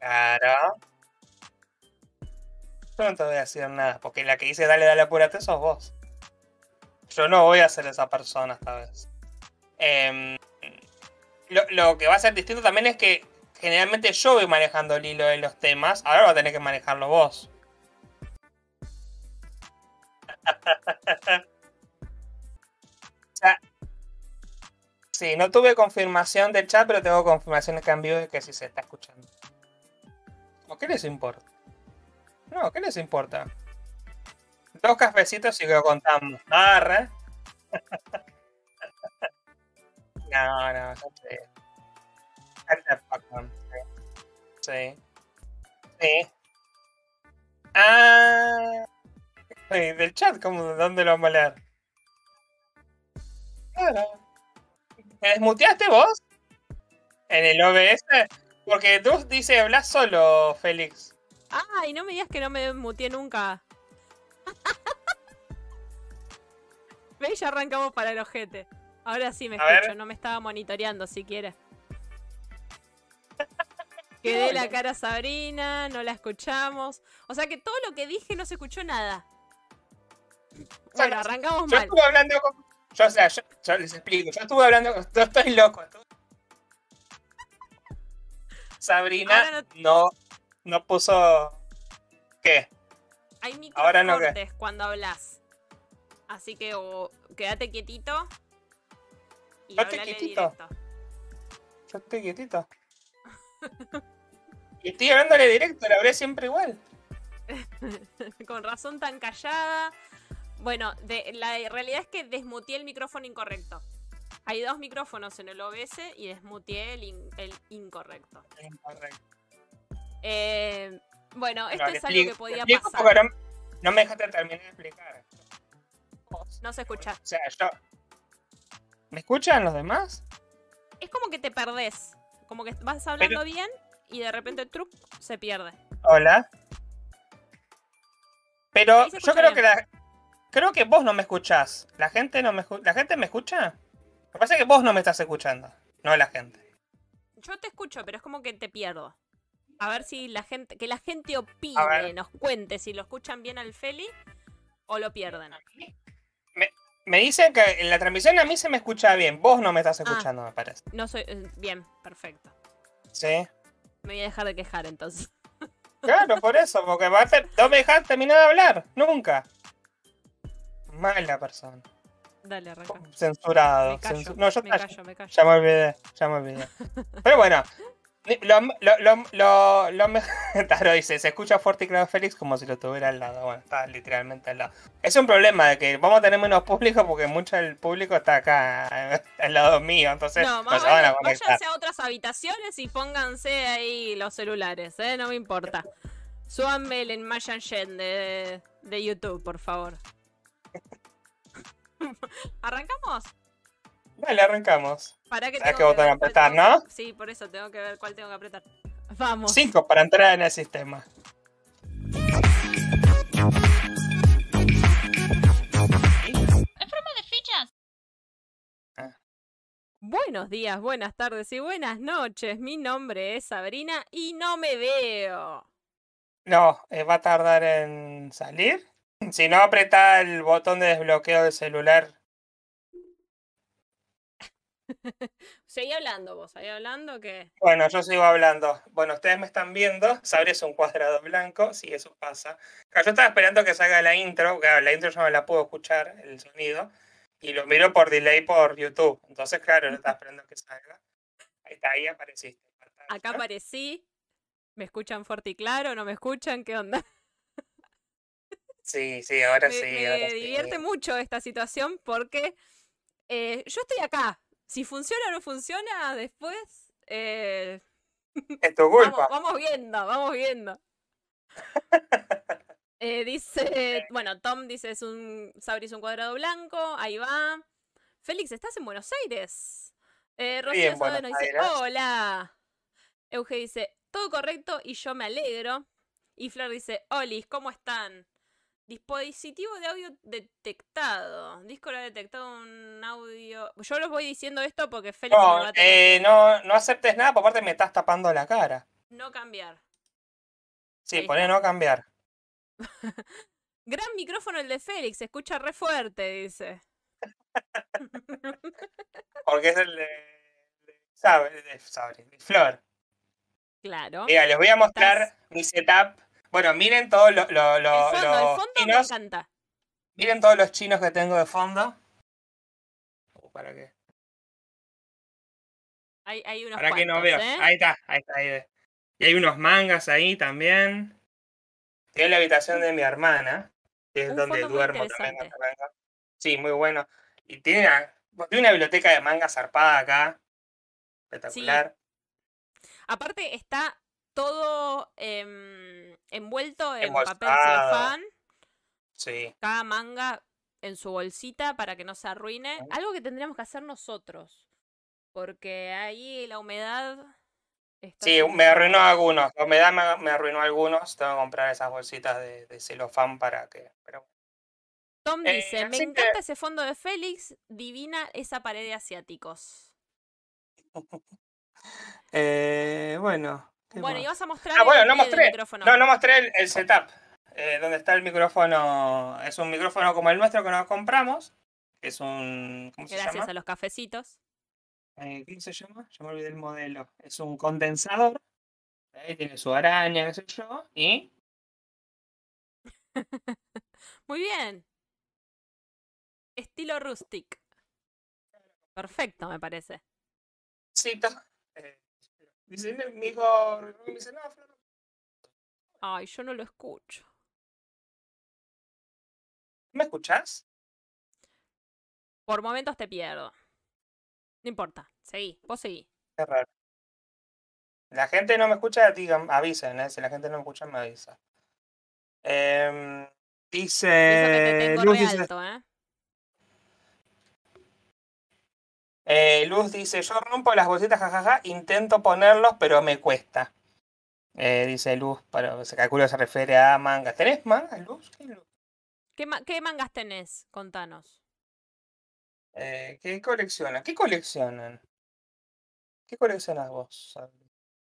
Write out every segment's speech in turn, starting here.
Claro. Yo no te voy a decir nada, porque la que dice dale, dale, apúrate sos vos. Yo no voy a ser esa persona esta vez. Em, lo, lo que va a ser distinto también es que generalmente yo voy manejando el hilo de los temas, ahora va a tener que manejarlo vos. Sí, no tuve confirmación del chat, pero tengo confirmación de cambio de que sí se está escuchando. ¿O qué les importa? No, ¿qué les importa? Dos cafecitos y que contamos. Arre. no, no, no sé. Sí. Sí. Ah. Del chat, ¿cómo, ¿dónde lo vamos a leer? Claro. ¿Me desmuteaste vos? ¿En el OBS? Porque tú dices, hablas solo, Félix. Ay, no me digas que no me muteé nunca. Ve, ya arrancamos para el ojete. Ahora sí me A ver. escucho, no me estaba monitoreando siquiera. Quedé la cara a Sabrina, no la escuchamos. O sea que todo lo que dije no se escuchó nada. Bueno, arrancamos Yo mal. estuve hablando con. Yo, o sea, yo, yo les explico. Yo estuve hablando con. Yo estoy loco. estuve- Sabrina no, no puso. ¿Qué? Hay Ahora no, ¿qué? microcortes cuando hablas. Así que o quédate quietito. Y hablale quietito. directo. Yo estoy quietito. Y estoy hablándole directo, la hablé siempre igual. Con razón tan callada. Bueno, de, la realidad es que desmuteé el micrófono incorrecto. Hay dos micrófonos en el OBS y desmuteé el, in- el incorrecto. Incorrecto. Eh, bueno, esto No, es algo que podía pasar. no, no me dejaste terminar de explicar. No se escucha. O sea, yo. ¿Me escuchan los demás? Es como que te perdés. Como que vas hablando bien y de repente el truc se pierde. Hola. Pero yo creo bien. que la, creo que vos no me escuchás. La gente no me la gente me escucha. Que pasa es que vos no me estás escuchando, no la gente. Yo te escucho, pero es como que te pierdo. A ver si la gente, que la gente opine, nos cuente si lo escuchan bien al Feli o lo pierden. Me dicen que en la transmisión a mí se me escucha bien, vos no me estás Ah. escuchando, me parece. No soy eh, bien, perfecto. Sí. Me voy a dejar de quejar entonces. Claro, por eso, porque va a ser, no me dejás terminar de hablar, nunca. Mala persona. Dale, arranca. Censurado. Me callo, no, yo me ya- callo, me callo. Ya me olvidé, ya me olvidé. Pero bueno, lo, lo, lo, lo, lo me- Taro dice, se escucha fuerte y claro Félix como si lo tuviera al lado. Bueno, está literalmente al lado. Es un problema de que vamos a tener menos público porque mucho del público está acá, eh, al lado mío, entonces No, no, más se van a conectar. váyanse a otras habitaciones y pónganse ahí los celulares, ¿eh? No me importa. Súbanme el Mayan Shen de, de YouTube, por favor. ¿Arrancamos? Dale, arrancamos. ¿Para que ¿Sabes tengo qué botón apretar, tengo no? Sí, por eso tengo que ver cuál tengo que apretar. Vamos. Cinco para entrar en el sistema. Buenos días, buenas tardes y buenas noches. Mi nombre es Sabrina y no me veo. No, eh, va a tardar en salir. Si no, apretá el botón de desbloqueo del celular. Seguí hablando vos, seguí hablando que... Bueno, yo sigo hablando. Bueno, ustedes me están viendo. Sabré es un cuadrado blanco. Sí, eso pasa. Claro, Yo estaba esperando que salga la intro. Claro, la intro yo no la puedo escuchar, el sonido. Y lo miro por delay por YouTube. Entonces, claro, yo estaba esperando que salga. Ahí está, ahí apareciste. Acá aparecí. ¿Me escuchan fuerte y claro? ¿No me escuchan? ¿Qué onda? Sí, sí, ahora me sí. me ahora sí. divierte mucho esta situación porque eh, yo estoy acá. Si funciona o no funciona, después eh, Es tu culpa. vamos viendo, vamos viendo. Eh, dice, bueno, Tom dice es un Sabri es un cuadrado blanco, ahí va. Félix, ¿estás en Buenos Aires? Eh, Rocío Buenos Sodeno dice, Aires. hola. Euge dice, todo correcto y yo me alegro. Y Flor dice, Olis, ¿cómo están? Dispositivo de audio detectado. Discord ha detectado un audio. Yo los voy diciendo esto porque Félix No, eh, no, no aceptes nada, por parte me estás tapando la cara. no cambiar. Sí, poné no cambiar. Gran micrófono el de Félix, se escucha re fuerte, dice. Porque es el de. Sabre, de, Flor. claro. Mira, les voy a mostrar Estás- mi setup. Bueno, miren todos lo- lo- lo- el fondo, el los me chinos. encanta. Miren todos los chinos que tengo de fondo. Uh, ¿Para qué? Hay, hay unos Para que no veo. ¿eh? Ahí está, ahí está. Ahí. Y hay unos mangas ahí también. Estoy en la habitación de mi hermana, que es Un donde duermo también. Sí, muy bueno. Y tiene una, tiene una biblioteca de manga zarpada acá. Espectacular. Aparte está todo em, envuelto en papel celofán, Sí. cada manga en su bolsita para que no se arruine. Algo que tendríamos que hacer nosotros, porque ahí la humedad está Sí, me arruinó algunos. La humedad me, me arruinó algunos. Tengo que comprar esas bolsitas de, de celofán para que. Pero. Tom Eh, dice, me así que- encanta ese fondo de Félix, divina esa pared de asiáticos. Eh, bueno. ¿Qué Bueno, vas a mostrar Ah, bueno, el no pie del mostré. micrófono. No, no mostré el, el setup. Eh, donde está el micrófono. Es un micrófono como el nuestro que nos compramos. que Es un. ¿Cómo se Gracias llama? a los cafecitos. Eh, ¿Cómo se llama? Yo me olvidé el modelo. Es un condensador. Ahí tiene su araña, qué sé yo. Y. Muy bien. Estilo rustic. Perfecto, me parece. Cito. Eh, dice, mi hijo. Me dice, no, Flor, Ay, yo no lo escucho. ¿me escuchás? Por momentos te pierdo. No importa. Seguí, vos seguí. Qué raro. La gente no me escucha, digan, avisen, ¿eh? Si la gente no me escucha, me avisa. Y eso que te dice. tengo Luz re dice, alto, ¿eh? Eh, Luz dice: Yo rompo las bolsitas, jajaja, intento ponerlos, pero me cuesta. Eh, dice Luz, pero se calcula que se refiere a mangas. ¿Tenés mangas, Luz? ¿Qué, Luz? ¿Qué, ma- qué mangas tenés? Contanos. Eh, ¿qué coleccionan? ¿Qué coleccionan? ¿Qué coleccionas vos?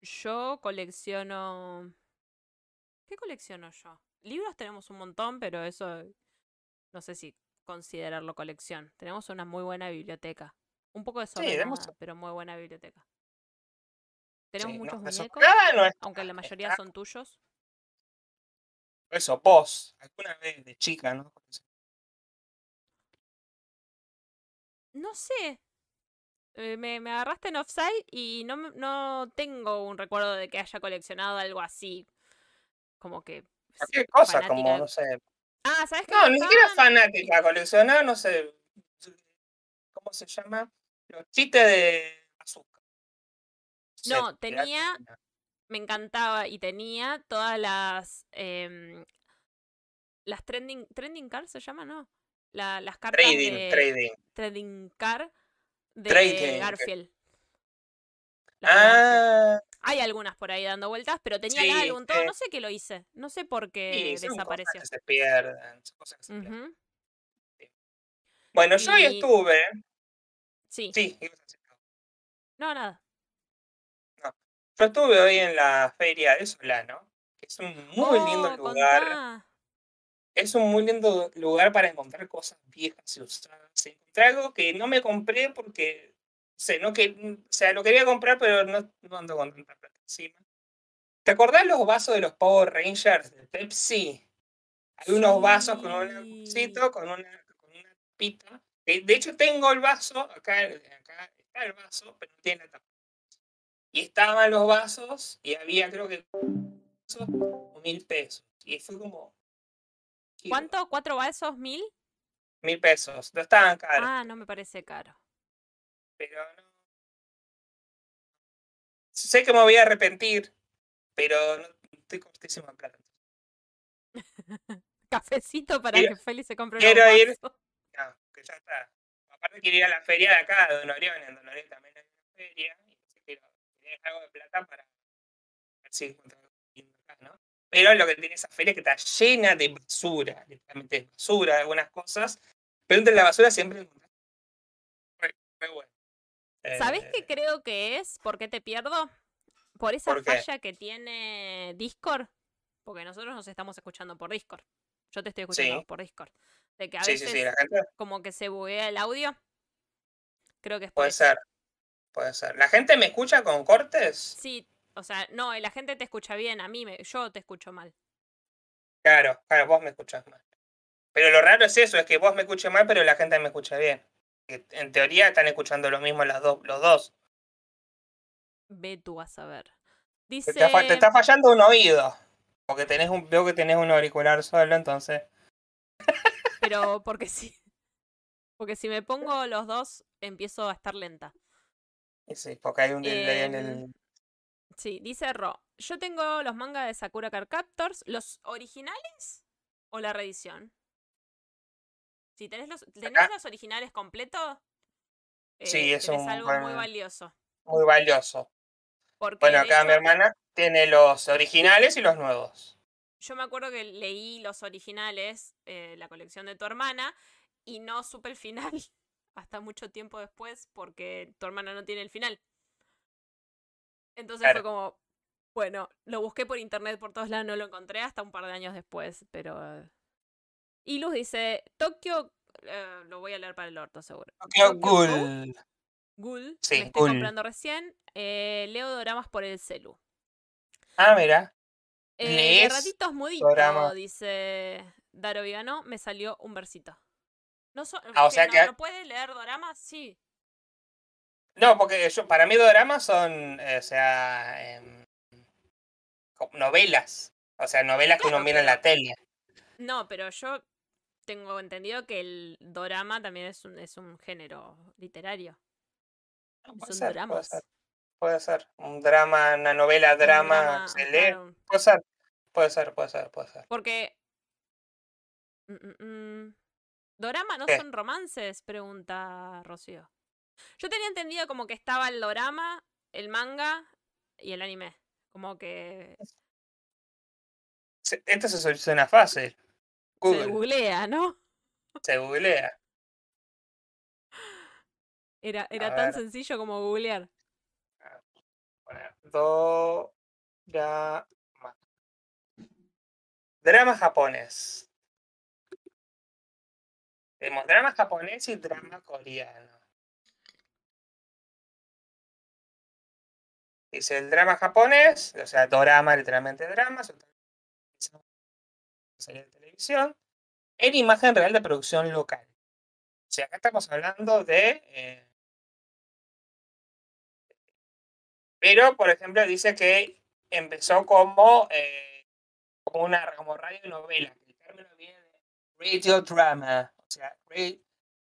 Yo colecciono. ¿Qué colecciono yo? Libros tenemos un montón, pero eso no sé si considerarlo colección. Tenemos una muy buena biblioteca. Un poco desordenada, tenemos- pero muy buena biblioteca. Tenemos Sí, no, muchos muñecos, no es- aunque la mayoría son tuyos. Eso, vos, alguna vez de chica, ¿no? No sé. Eh, me, me agarraste en offside y no, no tengo un recuerdo de que haya coleccionado algo así. Como que. Cualquier sí, cosa, fanática como, de- no sé. Ah, ¿sabes qué? No, ni siquiera fanática, coleccionar, no sé. ¿Cómo se llama? Los chistes de azúcar. No, tenía- me encantaba y tenía todas las em, las trending trending card se llama no La- las cartas Trading, de trading. trading card de Trading. Garfield Las de Garfield. Ah, hay algunas por ahí dando vueltas pero tenía el Sí, álbum todo eh. no sé qué lo hice no sé por sí, qué son cosas desapareció que se pierden. son cosas que se pierden. Bueno, yo hoy Y- estuve. Sí Sí, no nada yo estuve hoy en la feria de Solano, que es un muy lindo Oh, lugar. contá. Es un muy lindo lugar para encontrar cosas viejas y usadas. Encontré algo que no me compré porque, no sé, no que, o sea, lo quería comprar, pero no, no ando con tanta plata encima. ¿Te acordás los vasos de los Power Rangers de Pepsi? Hay unos vasos con un cosito, con una, con una pita. Que De hecho, tengo el vaso, acá, acá está el vaso, pero no tiene la tapa. Y estaban los vasos, y había creo que mil pesos. Y fue como. ¿cuánto? ¿cuatro vasos? ¿mil? Mil pesos. No estaban caros, ah no me parece caro pero no. Sé que me voy a arrepentir, pero no, estoy cortísimo en plata. cafecito para que Félix se compre quiero unos ir- que ya está. Aparte quiero ir a la feria de acá, de Don Orión. En Don Orión también hay una feria. Y entonces quiero tener algo de plata para ver si encuentro algo acá, ¿no? Pero lo que tiene esa feria es que está llena de basura, literalmente de basura, de algunas cosas. Pero entre la basura siempre encontrás. Bueno. ¿Sabes Eh, qué creo que es? ¿Por qué te pierdo? Por esa falla que tiene Discord. porque nosotros nos estamos escuchando por Discord. Yo te estoy escuchando Sí. por Discord. De que a Sí, sí, veces sí, la gente como que se buguea el audio. Creo que es puede ser. Puede ser. ¿La gente me escucha con cortes? Sí, o sea, no, la gente te escucha bien, a mí me, yo te escucho mal. Claro, claro, vos me escuchás mal. Pero lo raro es eso, es que vos me escuches mal, pero la gente me escucha bien. En teoría están escuchando lo mismo las dos, los dos. Ve tú a saber. Te, Dice. te está fallando un oído. Porque tenés un, veo que tenés un auricular solo, entonces. Pero porque sí. Porque si me pongo los dos, empiezo a estar lenta. sí, porque hay un delay en Em, el. Sí, dice Ro. Yo tengo los mangas de Sakura Card Captors, ¿los originales o la reedición? Si tenés los, ¿tenés Acá- los originales completos, Sí, eh, es un algo muy valioso. Muy valioso. Porque Bueno, acá mi hermana tiene los originales y los nuevos. Yo me acuerdo que leí los originales, eh, la colección de tu hermana, y no supe el final hasta mucho tiempo después porque tu hermana no tiene el final. Entonces fue como, bueno, lo busqué por internet por todos lados, no lo encontré hasta un par de años después, pero... Y Luz dice, Tokio, eh, lo voy a leer para el orto seguro. Tokyo Ghoul. Ghoul, Sí, me estoy comprando recién, eh, leo doramas por el celu. Ah, mira. Eh, de ¿Lees ratitos mudito, dorama? dice Daro Vigano, me salió un versito. No, so- Ah, o ¿que sea no, que- ¿No puede leer doramas? Sí. No, porque yo, para mí doramas son, eh, o sea, em, novelas. O sea, novelas que uno mira en la tele. No, pero yo tengo entendido que el dorama también es un, es un género literario. Puede ser, puede ser. Puede ser. Un drama, una novela, Un drama, drama, se lee. claro, Puede ser. Puede ser, puede ser, puede ser. porque... Mm, mm, mm. ¿Dorama no ¿Qué? son romances? Pregunta Rocío. Yo tenía entendido como que estaba el dorama, el manga y el anime. Como que Se- Esto se soluciona fácil. se Google, googlea, ¿no? se googlea. Era, era A tan ver. sencillo como googlear. Poner Dorama. Drama japonés. Tenemos drama japonés y drama coreano. Dice el drama japonés, o sea, dorama, literalmente drama, serie de televisión, en imagen real de producción local. O sea, acá estamos hablando de eh, Pero, por ejemplo, dice que empezó como, eh, como una como radionovela. que El término viene de radio drama. O sea, ra-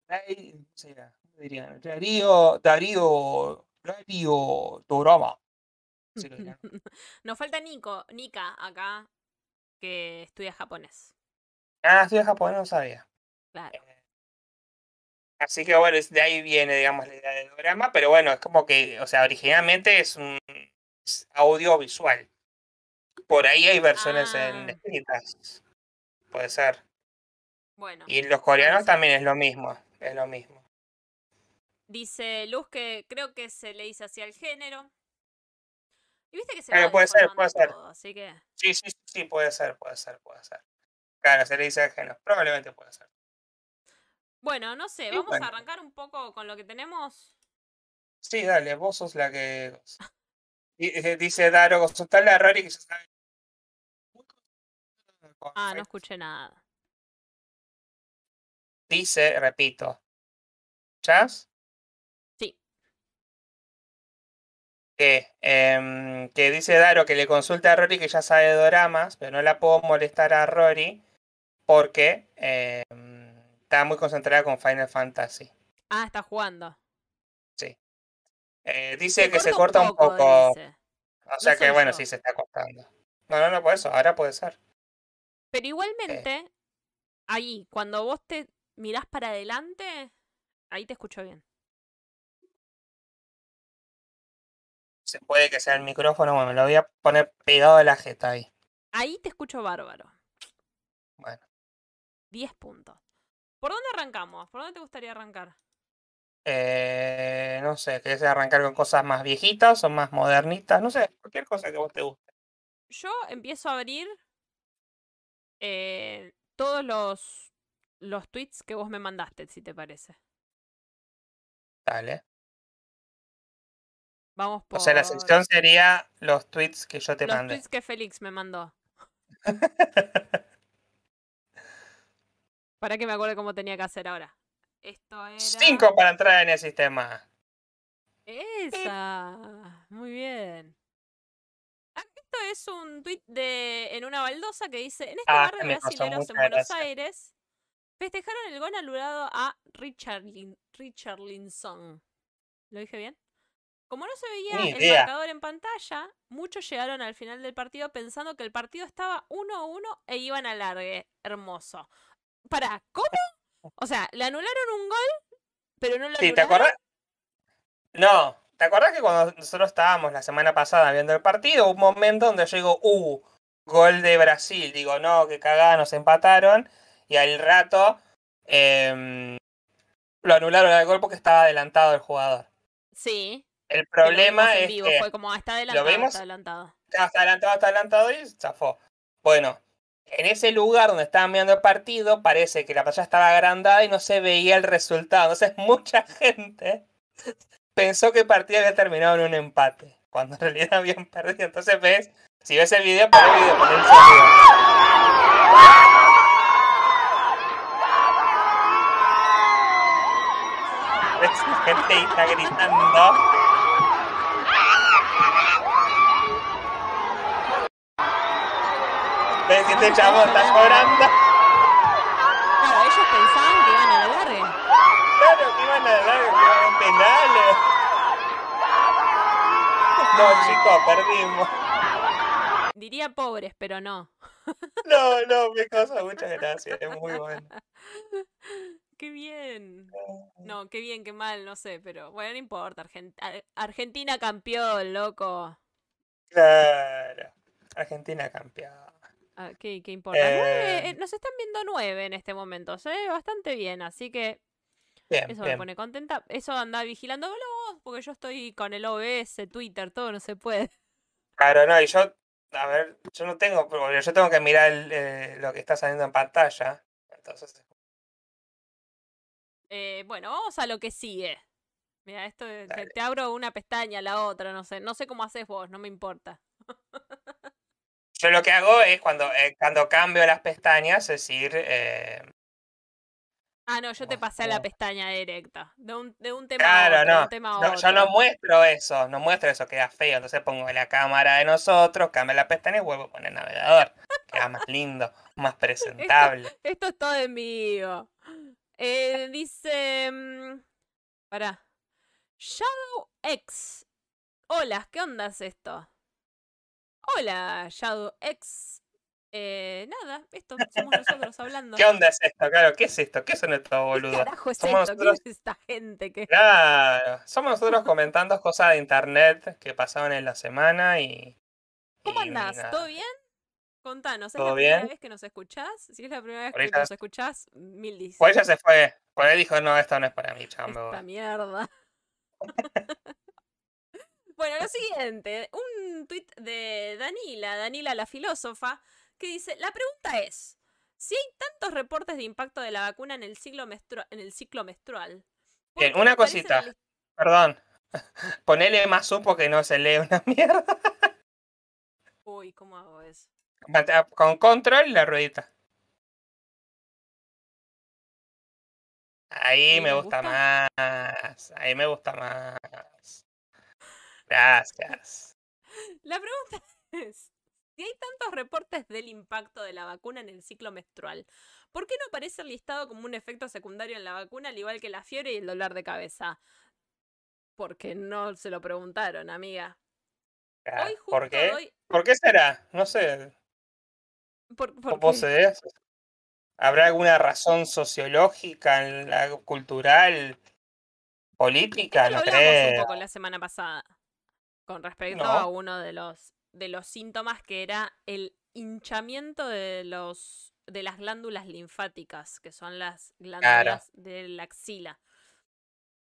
ra- ¿cómo se llama? ¿Cómo dirían? Radio, radio, radio drama. Nos falta Nico, Nika acá, que estudia japonés. Ah, en japonés, no sabía. Claro. Eh, Así que bueno, de ahí viene, digamos, la idea de drama, pero bueno, es como que, o sea, originalmente es un es audiovisual. Por ahí hay versiones en Ah. escritas. Puede ser. Bueno, Y los coreanos también es lo mismo, es lo mismo. dice Luz que creo que se le dice así al género. Y viste que se Claro, va puede ser, puede ser. todo, así que... Sí, sí, sí, puede ser, puede ser, puede ser. Claro, se le dice ajeno, probablemente puede ser. Bueno, no sé, vamos bueno. a arrancar un poco con lo que tenemos. Sí, dale, vos sos la que. Y- Dice Daro, consultarle a Rory que ya sabe. Ah, no escuché nada. Dice, repito. ¿Chas? Sí. Que, em, que dice Daro que le consulte a Rory que ya sabe doramas, pero no la puedo molestar a Rory porque em, está muy concentrada con Final Fantasy. Ah, está jugando. Eh, dice que se corta un poco. O sea que soy bueno, yo. sí se está cortando. No, no, no, por eso, ahora puede ser. Pero igualmente, ahí, cuando vos te mirás para adelante, ahí te escucho bien. Se puede que sea el micrófono, bueno, me lo voy a poner pegado a la jeta ahí. Ahí te escucho bárbaro. Bueno. 10 puntos. ¿Por dónde arrancamos? ¿Por dónde te gustaría arrancar? Eh, no sé, ¿querés arrancar con cosas más viejitas o más modernitas? No sé, cualquier cosa que vos te guste. Yo empiezo a abrir eh, todos los, los tweets que vos me mandaste, si te parece. Dale. Vamos por O sea, la sección sería los tweets que yo te los mandé. tweets que Félix me mandó. Para que me acuerde cómo tenía que hacer ahora. Esto era. Cinco para entrar en el sistema. Esa. Muy bien. Ah, Esto es un tweet de en una baldosa que dice, en este Ah, bar de brasileros en Buenos gracias. Aires, festejaron el gol anulado a Richard, Lin-. ¿Lo dije bien? Como no se veía el marcador en pantalla, muchos llegaron al final del partido pensando que el partido estaba 1-1 e iban a largue. Hermoso. Para, ¿cómo? O sea, le anularon un gol, pero no lo Sí, ¿te acordás? No, ¿te acordás que cuando nosotros estábamos la semana pasada viendo el partido, hubo un momento donde yo digo, uh, gol de Brasil. Digo, no, que cagada, nos empataron. Y al rato em, lo anularon al gol porque estaba adelantado el jugador. Sí. El lo problema es vivo, que Fue como, "Ah, está adelantado, vimos? está adelantado. está adelantado, está adelantado y zafó. Bueno, en ese lugar donde estaban viendo el partido, parece que la pantalla estaba agrandada y no se veía el resultado. Entonces, mucha gente pensó que el partido había terminado en un empate, cuando en realidad habían perdido. Entonces, ves, si ves el video, pon el video, pon el sonido. Gente está gritando. ¿Ves que este chavo está llorando? Claro, ellos pensaban que iban a la largue. Claro, que iban a dar que iban penales. No, chicos, perdimos. Diría pobres, pero no. No, no, me causa muchas gracias, es muy bueno. Qué bien. No, qué bien, qué mal, no sé, pero bueno, no importa. Argen- Ar- Argentina campeón, loco. Claro. Argentina campeón. Ah, ¿qué, qué importa? Eh. eh, nos están viendo nueve en este momento. Se ve bastante bien, así que Bien, eso me pone contenta. Eso anda vigilándolo vos, porque yo estoy con el OBS, Twitter, todo no se puede. Claro, no, y yo, a ver, yo no tengo, yo tengo que mirar el, eh, lo que está saliendo en pantalla. Entonces, Eh, bueno, vamos a lo que sigue. Mira, esto es- te, te abro una pestaña, la otra, no sé. No sé cómo haces vos, no me importa. yo lo que hago es cuando, eh, cuando cambio las pestañas, es decir, eh, Ah, no, yo te pasé a la pestaña directa. De un, de un tema a Claro, otro, de no. un tema a no, yo no otro. muestro eso, no muestro eso, queda feo. Entonces pongo la cámara de nosotros, cambio la pestaña y vuelvo a poner navegador. Queda más lindo, más presentable. Esto es todo en vivo. Eh, dice. mm, Pará. Shadow X. Hola, ¿qué onda es esto? Hola, Shadow X. Eh, nada, esto somos nosotros hablando. ¿Qué onda es esto? Claro, ¿qué es esto? ¿Qué son estos ¿Qué boludos? carajo es Somos esto? nosotros- ¿Quién es esta gente que.? Claro, somos nosotros comentando cosas de internet que pasaron en la semana y. ¿Cómo y andás? nada. ¿Todo bien? Contanos, ¿es ¿Todo la primera bien? vez que nos escuchás? Si es la primera vez Por que ella- nos escuchás, mil dis. Pues ella se fue. Por ahí dijo, no, esto no es para mí, chamo. Esta mierda. bueno, lo siguiente, un tuit de Danila, Danila la filósofa, que dice, la pregunta es, si hay tantos reportes de impacto de la vacuna en el ciclo, en el ciclo menstrual, ¿por Bien, una cosita. Perdón. Ponele más zoom porque no se lee una mierda. Uy, ¿cómo hago eso? Mate- Con control y la ruedita. Ahí ¿Ahí me gusta? más. Ahí me gusta más. Gracias. La pregunta es, si hay tantos reportes del impacto de la vacuna en el ciclo menstrual, ¿por qué no aparece listado como un efecto secundario en la vacuna, al igual que la fiebre y el dolor de cabeza? Porque no se lo preguntaron, amiga. Ah, Hoy ¿Por qué? doy... ¿Por qué será? No sé. por- ¿Vos porque- sabés? ¿Habrá alguna razón sociológica, en la cultural, política? Lo No hablamos un poco la semana pasada con respecto No. a uno de los de los síntomas que era el hinchamiento de los de las glándulas linfáticas, que son las glándulas de la axila,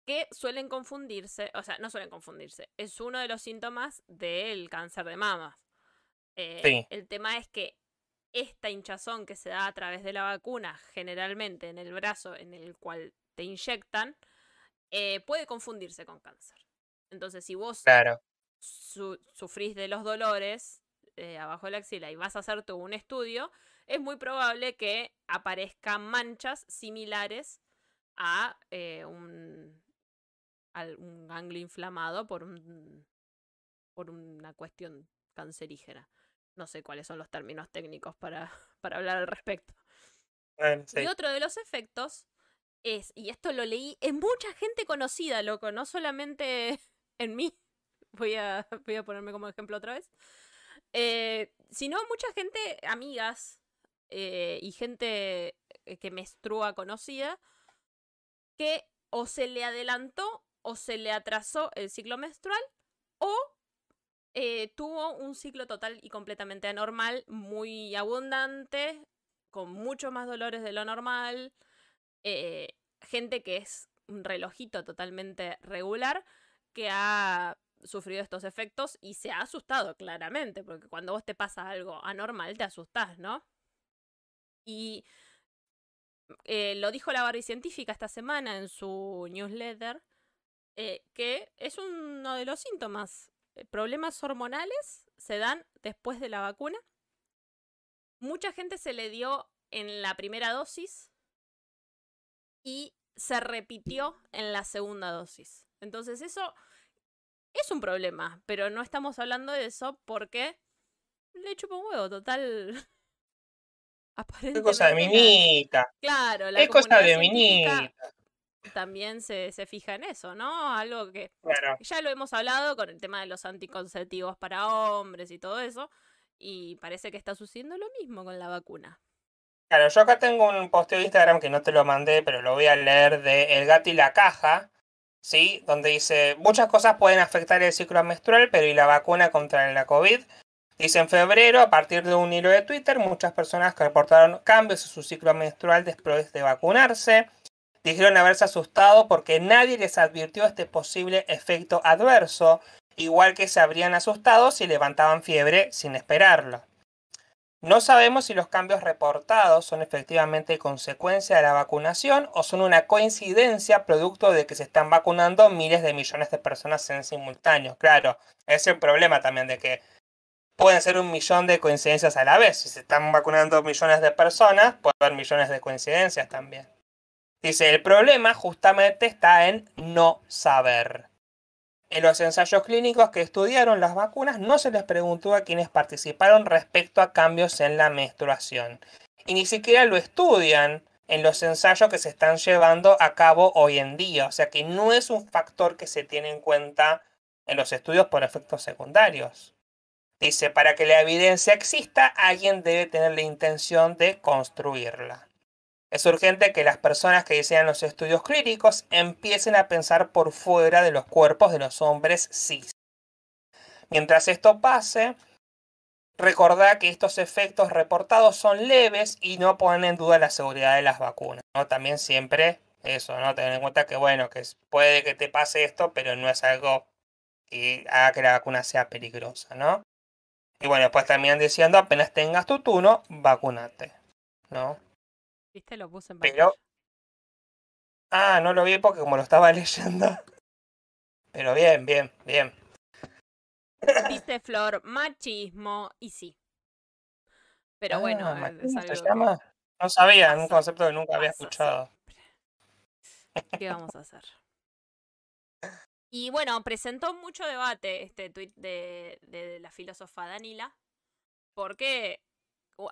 que suelen confundirse, o sea, no suelen confundirse, es uno de los síntomas del cáncer de mama. Eh, Sí. El tema es que esta hinchazón que se da a través de la vacuna, generalmente en el brazo en el cual te inyectan, eh, puede confundirse con cáncer. Entonces, si vos Claro. Su- sufrís de los dolores eh, abajo de la axila y vas a hacerte un estudio, es muy probable que aparezcan manchas similares a eh, un, al- un ganglio inflamado por, un, por una cuestión cancerígena. No sé cuáles son los términos técnicos para, para hablar al respecto. Bueno, sí. Y otro de los efectos es, y esto lo leí en mucha gente conocida, loco, no solamente en mí, voy a, voy a ponerme como ejemplo otra vez, eh, sino mucha gente, amigas eh, y gente eh, que menstrua conocida, que o se le adelantó o se le atrasó el ciclo menstrual o eh, tuvo un ciclo total y completamente anormal, muy abundante, con mucho más dolores de lo normal, gente que es un relojito totalmente regular, que ha sufrido estos efectos y se ha asustado claramente, porque cuando vos te pasa algo anormal te asustás, ¿no? Y eh, lo dijo la Barbie Científica esta semana en su newsletter, eh, que es uno de los síntomas. Eh, Problemas hormonales se dan después de la vacuna. Mucha gente se le dio en la primera dosis y se repitió en la segunda dosis. Entonces eso es un problema, pero no estamos hablando de eso porque le chupa un huevo, total. Qué cosa de minita. Claro, la Qué cosa de minita. también se, se fija en eso, ¿no? Algo que Claro. ya lo hemos hablado con el tema de los anticonceptivos para hombres y todo eso, y parece que está sucediendo lo mismo con la vacuna. Claro, yo acá tengo un posteo de Instagram que no te lo mandé, pero lo voy a leer de El gato y la caja, ¿sí? Donde dice, muchas cosas pueden afectar el ciclo menstrual, pero ¿y la vacuna contra la COVID? Dice, en febrero, a partir de un hilo de Twitter, muchas personas que reportaron cambios en su ciclo menstrual después de vacunarse, dijeron haberse asustado porque nadie les advirtió este posible efecto adverso, igual que se habrían asustado si levantaban fiebre sin esperarlo. No sabemos si los cambios reportados son efectivamente consecuencia de la vacunación o son una coincidencia producto de que se están vacunando miles de millones de personas en simultáneo. Claro, es el problema también de que pueden ser un millón de coincidencias a la vez. Si se están vacunando millones de personas, puede haber millones de coincidencias también. Dice, el problema justamente está en no saber. En los ensayos clínicos que estudiaron las vacunas no se les preguntó a quienes participaron respecto a cambios en la menstruación. Y ni siquiera lo estudian en los ensayos que se están llevando a cabo hoy en día. O sea que no es un factor que se tiene en cuenta en los estudios por efectos secundarios. Dice, para que la evidencia exista, alguien debe tener la intención de construirla. Es urgente que las personas que diseñan los estudios clínicos empiecen a pensar por fuera de los cuerpos de los hombres cis. Mientras esto pase, recordad que estos efectos reportados son leves y no ponen en duda la seguridad de las vacunas. ¿no? También siempre eso, ¿no? Tener en cuenta que, bueno, que puede que te pase esto, pero no es algo que haga que la vacuna sea peligrosa, ¿no? Y bueno, después terminan diciendo, apenas tengas tu turno, vacunate, ¿no? ¿Viste? Lo puse en Pero- pantalla. Ah, no lo vi porque como lo estaba leyendo. Pero bien, bien, bien. Dice Flor, machismo, y sí. Pero bueno, Ah, es- es ¿machismo algo se que llama? No sabía, un pasa- concepto que nunca había escuchado. siempre. ¿Qué vamos a hacer? Y bueno, presentó mucho debate este tuit de, de la filósofa Danila, porque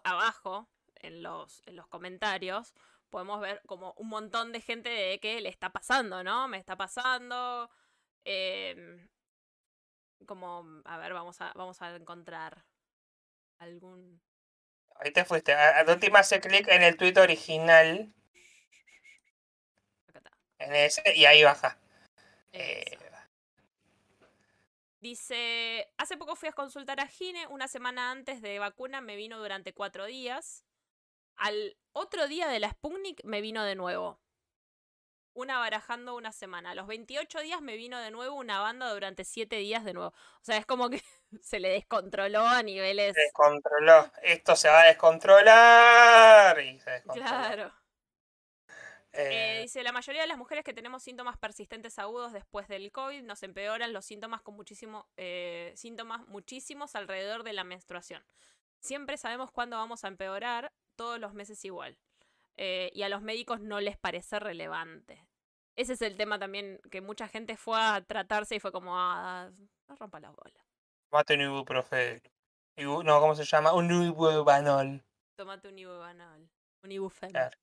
abajo, en los, en los comentarios, podemos ver como un montón de gente de que le está pasando, ¿no? Me está pasando. em, como, a ver, vamos a, vamos a encontrar algún... Ahí te fuiste. A, a la última hace clic en el tweet original, acá está. en ese, y ahí baja. Eh. Dice, hace poco fui a consultar a Gine, una semana antes de vacuna me vino durante cuatro días. Al otro día de la Sputnik me vino de nuevo. una barajando una semana. A los 28 días me vino de nuevo una banda durante 7 días de nuevo. O sea, es como que se le descontroló a niveles. Se descontroló. Esto se va a descontrolar. Y se descontroló. Claro. Eh, Eh, dice, la mayoría de las mujeres que tenemos síntomas persistentes agudos después del COVID nos empeoran los síntomas con muchísimo, eh, síntomas muchísimos alrededor de la menstruación. Siempre sabemos cuándo vamos a empeorar, todos los meses igual. Eh, y a los médicos no les parece relevante. Ese es el tema también, que mucha gente fue a tratarse y fue como, ah, no rompa las bolas. mate un ibuprofeno. Ibu- no, ¿cómo se llama? Un ibubanol. Tómate un ibubanol, un ibufen. Claro.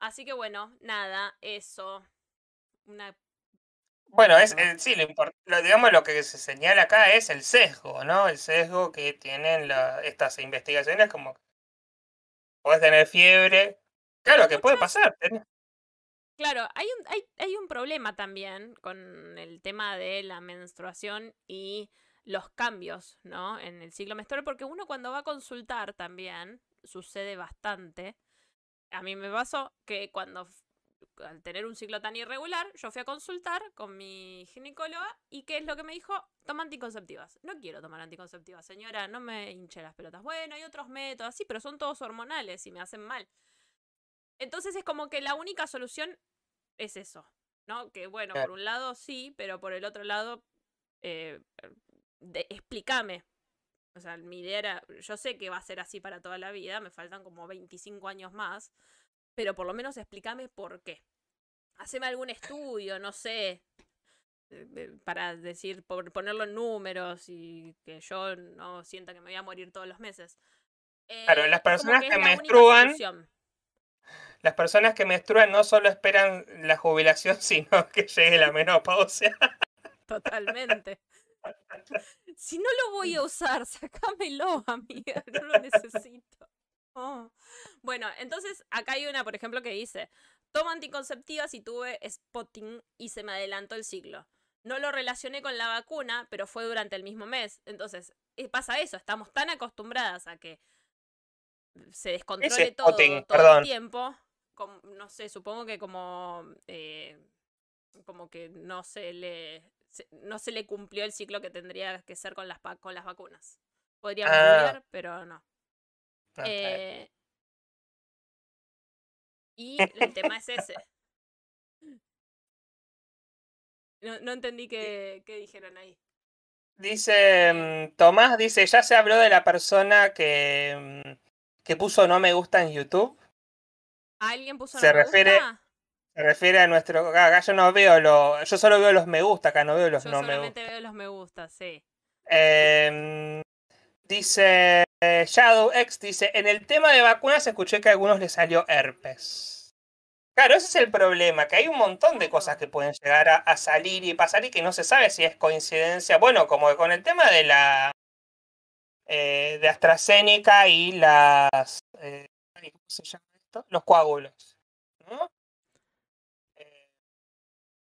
Así que bueno, nada, eso. Una Bueno, es, eh, sí, lo, lo- digamos lo que se señala acá es el sesgo, ¿no? El sesgo que tienen la- estas investigaciones, como puedes tener fiebre. Claro, que puede pasar. Claro, hay un, hay, hay un problema también con el tema de la menstruación y los cambios, ¿no? En el ciclo menstrual, porque uno cuando va a consultar también, sucede bastante. A mí me pasó que cuando, al tener un ciclo tan irregular, yo fui a consultar con mi ginecóloga y ¿qué es lo que me dijo? Toma anticonceptivas. No quiero tomar anticonceptivas, señora, no me hinche las pelotas. Bueno, hay otros métodos, sí, pero son todos hormonales y me hacen mal. Entonces es como que la única solución es eso, ¿no? Que bueno, por un lado sí, pero por el otro lado, eh, de- explícame. O sea, mi idea era, yo sé que va a ser así para toda la vida, me faltan como 25 años más, pero por lo menos explícame por qué. Haceme algún estudio, no sé, eh, para decir, por ponerlo en números y que yo no sienta que me voy a morir todos los meses. Claro, Eh, las personas que la menstruan. Las personas que menstruan no solo esperan la jubilación, sino que llegue la menopausia. Totalmente. Si no lo voy a usar, sacámelo, amiga. No lo necesito. Oh. Bueno, entonces acá hay una, por ejemplo, que dice: Tomo anticonceptivas y tuve spotting y se me adelantó el ciclo. No lo relacioné con la vacuna, pero fue durante el mismo mes. Entonces, eh, pasa eso, estamos tan acostumbradas a que se descontrole todo, spotting? todo Perdón. el tiempo. como- no sé, supongo que como eh, como que no se le se- no se le cumplió el ciclo que tendría que ser con las con las vacunas. Podríamos Ah. pero no. Eh, y el tema es ese. No, no entendí qué, qué dijeron ahí. Dice mm, Tomás, dice, ya se habló de la persona que, mm, que puso no me gusta en YouTube. ¿Alguien puso Se no me refiere- gusta? Se refiere a nuestro. Acá yo no veo lo. Yo solo veo los me gusta, acá no veo los Yo no me solamente gusta. veo los me gusta, sí. Em, dice eh, Shadow X, dice, en el tema de vacunas escuché que a algunos les salió herpes. Claro, ese es el problema, que hay un montón de cosas que pueden llegar a, salir y pasar y que no se sabe si es coincidencia. Bueno, como con el tema de la eh, de AstraZeneca y las eh, ¿cómo se llama esto? Los coágulos,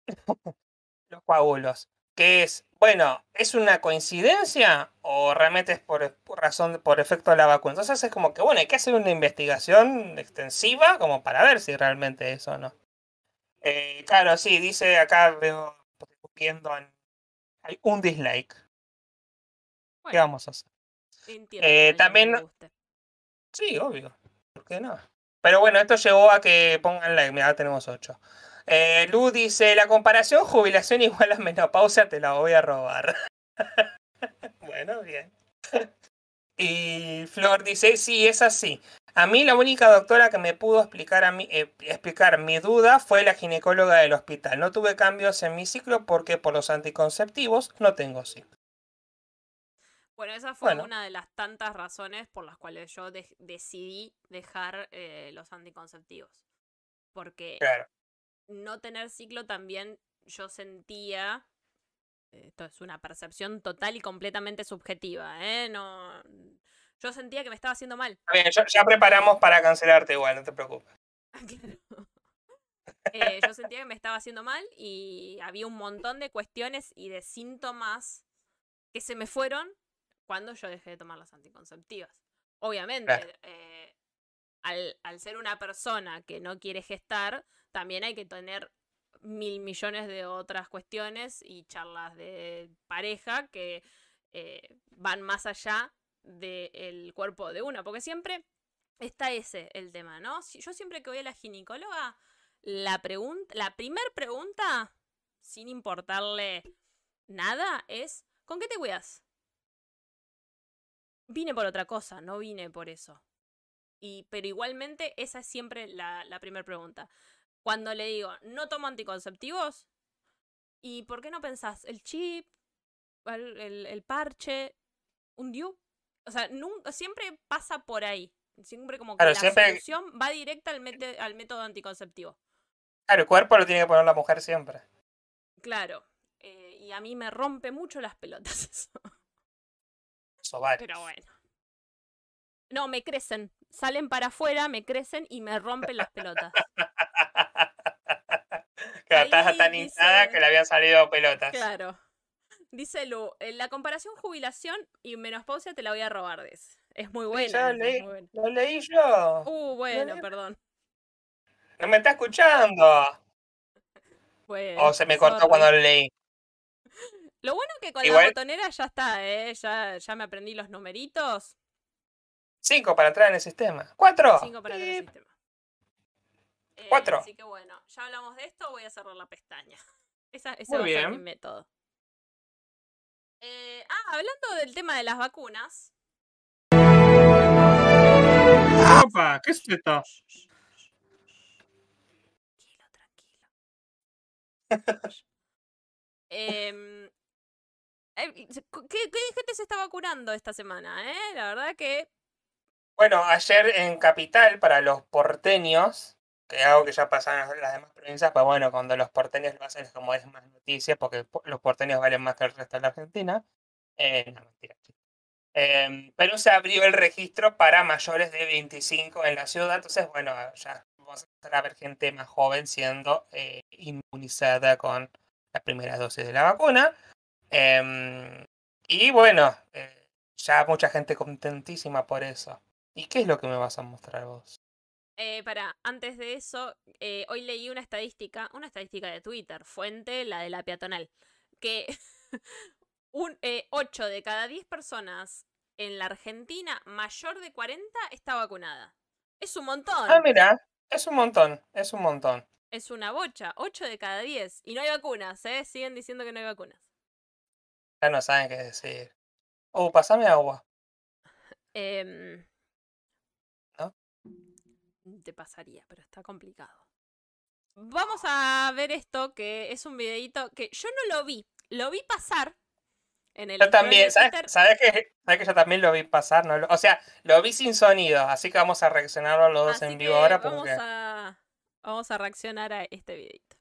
los coágulos que es, bueno, ¿es una coincidencia o realmente es por, por razón, por efecto de la vacuna? Entonces es como que, bueno, hay que hacer una investigación extensiva como para ver si realmente es o no. Eh, claro, sí, dice acá, veo, viendo, en- hay un dislike. ¿Qué vamos a hacer? entiendo. eh, también-. Sí, obvio. ¿Por qué no? Pero bueno, esto llevó a que pongan like. Mira, tenemos 8. Eh, Lu dice, la comparación jubilación igual a menopausia te la voy a robar. bueno, bien. y Flor dice, sí, es así. A mí la única doctora que me pudo explicar, a mí, eh, explicar mi duda fue la ginecóloga del hospital. No tuve cambios en mi ciclo porque por los anticonceptivos no tengo ciclo. Bueno, esa fue Bueno. una de las tantas razones por las cuales yo de- decidí dejar eh, los anticonceptivos. Porque Claro. No tener ciclo también yo sentía, esto es una percepción total y completamente subjetiva, ¿eh? No, yo sentía que me estaba haciendo mal. Bien, ya, ya preparamos para cancelarte igual, no te preocupes. Claro. Eh, yo sentía que me estaba haciendo mal y había un montón de cuestiones y de síntomas que se me fueron cuando yo dejé de tomar las anticonceptivas. Obviamente, Claro. eh, al, al ser una persona que no quiere gestar, también hay que tener mil millones de otras cuestiones y charlas de pareja que eh, van más allá del cuerpo de una, porque siempre está ese el tema, ¿no? Yo siempre que voy a la ginecóloga, la pregunta, la pregunta, sin importarle nada, es ¿con qué te cuidas? Vine por otra cosa, no vine por eso. Y, pero igualmente, esa es siempre la, la primera pregunta. Cuando le digo, no tomo anticonceptivos, ¿y por qué no pensás el chip, el, el- el parche, un DIU? O sea, nunca, siempre pasa por ahí. Siempre como que Claro, la siempre- solución va directa al, al método anticonceptivo. Claro, el cuerpo lo tiene que poner la mujer siempre. Claro. eh, y a mí me rompe mucho las pelotas eso. Los ovarios. Pero bueno. No, me crecen. Salen para afuera, me crecen y me rompen las pelotas. Ahí estás tan dice- hinchada que le habían salido pelotas. Claro. Dice Lu, en la comparación jubilación y menopausia te la voy a robar, dice. Es muy buena. ya dice, leí. buena. Lo leí yo. Uh, bueno, leí. perdón. No me está escuchando. Bueno, O se me cortó sorry. cuando lo leí. Lo bueno que con Igual- la botonera ya está, ¿eh? Ya, ya me aprendí los numeritos. Cinco para entrar en el sistema. Cuatro. Cinco para el Pip. sistema. Eh, Cuatro. Así que bueno, ya hablamos de esto, voy a cerrar la pestaña. Esa, ese Muy va a ser mi bien. método. Eh, ah, hablando del tema de las vacunas. Opa, ¿qué es esto? Tranquilo, tranquilo. Em, eh, ¿qué, ¿Qué gente se está vacunando esta semana? Eh? La verdad que Bueno, ayer en Capital, para los porteños, es algo que ya pasa las demás provincias, pero bueno, cuando los porteños lo hacen es como es más noticia, porque po- los porteños valen más que el resto de la Argentina. Eh, no, mentira. Em, pero se abrió el registro para mayores de 25 en la ciudad, entonces, bueno, ya vamos a empezar a ver gente más joven siendo eh, inmunizada con la primera dosis de la vacuna. Em, y bueno, eh, ya mucha gente contentísima por eso. ¿Y qué es lo que me vas a mostrar vos? Eh, para, antes de eso, eh, hoy leí una estadística, una estadística de Twitter, fuente la de la peatonal, que un, eh, 8 de cada 10 personas en la Argentina mayor de 40 está vacunada. Es un montón, Ah, mira, es un montón, es un montón. es una bocha, 8 de cada 10. Y no hay vacunas, ¿eh? Siguen diciendo que no hay vacunas. Ya no saben qué decir. Oh, pasame agua. ¿No? Te pasaría, pero está complicado. Vamos a ver esto, que es un videito que yo no lo vi. Lo vi pasar en el Yo también, ¿sabes. ¿sabes que, ¿sabes que yo también lo vi pasar? No lo- o sea, lo vi sin sonido, así que vamos a reaccionar los dos Así en vivo que ahora vamos porque... a, vamos a reaccionar a este videito.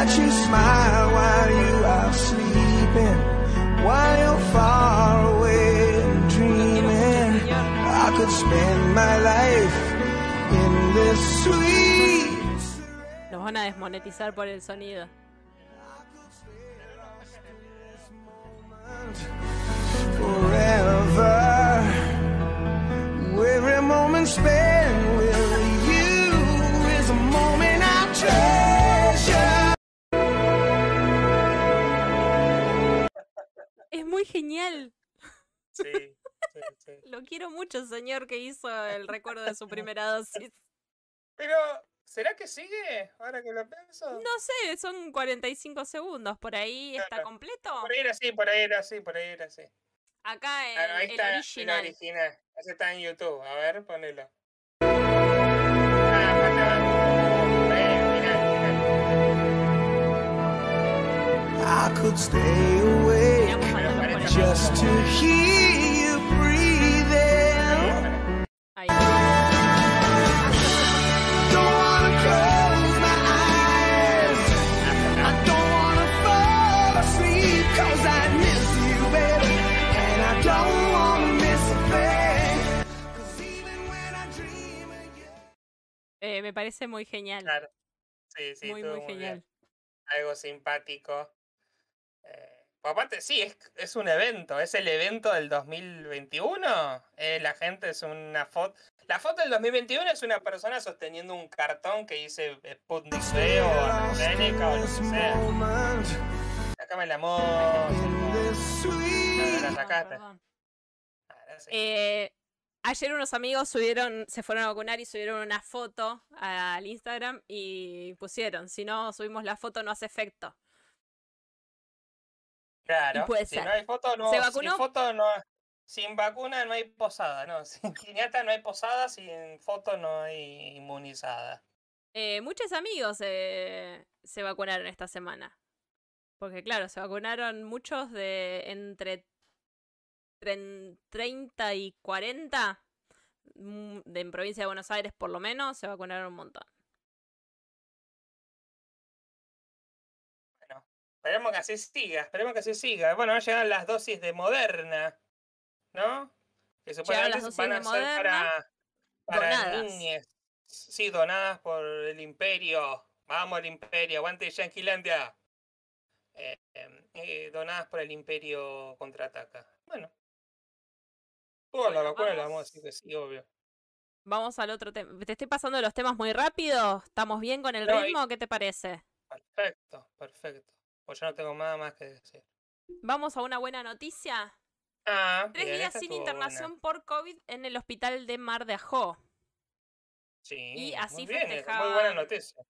Watch you smile while you are sleeping, while you're far away and dreaming. I could spend my life in this sweet. Nos van a desmonetizar por el sonido. forever. Every moment spent muy genial. Sí, sí, sí. Lo quiero mucho, señor que hizo el recuerdo de su primera dosis. Pero, ¿será que sigue? Ahora que lo pienso. No sé, son 45 segundos. ¿Por ahí está completo? Por ahí era así, por ahí era así, por ahí era así. Acá el, Ah, ahí el está original. el original. Ese está en YouTube. A ver, ponelo. Ah, falta. I could stay awake just to hear you breathing. Eh, me parece muy genial. Claro. Sí, sí, muy, muy, muy genial. Bien. Algo simpático. Eh, aparte, sí, es, es un evento, es el evento del 2021. Eh, la gente es una foto. La foto del 2021 es una persona sosteniendo un cartón que dice Sputnik V o AstraZeneca o lo que sea. Sácame la La sacaste. Eh, ayer unos amigos subieron, se fueron a vacunar y subieron una foto al Instagram y pusieron, si no subimos la foto no hace efecto. Claro, puede si ser. no hay foto, no. ¿Se Sin vacunó? foto no. Sin vacuna no hay posada, no. Sin piñata no hay posada, sin foto no hay inmunizada. Eh, muchos amigos eh, se vacunaron esta semana. Porque claro, se vacunaron muchos de entre tren- 30 y 40, mm, de, en provincia de Buenos Aires por lo menos, se vacunaron un montón. Esperemos que así siga, esperemos que así siga. Bueno, van a llegar las dosis de Moderna, ¿no? Que supuestamente las van a ser para, para niñes. Sí, donadas por el imperio. Vamos el imperio, aguante Yanquilandia. Eh, eh, eh, donadas por el imperio contraataca. Bueno. Toda la Bueno, vacuna la vamos- vamos a decir que sí, obvio. Vamos al otro tema. ¿Te estoy pasando los temas muy rápido? ¿Estamos bien con el No, y- ritmo? ¿Qué te parece? Perfecto, perfecto. Pues yo no tengo nada más que decir. Vamos a una buena noticia. Ah, Tres bien, días sin buena. internación por COVID en el hospital de Mar de Ajó. Sí, así muy bien, muy buena festejaban noticia.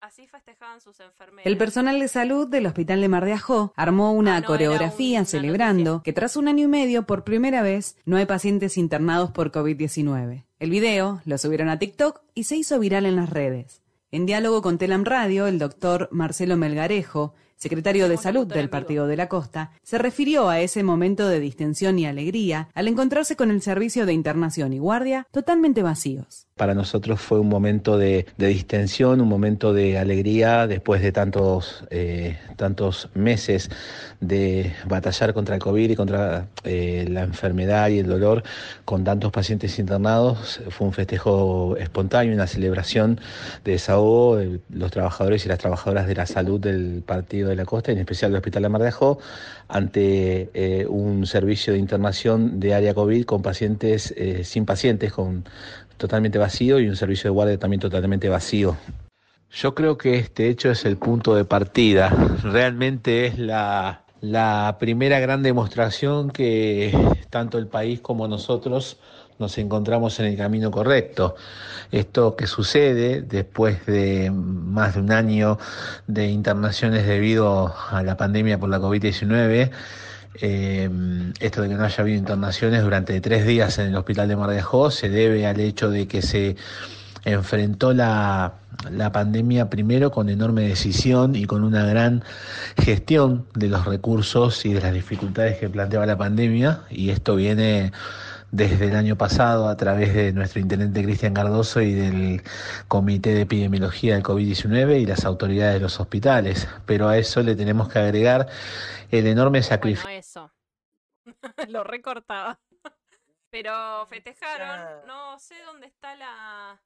Así festejaban sus enfermeras. El personal de salud del Hospital de Mar de Ajó armó una Ah, no, coreografía celebrando noticia. que tras un año y medio, por primera vez, no hay pacientes internados por COVID-19. El video lo subieron a TikTok y se hizo viral en las redes. En diálogo con Telam Radio, el doctor Marcelo Melgarejo, secretario de Salud del. Partido de la Costa, se refirió a ese momento de distensión y alegría al encontrarse con el servicio de internación y guardia totalmente vacíos. Para nosotros fue un momento de, distensión, un momento de alegría después de tantos, eh, tantos meses de batallar contra el COVID y contra eh, la enfermedad y el dolor con tantos pacientes internados. Fue un festejo espontáneo, una celebración de desahogo de los trabajadores y las trabajadoras de la salud del Partido de la Costa, en especial del Hospital de Mar de Ajó, ante eh, un servicio de internación de área COVID con pacientes, sin pacientes, con totalmente vacío y un servicio de guardia también totalmente vacío. Yo creo que este hecho es el punto de partida. Realmente es la, la primera gran demostración que tanto el país como nosotros nos encontramos en el camino correcto. Esto que sucede después de más de un año de internaciones debido a la pandemia por la COVID-19, eh, esto de que no haya habido internaciones durante tres días en el hospital de Mar de Ajó se debe al hecho de que se enfrentó la, la pandemia primero con enorme decisión y con una gran gestión de los recursos y de las dificultades que planteaba la pandemia y esto viene desde el año pasado a través de nuestro intendente Cristian Cardoso y del Comité de Epidemiología del COVID-19 y las autoridades de los hospitales. Pero a eso le tenemos que agregar el enorme sacrificio. Bueno, eso. Lo recortaba. Pero festejaron. No sé dónde está la.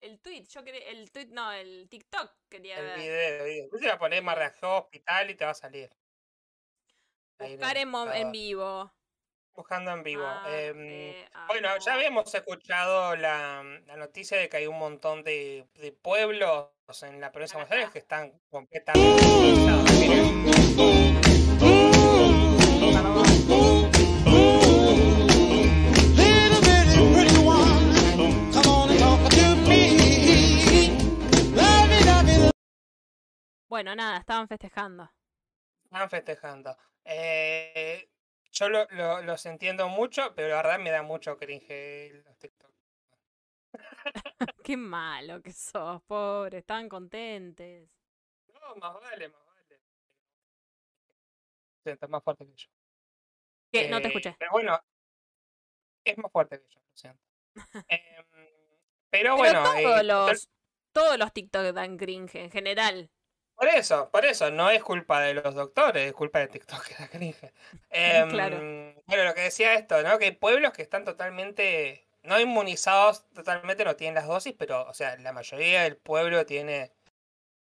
El tweet. Yo quería. El tweet, no, el TikTok quería El ver. video, el video. Tú te vas a poner Marrajó Hospital y te va a salir. Buscar en, vivo. Buscando en vivo. Ah, Em, eh, ah, bueno, ya habíamos escuchado la, la noticia de que hay un montón de, de pueblos en la provincia de Buenos Aires que están completamente Bueno, nada, estaban festejando. están festejando. Eh, yo lo- lo- los entiendo mucho, pero la verdad me da mucho cringe los TikTok. Qué malo que sos, pobre. Estaban contentes. No, más vale, más vale. Sí, está más fuerte que yo. ¿Qué? No te Eh, escuché. Pero bueno, es más fuerte que yo, lo siento. Em, pero Pero bueno, todos, eh, yo- los, todos los TikTok dan cringe en general. Por eso, por eso, no es culpa de los doctores, es culpa de TikTok que da cringe. Em, Claro. Bueno, lo que decía esto, ¿no? Que hay pueblos que están totalmente, no inmunizados totalmente no tienen las dosis, pero, o sea, la mayoría del pueblo tiene.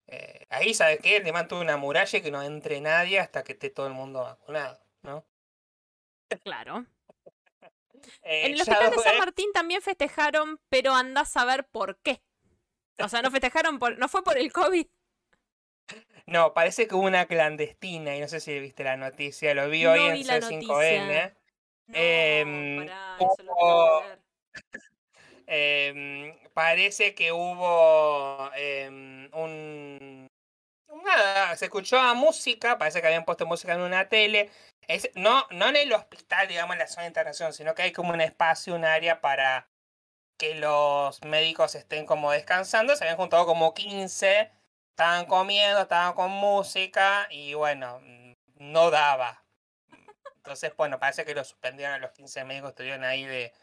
eh, ahí, ¿sabes qué? Le mantuvo una muralla y que no entre nadie hasta que esté todo el mundo vacunado, ¿no? Claro. Eh, En el hospital de San Martín también festejaron, pero anda a saber por qué. O sea, no festejaron por. No fue por el COVID. No, parece que hubo una clandestina y no sé si viste la noticia, lo vi No hoy en vi la C5N. No, Em, pará, hubo-. Em, parece que hubo em, un... Nada, se escuchó a música, parece que habían puesto música en una tele. Es, no, no en el hospital, digamos, en la zona de internación, sino que hay como un espacio, un área para que los médicos estén como descansando. Se habían juntado como 15, estaban comiendo, estaban con música y bueno, mm, no daba. Entonces, bueno, parece que lo suspendieron a los 15 médicos, estuvieron ahí de,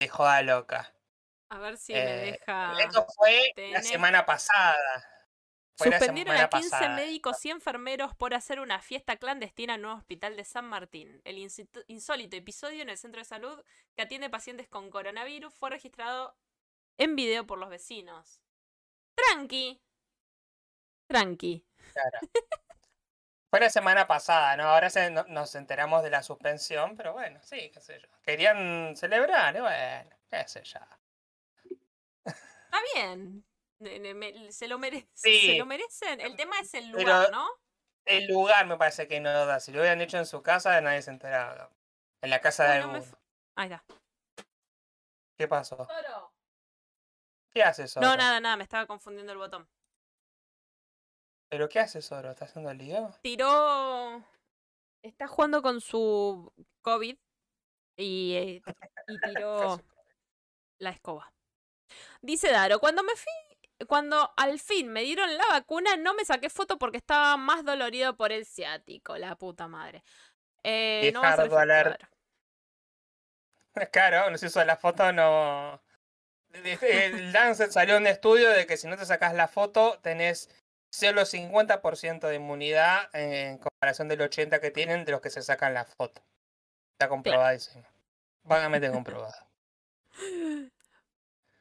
de joda loca. A ver si me Eh, deja. Esto fue la semana pasada. Fue Suspendieron semana a 15 pasada. médicos y enfermeros por hacer una fiesta clandestina en un hospital de San Martín. El insólito episodio en el centro de salud que atiende pacientes con coronavirus fue registrado en video por los vecinos. Tranqui. Tranqui. Claro. Fue la semana pasada, ¿no? Ahora se- no- nos enteramos de la suspensión, pero bueno, sí, qué sé yo. Querían celebrar, y bueno, qué sé yo. Está bien. Se lo, merece, Sí. se lo merecen. El tema es el Pero- lugar, ¿no? El lugar me parece que no da. Si lo hubieran hecho en su casa, nadie se enteraba. En la casa de Bueno, alguno. Ahí está. ¿Qué pasó? ¿Qué hace Soro? No, nada, nada, me estaba confundiendo el botón. ¿Pero qué hace Soro? ¿Está haciendo lío? tiró. Está jugando con su COVID y, eh, y tiró la escoba. Dice Daro, cuando me fui, cuando al fin me dieron la vacuna, no me saqué foto porque estaba más dolorido por el ciático, la puta madre. Eh, no va a ser Viejardo alert. claro. Claro, no se hizo la foto, no. El Lancet salió un estudio de que si no te sacas la foto, tenés solo 50% de inmunidad en comparación del 80% que tienen de los que se sacan la foto. Está comprobadísimo. Vagamente comprobado.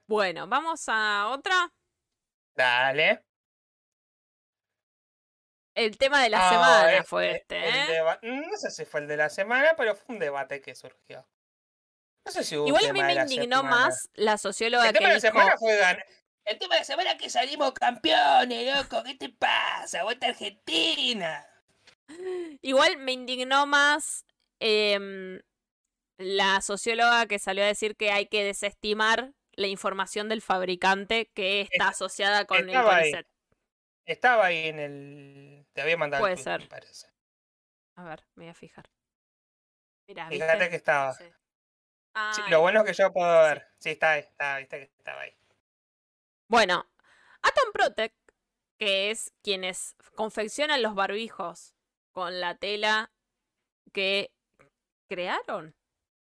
Bueno, vamos a otra. Dale. El tema de la Ah, semana este, fue este, ¿eh? No sé si fue el de la semana, pero fue un debate que surgió. No sé si hubo Igual a mí me indignó semana. más la socióloga El que tema de la dijo... semana fue ganar. El tema de la semana es que salimos campeones, loco. ¿Qué te pasa? Vuelta a Argentina. Igual me indignó más em, la socióloga que salió a decir que hay que desestimar la información del fabricante que está asociada con el ahí. CONICET. Estaba ahí en el. Te había mandado Puede el tweet, ser. me parece. A ver, me voy a fijar. Mira, Fíjate que estaba. Sí, lo bueno es que yo puedo ver. Sí, está ahí, está, viste que estaba ahí. Bueno, Atom Protect, que es quienes confeccionan los barbijos con la tela que crearon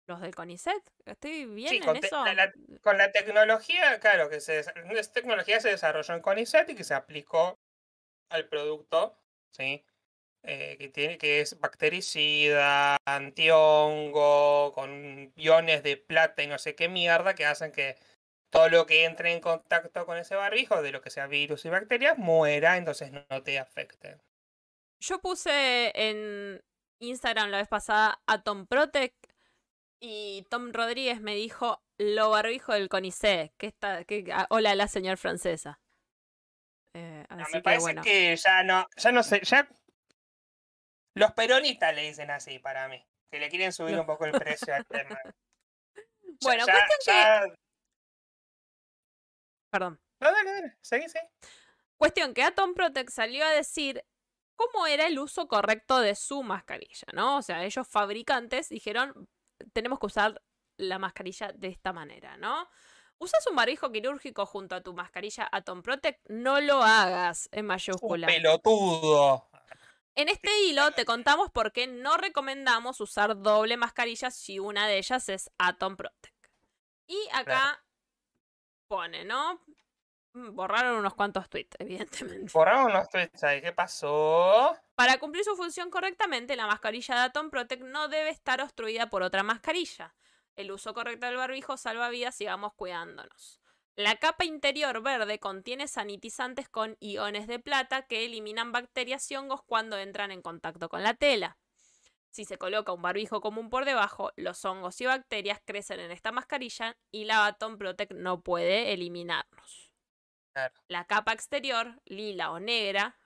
los del CONICET. Estoy bien Sí, en con, eso. la- la- con la tecnología, claro, que se, esa tecnología se desarrolló en CONICET y que se aplicó al producto, ¿sí? Eh, que, tiene, que es bactericida, antihongo, con iones de plata y no sé qué mierda que hacen que todo lo que entre en contacto con ese barbijo, de lo que sea virus y bacterias, muera, entonces no, te afecte. Yo puse en Instagram la vez pasada Atom Protect y Tom Rodríguez me dijo lo barbijo del CONICET. Que está, que, ah, hola, la señora francesa. Eh, No, así me que parece bueno. que ya no, ya no sé, ya los peronistas le dicen así para mí, que le quieren subir un poco el precio al tema. Bueno, ya- cuestión que- Perdón. No, dale, dale, seguí, seguí. Cuestión que Atom Protect salió a decir cómo era el uso correcto de su mascarilla, ¿no? O sea, ellos fabricantes dijeron, tenemos que usar la mascarilla de esta manera, ¿no? Usas un barbijo quirúrgico junto a tu mascarilla Atom Protect, no lo hagas en Un mayúscula. pelotudo. En este hilo te contamos por qué no recomendamos usar doble mascarilla si una de ellas es Atom Protect. Y acá pone, ¿no? Mm, Borraron unos cuantos tweets, evidentemente. Borramos unos tweets ahí, ¿qué pasó? Para cumplir su función correctamente, la mascarilla de Atom Protect no debe estar obstruida por otra mascarilla. El uso correcto del barbijo salva vidas, sigamos cuidándonos. La capa interior verde contiene sanitizantes con iones de plata que eliminan bacterias y hongos cuando entran en contacto con la tela. Si se coloca un barbijo común por debajo, los hongos y bacterias crecen en esta mascarilla y la Baton Protect no puede eliminarlos. Claro. La capa exterior, lila o negra,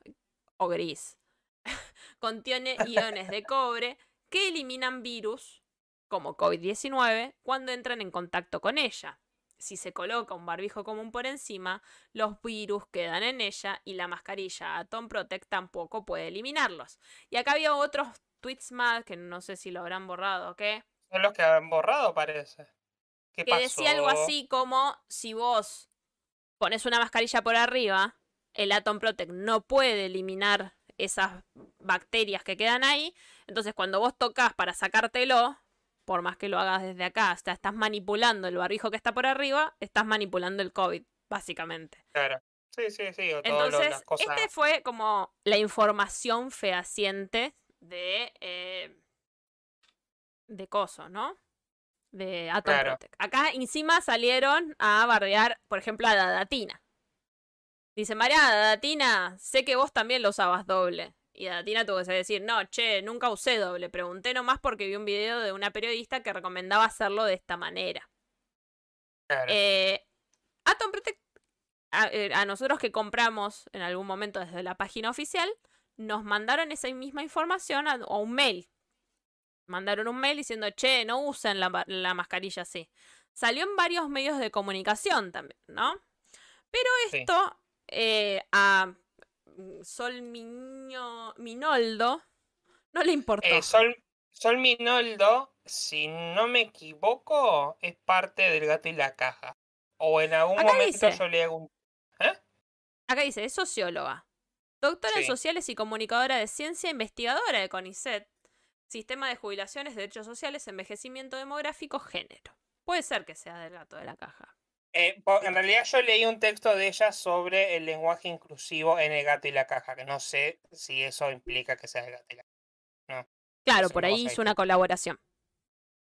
o gris, contiene iones de cobre que eliminan virus, como COVID-19, cuando entran en contacto con ella. Si se coloca un barbijo común por encima, los virus quedan en ella y la mascarilla Atom Protect tampoco puede eliminarlos. Y acá había otros tweets más que no sé si lo habrán borrado o qué, Son los que han borrado, parece. ¿Qué que decía algo así como si vos pones una mascarilla por arriba, el Atom Protect no puede eliminar esas bacterias que quedan ahí, entonces cuando vos tocas para sacártelo, por más que lo hagas desde acá, o sea, estás manipulando el barbijo que está por arriba, estás manipulando el COVID, básicamente. Claro. Sí, sí, sí. o todo lo- Entonces, las cosas. este fue como la información fehaciente de. eh, de Coso, ¿no? De Atom Claro. Protect. Acá encima salieron a bardear, por ejemplo, a Dadatina. Dice, María, Dadatina, sé que vos también lo usabas doble. Y Dadatina tuvo que decir, no, che, nunca usé doble. Pregunté nomás porque vi un video de una periodista que recomendaba hacerlo de esta manera. Claro. Eh, Atom Protect, a, eh, a nosotros que compramos en algún momento desde la página oficial, nos mandaron esa misma información a, o un mail. Mandaron un mail diciendo, che, no usen la, la mascarilla así. Salió en varios medios de comunicación también, ¿no? Pero Sí. esto eh, a Sol Miño, Minoldo no le importó. Eh, Sol, Sol Minoldo, si no me equivoco, es parte del gato y la caja. O en algún Acá momento dice. yo le hago un. ¿Eh? Acá dice, es socióloga, doctora en sociales y comunicadora de ciencia, investigadora de CONICET, sistema de jubilaciones, derechos sociales, envejecimiento demográfico, género. Puede ser que sea del gato de la caja. Eh, en realidad yo leí un texto de ella sobre el lenguaje inclusivo en el gato y la caja, que no sé si eso implica que sea el gato y la caja. Claro, por ahí hizo una colaboración.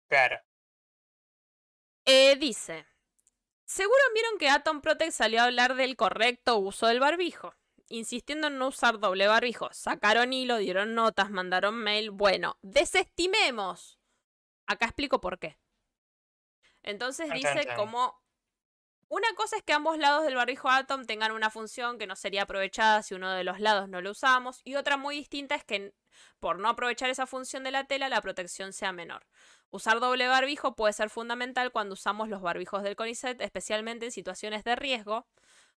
Claro. Eh, dice, seguro vieron que Atom Protect salió a hablar del correcto uso del barbijo, insistiendo en no usar doble barbijo. Sacaron hilo, dieron notas, mandaron mail. Bueno, desestimemos. Acá explico por qué. Entonces dice como... Una cosa es que ambos lados del barbijo Atom tengan una función que no sería aprovechada si uno de los lados no lo usamos, y otra muy distinta es que por no aprovechar esa función de la tela la protección sea menor. Usar doble barbijo puede ser fundamental cuando usamos los barbijos del CONICET, especialmente en situaciones de riesgo,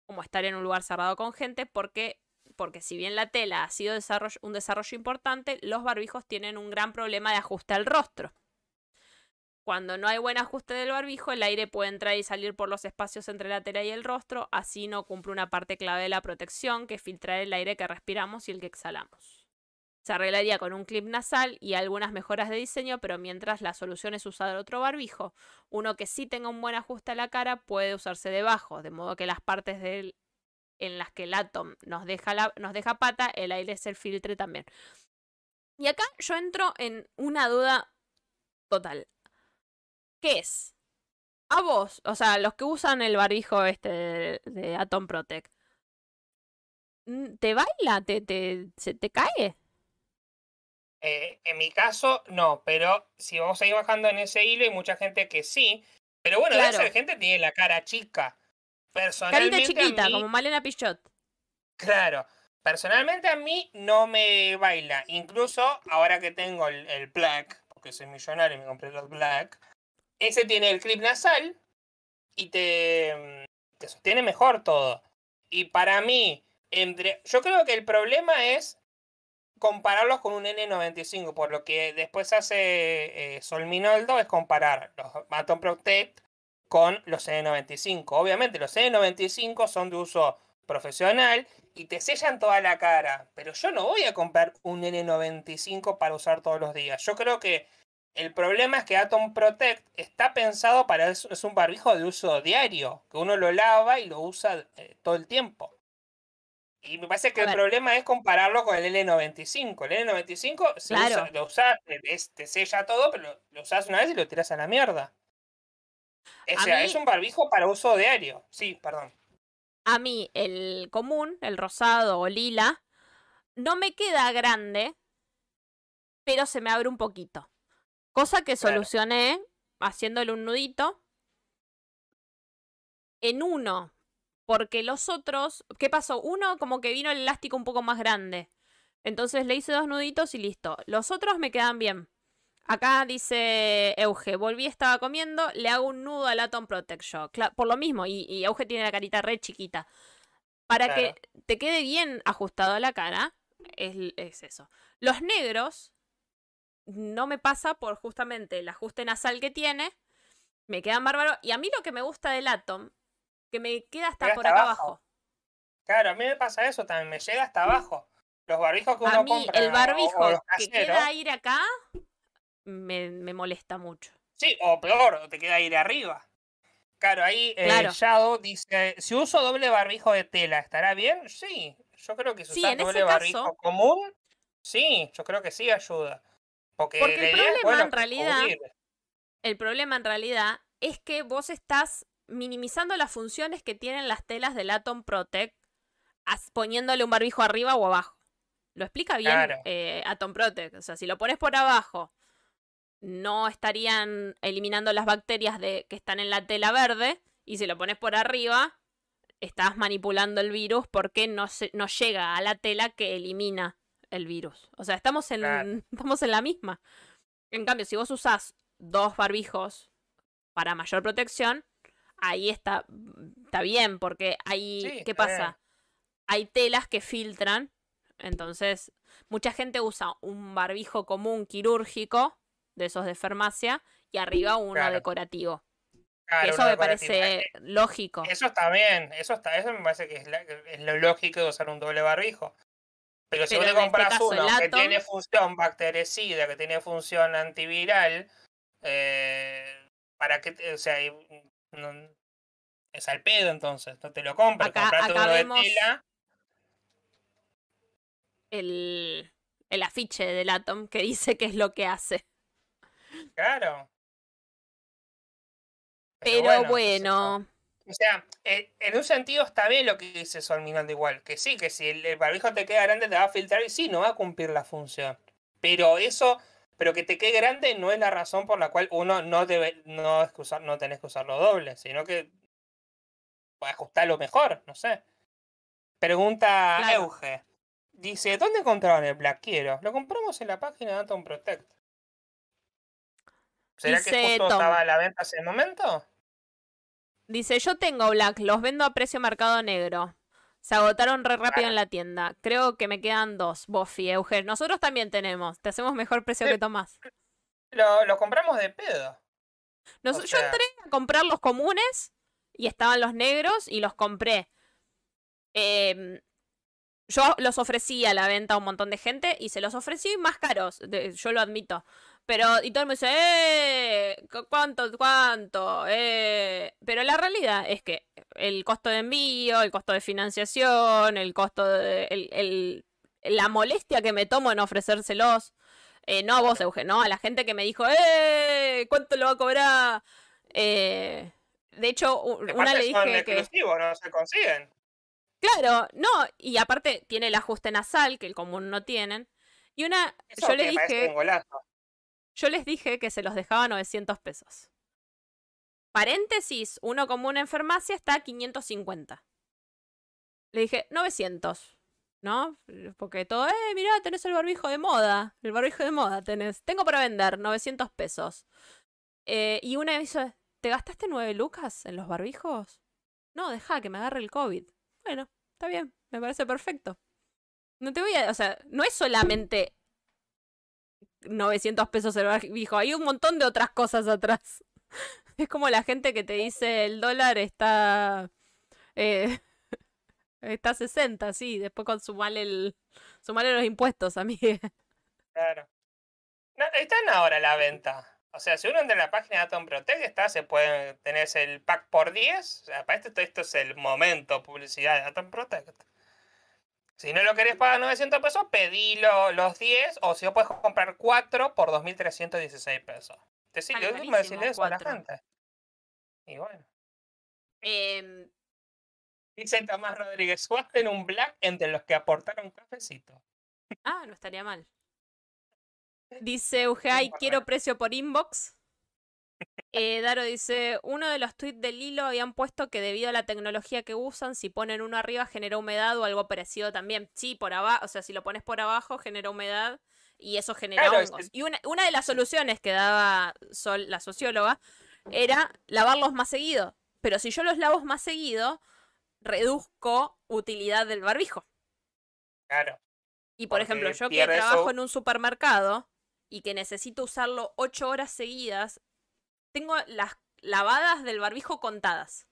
como estar en un lugar cerrado con gente, porque, porque si bien la tela ha sido un desarrollo importante, los barbijos tienen un gran problema de ajuste al rostro. Cuando no hay buen ajuste del barbijo, el aire puede entrar y salir por los espacios entre la tela y el rostro, así no cumple una parte clave de la protección, que es filtrar el aire que respiramos y el que exhalamos. Se arreglaría con un clip nasal y algunas mejoras de diseño, pero mientras la solución es usar otro barbijo, uno que sí tenga un buen ajuste a la cara puede usarse debajo, de modo que las partes del- en las que el Atom nos deja, nos deja pata, el aire se filtre también. Y acá yo entro en una duda total. ¿Qué es? A vos, o sea, los que usan el barbijo este de, de Atom Protect, ¿te baila? ¿Te, te, se te cae? Eh, en mi caso, no, pero si vamos a ir bajando en ese hilo, hay mucha gente que sí. Pero bueno, Claro. debe ser gente que tiene la cara chica. Carita Personalmente, a chiquita, mí- como Malena Pichot. Claro. Personalmente a mí no me baila. Incluso ahora que tengo el, el Black, porque soy millonario y me compré los Black, ese tiene el clip nasal y te, te sostiene mejor todo. Y para mí, entre, yo creo que el problema es compararlos con un N95, por lo que después hace eh, Sol Minoldo es comparar los Atom Protect con los N95. Obviamente los N95 son de uso profesional y te sellan toda la cara, pero yo no voy a comprar un N95 para usar todos los días. Yo creo que el problema es que Atom Protect está pensado para es un barbijo de uso diario, que uno lo lava y lo usa eh, todo el tiempo. Y me parece que A el ver. problema es compararlo con el N95. El N95 se Claro. usa, lo usa, es- te sella todo, pero lo, lo usas una vez y lo tiras a la mierda. O sea, mí- es un barbijo para uso diario. Sí, perdón. A mí, el común, el rosado o lila, no me queda grande, pero se me abre un poquito. Cosa que Claro. solucioné haciéndole un nudito en uno. Porque los otros, ¿qué pasó? Uno como que vino el elástico un poco más grande. Entonces le hice dos nuditos y listo. Los otros me quedan bien. Acá dice Euge, volví, estaba comiendo, le hago un nudo al Atom Protect. Cla- por lo mismo, y, y Euge tiene la carita re chiquita. Para Claro. que te quede bien ajustado a la cara, es, es eso. Los negros no me pasa por justamente el ajuste nasal que tiene. Me quedan bárbaros. Y a mí lo que me gusta del Atom, que me queda hasta por hasta acá abajo. abajo. Claro, a mí me pasa eso también, me llega hasta abajo. Los barbijos que uno A mí compra el barbijo o los que queda aire acá me, me molesta mucho. Sí, o peor, te queda aire arriba. Claro, ahí eh, Claro. Shadow dice, si uso doble barbijo de tela, ¿estará bien? Sí, yo creo que si Sí, usas doble barbijo caso- común, sí, yo creo que sí ayuda. Porque, el es, problema, bueno, en realidad. El problema en realidad es que vos estás minimizando las funciones que tienen las telas del Atom Protect poniéndole un barbijo arriba o abajo. Lo explica bien Claro. eh, Atom Protect. O sea, si lo pones por abajo, no estarían eliminando las bacterias de, que están en la tela verde. Y si lo pones por arriba, estás manipulando el virus porque no, se, no llega a la tela que elimina el virus. O sea, estamos en, Claro. estamos en la misma. En cambio, si vos usás dos barbijos para mayor protección, ahí está, está bien, porque ahí, Sí, ¿qué pasa? Hay telas que filtran, entonces mucha gente usa un barbijo común quirúrgico, de esos de farmacia, y arriba uno Claro. decorativo. Claro, que eso me parece lógico. Eso está bien, eso está, eso me parece que es, la- es lo lógico de usar un doble barbijo. Pero si vos te este compras uno que tiene función bactericida, que tiene función antiviral, eh, ¿para qué? te- o sea, no- es al pedo entonces, no te lo compras, Acá- comprate acá uno vemos- de tela. El, el afiche del Atom que dice qué es lo que hace. Claro. Pero yo. bueno, O sea, eh, en un sentido está bien lo que dice Sol Minolta igual, que sí, que si el barbijo te queda grande te va a filtrar y sí, no va a cumplir la función. Pero eso, pero que te quede grande no es la razón por la cual uno no debe, no es que usar, no tenés que usarlo doble, sino que ajustarlo mejor, no sé. Pregunta Claro. Euge. Dice, ¿dónde encontraron el Black Quiero? Lo compramos en la página de Atom Protect. ¿Será que justo Tom. estaba a la venta hace el momento? dice yo tengo Black, los vendo a precio mercado negro. Se agotaron re rápido en la tienda. Creo que me quedan dos, Buffy, Eugen. Nosotros también tenemos. Te hacemos mejor precio Sí. que Tomás. Lo, lo compramos de pedo. Nos- yo sea- entré a comprar los comunes y estaban los negros y los compré. Em, yo los ofrecí a la venta a un montón de gente y se los ofrecí más caros, de- yo lo admito. Pero, y todo el mundo dice, ¡eh! ¿cu- ¿Cuánto? ¿Cuánto? Eh. Pero la realidad es que el costo de envío, el costo de financiación, el costo de. el- el- la molestia que me tomo en ofrecérselos. eh, no a vos, Eugen, no, a la gente que me dijo, ¡eh! ¿Cuánto lo va a cobrar? Eh, de hecho, una le son dije que. exclusivos, no se consiguen. Claro, no, y aparte tiene el ajuste nasal que el común no tienen. Y una, Eso yo le dije, un yo les dije que se los dejaba a 900 pesos. Paréntesis, uno común en farmacia está a 550. Le dije, 900, ¿no? Porque todo, eh, mirá, tenés el barbijo de moda. El barbijo de moda tenés. Tengo para vender, 900 pesos. Eh, y una me dice, ¿te gastaste 9 lucas en los barbijos? No, deja que me agarre el COVID. Bueno, está bien, me parece perfecto. No te voy a, o sea, no es solamente 900 pesos el barbijo, hay un montón de otras cosas atrás. Es como la gente que te dice el dólar está eh, está a 60, sí, después con sumale el sumale los impuestos, amigue. Claro. No, están ahora a la venta. O sea, si uno entra en la página de Atom Protect, está, se puede tener el pack por 10. O sea, para esto, esto es el momento publicidad de Atom Protect. Si no lo querés pagar 900 pesos, pedilo los 10. O si no puedes comprar 4 por 2.316 pesos. Decí- Sale lo mismo carísimo, decirle eso a la cuatro. gente. Y bueno. Em, Dice Tomás Rodríguez, jugaste en un black entre los que aportaron cafecito. ah, no estaría mal. Dice Bien, quiero precio por inbox. Eh, Daro dice, uno de los tweets del hilo habían puesto que debido a la tecnología que usan, si ponen uno arriba genera humedad o algo parecido también. Sí, por abajo, o sea, si lo pones por abajo genera humedad y eso genera Claro, hongos. Y una, una de las soluciones que daba Sol, la socióloga, era lavarlos más seguido. Pero si yo los lavo más seguido, reduzco utilidad del barbijo. Claro. Y por ejemplo, yo que trabajo en un supermercado y que necesito usarlo ocho horas seguidas, tengo las lavadas del barbijo contadas.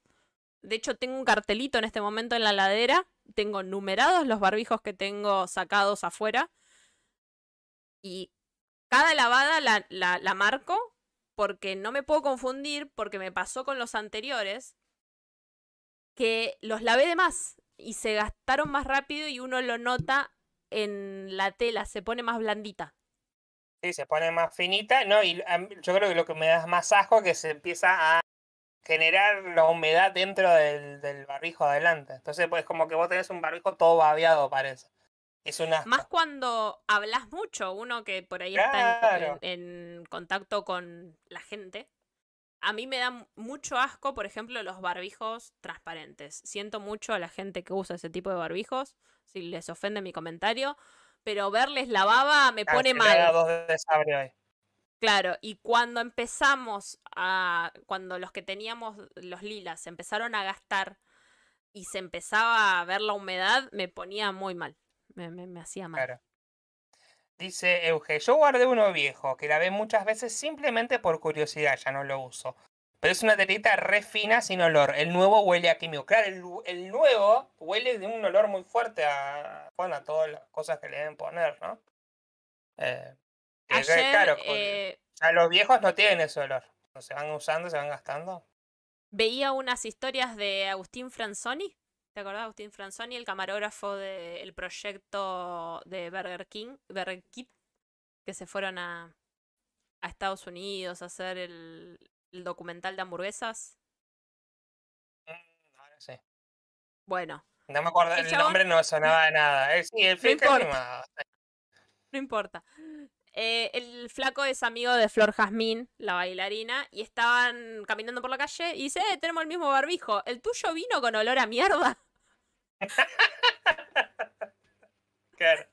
De hecho, tengo un cartelito en este momento en la ladera. Tengo numerados los barbijos que tengo sacados afuera. Y cada lavada la, la, la marco porque no me puedo confundir porque me pasó con los anteriores que los lavé de más y se gastaron más rápido y uno lo nota en la tela, se pone más blandita. Sí, se pone más finita, ¿no? Y yo creo que lo que me da más asco es que se empieza a generar la humedad dentro del, del adelante. Entonces, pues como que vos tenés un barbijo todo babeado, parece. Es una Más cuando hablas mucho, uno que por ahí está en contacto con la gente. A mí me da mucho asco, por ejemplo, los barbijos transparentes. Siento mucho a la gente que usa ese tipo de barbijos, si les ofende mi comentario, pero verles la baba me pone mal. dos de sabre hoy. Claro, y cuando empezamos a, cuando los que teníamos los lilas empezaron a gastar y se empezaba a ver la humedad, me ponía muy mal, me, me, me hacía mal. Claro. Dice Euge, yo guardé uno viejo, que la ve muchas veces simplemente por curiosidad, ya no lo uso. Pero es una telita re fina sin olor. El nuevo huele a químico. Claro, el, nu- el nuevo huele de un olor muy fuerte a, bueno, a todas las cosas que le deben poner, ¿no? Eh, que, claro, eh, ya los viejos no tienen ese olor. No se van usando, se van gastando. veía unas historias de Agustín Franzoni. ¿Te acordás de Agustín Franzoni, el camarógrafo del proyecto de Burger King, Burger Kit, que se fueron a, a Estados Unidos a hacer el, el documental de hamburguesas? Mm, ahora sí. Bueno, No me acuerdo, El nombre no sonaba de nada. Eh, sí, el No importa. no importa. Eh, el flaco es amigo de Flor Jazmín, la bailarina, y estaban caminando por la calle y dice, eh, tenemos el mismo barbijo. ¿El tuyo vino con olor a mierda? Claro.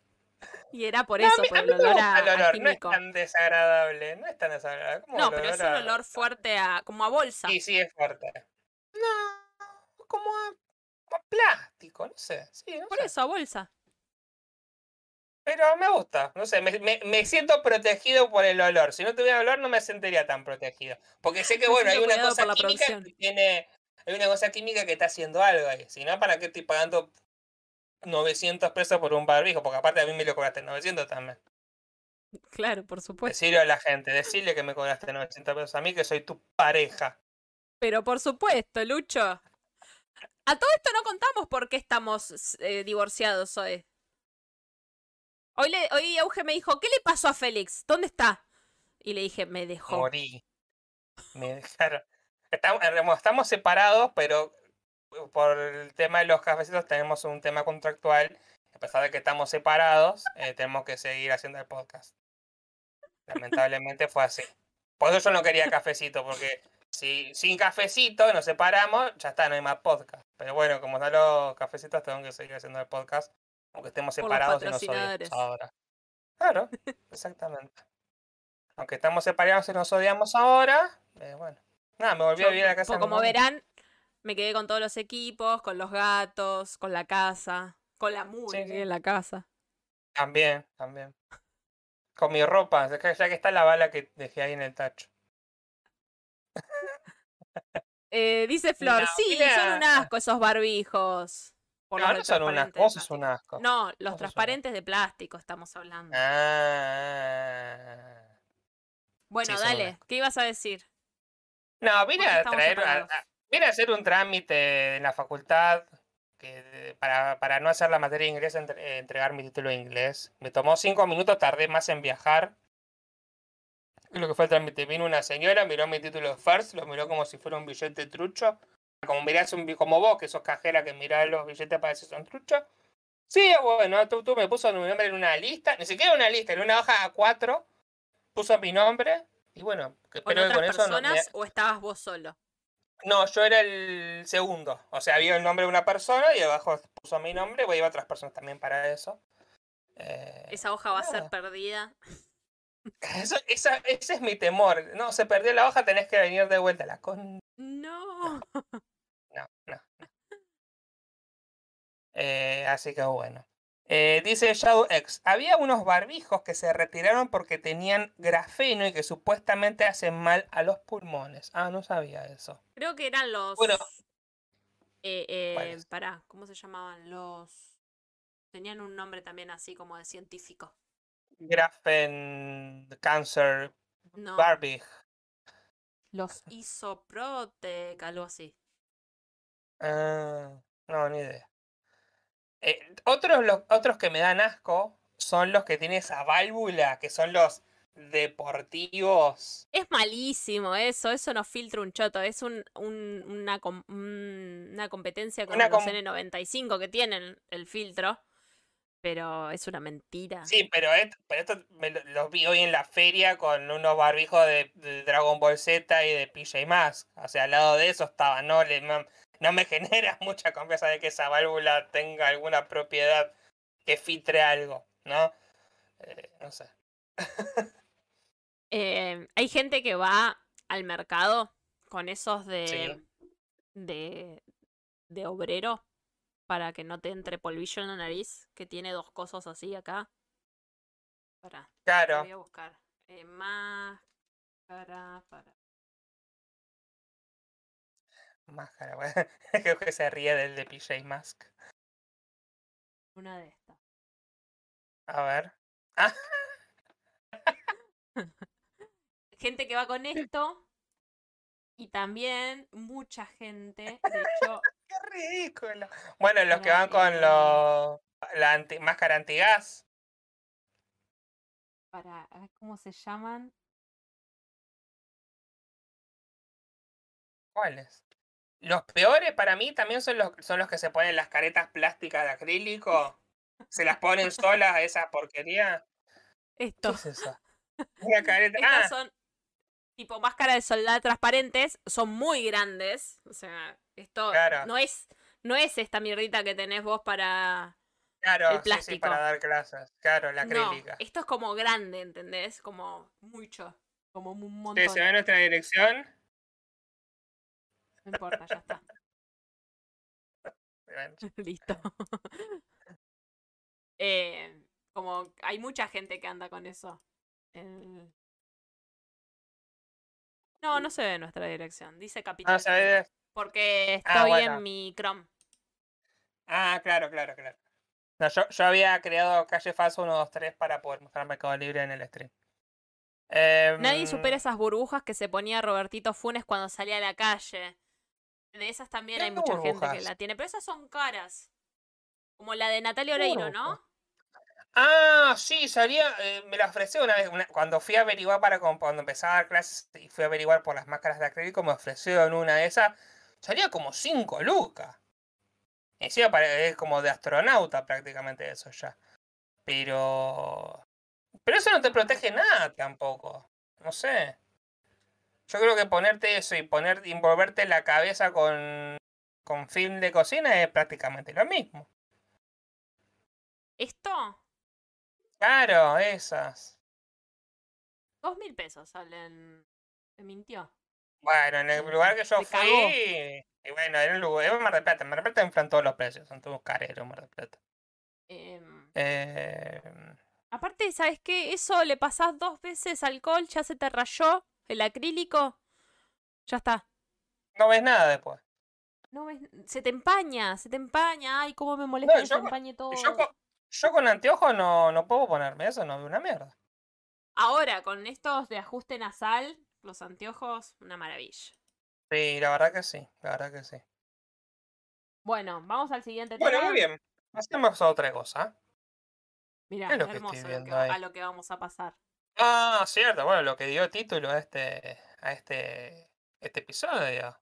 Y era por No, eso, mí- por el olor a, el olor, no es tan desagradable, no es tan desagradable. como No, pero es un a- olor fuerte a, como a bolsa. Sí, sí, es fuerte. No, como a, a plástico, no sé. Sí, no Por sé. eso, a bolsa. Pero me gusta, no sé, me, me- me siento protegido por el olor. Si no tuviera olor no me sentiría tan protegido. Porque sé que, bueno, hay una cosa la química producción. que tiene... Hay una cosa química que está haciendo algo ahí. Si no, ¿para qué estoy pagando 900 pesos por un barbijo? Porque aparte a mí me lo cobraste 900 también. Claro, por supuesto. Decirle a la gente, decirle que me cobraste 900 pesos a mí, que soy tu pareja. Pero por supuesto, Lucho. A todo esto no contamos por qué estamos eh, divorciados hoy. Hoy, le, hoy Auge me dijo, ¿qué le pasó a Félix? ¿Dónde está? Y le dije, me dejó. Morí. Me dejaron. Realidad, estamos separados, pero por el tema de los cafecitos tenemos un tema contractual. A pesar de que estamos separados, eh, tenemos que seguir haciendo el podcast. Lamentablemente fue así. Por eso yo no quería cafecito, porque si sin cafecito nos separamos, ya está, no hay más podcast. Pero bueno, como están los cafecitos, tengo que seguir haciendo el podcast, aunque estemos separados y nos patrocinadores. ahora. Claro, exactamente. Aunque estamos separados y nos odiamos ahora, eh, bueno. Nada, me volví a Yo, vivir a la casa. como mamá. verán, me quedé con todos los equipos, con los gatos, con la casa, con la mugre sí. hay en la casa. También, también. Con mi ropa, ya que ya que está la bala que dejé ahí en el tacho. Eh, dice Flor, No, sí, mira. son un asco esos barbijos. Por No, los no son un asco, transparente de vos sos un asco. No, los transparentes de plástico estamos hablando. Ah. Bueno, sí, son un dale. ¿qué ibas a decir? No, vine a estamos traer, a- separados. a- vine a hacer un trámite en la facultad que, para, para no hacer la materia de inglés, entre- eh, entregar mi título de inglés. Me tomó cinco minutos, tardé más en viajar lo que fue el trámite. Vino una señora, miró mi título de First, lo miró como si fuera un billete trucho. Como mirás un, como vos, que sos cajera que mirás los billetes para si son truchos. Sí, bueno, tú, tú me puso mi nombre en una lista, ni siquiera una lista, en una hoja A4, puso mi nombre, y bueno, que ¿Con otras con eso no, personas o estabas vos solo? no, yo era el segundo. O sea, había el nombre de una persona y abajo puso mi nombre, voy a llevar otras personas también para eso. Eh, Esa hoja va a ser perdida. Eso, esa, ese es mi temor. No, se perdió la hoja, tenés que venir de vuelta. La con... No, no. Eh, así que bueno. Eh, dice Shadow X, había unos barbijos que se retiraron porque tenían grafeno y que supuestamente hacen mal a los pulmones. Ah, no sabía eso. Creo que eran los. Bueno. Eh, eh, pará, ¿cómo se llamaban? Los. Tenían un nombre también así como de científico. Grafen Cancer No. Barbie. Los Isoprotec, algo así. Ah, no, ni idea. Eh, otros, los, otros que me dan asco son los que tienen esa válvula, que son los deportivos. Es malísimo eso, eso no filtra un choto, es un, un- una, com- un- una competencia con Una los com- N95 que tienen el filtro, pero es una mentira. Sí, pero, et- pero esto me lo- los vi hoy en la feria con unos barbijos de, de Dragon Ball Z y de PJ Masks. O sea, al lado de eso estaba, no, le, no, me genera mucha confianza de que esa válvula tenga alguna propiedad que filtre algo, ¿no? Eh, no sé. Eh, hay gente que va al mercado con esos de, Sí. de, de obrero para que no te entre polvillo en la nariz, que tiene dos cosas así acá. Para, Claro. voy a buscar. Eh, máscara para. Máscara, bueno. Creo que se ríe del de PJ Mask. Una de estas. A ver. Ah, Gente que va con esto. Y también mucha gente, de hecho, qué ridículo. Bueno, los que van con los la anti- máscara antigas. para, ¿cómo se llaman? ¿Cuáles? Los peores para mí también son los, son los que se ponen las caretas plásticas de acrílico. Se las ponen solas a esa porquería. ¿Qué Esto. es eso? Una careta. Estas Ah, son tipo máscara de soldado transparentes, son muy grandes. O sea, esto Claro. no es no es esta mierdita que tenés vos para claro, el sí, sí, plástico. para dar clases. Claro, la No, acrílica. esto es como grande, ¿entendés? Como mucho, como un Sí, montón. se ve nuestra dirección. No importa, ya está. Listo. Eh, como hay mucha gente que anda con eso. El- No, no se ve nuestra dirección. Dice Capital. Ah, se ve- Porque estoy Ah, bueno. en mi Chrome. Ah, claro, claro, claro. No, yo, yo había creado calle falso 1, 2, 3 para poder mostrar Mercado Libre en el stream. Nadie Em, supera esas burbujas que se ponía Robertito Funes cuando salía a la calle. De esas también ¿Qué hay mucha gente que la tiene, pero esas son caras. Como la de Natalia Oreiro, ¿no? Ah, sí, salía, eh, me la ofreció una vez, una- cuando fui a averiguar para cuando empezaba a dar clases y fui a averiguar por las máscaras de acrílico, me ofreció en una de esas, salía como 5 lucas. Encima es como de astronauta prácticamente eso ya. Pero... Pero eso no te protege nada tampoco. No sé. Yo creo que ponerte eso y poner, envolverte la cabeza con, con film de cocina es prácticamente lo mismo. Esto, Claro, esas. dos mil pesos salen. Me mintió. Bueno, en el lugar que yo fui, y bueno, era un lugar, era Mar del Plata, en Mar del Plata inflan todos los precios, son todos careros Mar del Plata. Eh, aparte, ¿sabes qué? Eso le pasás dos veces alcohol, ya se te rayó el acrílico. Ya está. no ves nada después. No ves, se te empaña, se te empaña. Ay, cómo me molesta y que se empañe todo. Yo con, yo con anteojos no, no puedo ponerme eso, no veo una mierda. Ahora, con estos de ajuste nasal, los anteojos, una maravilla. Sí, la verdad que sí, la verdad que sí. Bueno, vamos al siguiente Bueno, tema. muy bien. Hacemos otra cosa. Estoy hermoso lo que a lo que vamos a pasar. Ah, cierto, bueno, lo que dio título a este, a este, este episodio.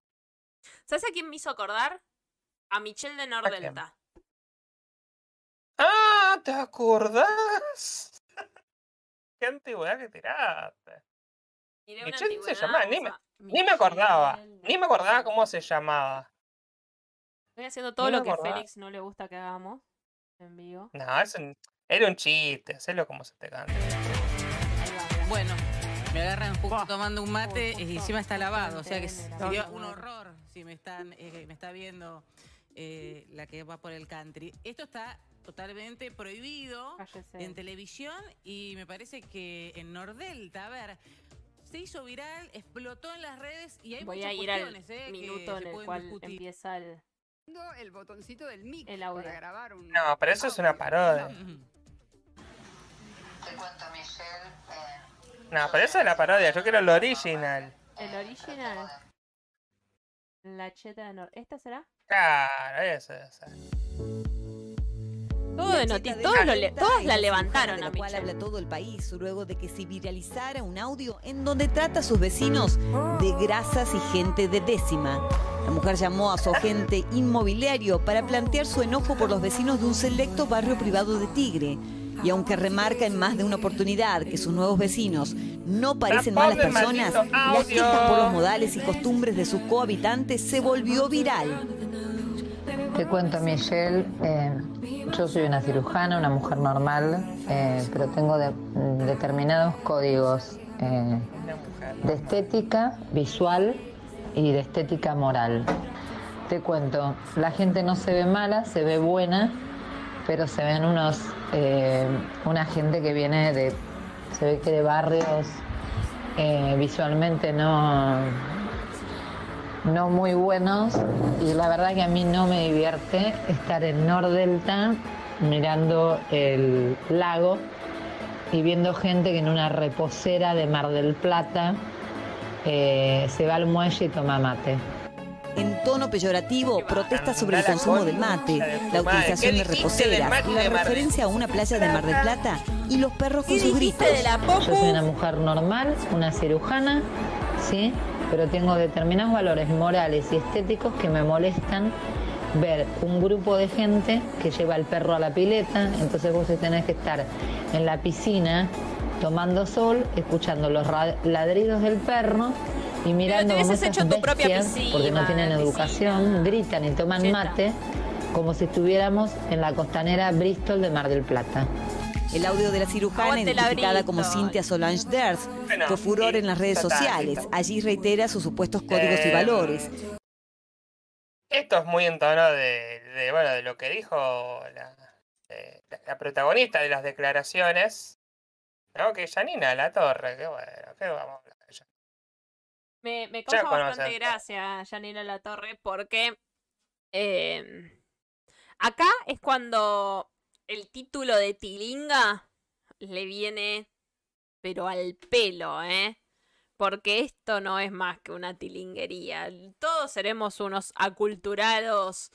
¿Sabes a quién me hizo acordar? A Michelle de? Nordelta. Ah, ¿te acordás? Qué antigüedad que tiraste. Michelle se llamaba, ni me- Ni acordaba, ni me acordaba cómo se llamaba. Estoy haciendo todo lo que a. Félix no le gusta que hagamos en vivo. No, es un- era un chiste, hacelo como se te cante. Bueno, me agarran justo tomando un mate y encima está lavado, o sea que sería un horror si me están eh, me está viendo eh, la que va por el country. Esto está totalmente prohibido Cállese. en televisión y me parece que en Nordelta, a ver, se hizo viral, explotó en las redes y hay Voy muchas a ir al cuestiones eh, que minuto en se el pueden cual discutir. empieza el. el botoncito del mic El audio. para grabar un No, pero eso es una parodia. Ujú. No, pero eso es la parodia, yo quiero el original. El original. La cheta de Nor. ¿Esta será? Claro, eso, eso. Todo de noti todos, lo le- todos la levantaron a de la cual Michelle. habla todo el país luego de que se viralizara un audio en donde trata a sus vecinos de grasas y gente de décima. La mujer llamó a su agente inmobiliario para plantear su enojo por los vecinos de un selecto barrio privado de Tigre. Y aunque remarca en más de una oportunidad que sus nuevos vecinos no parecen malas personas, la queja por los modales y costumbres de sus cohabitantes se volvió viral. Te cuento, Michelle, eh, yo soy una cirujana, una mujer normal, eh, pero tengo de- determinados códigos eh, de estética visual y de estética moral. Te cuento, la gente no se ve mala, se ve buena, pero se ven unos, eh, una gente que viene de, se ve que de barrios eh, visualmente no, no muy buenos y la verdad que a mí no me divierte estar en Nordelta mirando el lago y viendo gente que en una reposera de Mar del Plata eh, se va al muelle y toma mate. En tono peyorativo, protesta sobre el consumo del mate, la utilización ¿Qué de reposeras, la referencia a una playa de Mar del Plata y los perros con ¿Qué sus gritos. de la Yo soy una mujer normal, una cirujana, sí, pero tengo determinados valores morales y estéticos que me molestan ver un grupo de gente que lleva al perro a la pileta, entonces vos tenés que estar en la piscina tomando sol, escuchando los ladridos del perro y mirando te hecho tu propia bestias, porque no tienen piscina. educación, gritan y toman Cheta. mate como si estuviéramos en la costanera Bristol de Mar del Plata. El audio de la cirujana, identificada como. Cynthia Solange Derth, Bueno, fue furor en las redes sociales. Allí reitera sus supuestos códigos y Eh, valores. Esto es muy en tono de, de, bueno, de lo que dijo la, eh, la- la protagonista de las declaraciones, ¿no? Que es Janina La Torre, que bueno, ¿qué vamos Me, me causa bastante gracia Janina La Torre porque eh, acá es cuando el título de Tilinga le viene pero al pelo, ¿eh? Porque esto no es más que una tilinguería. Todos seremos unos aculturados,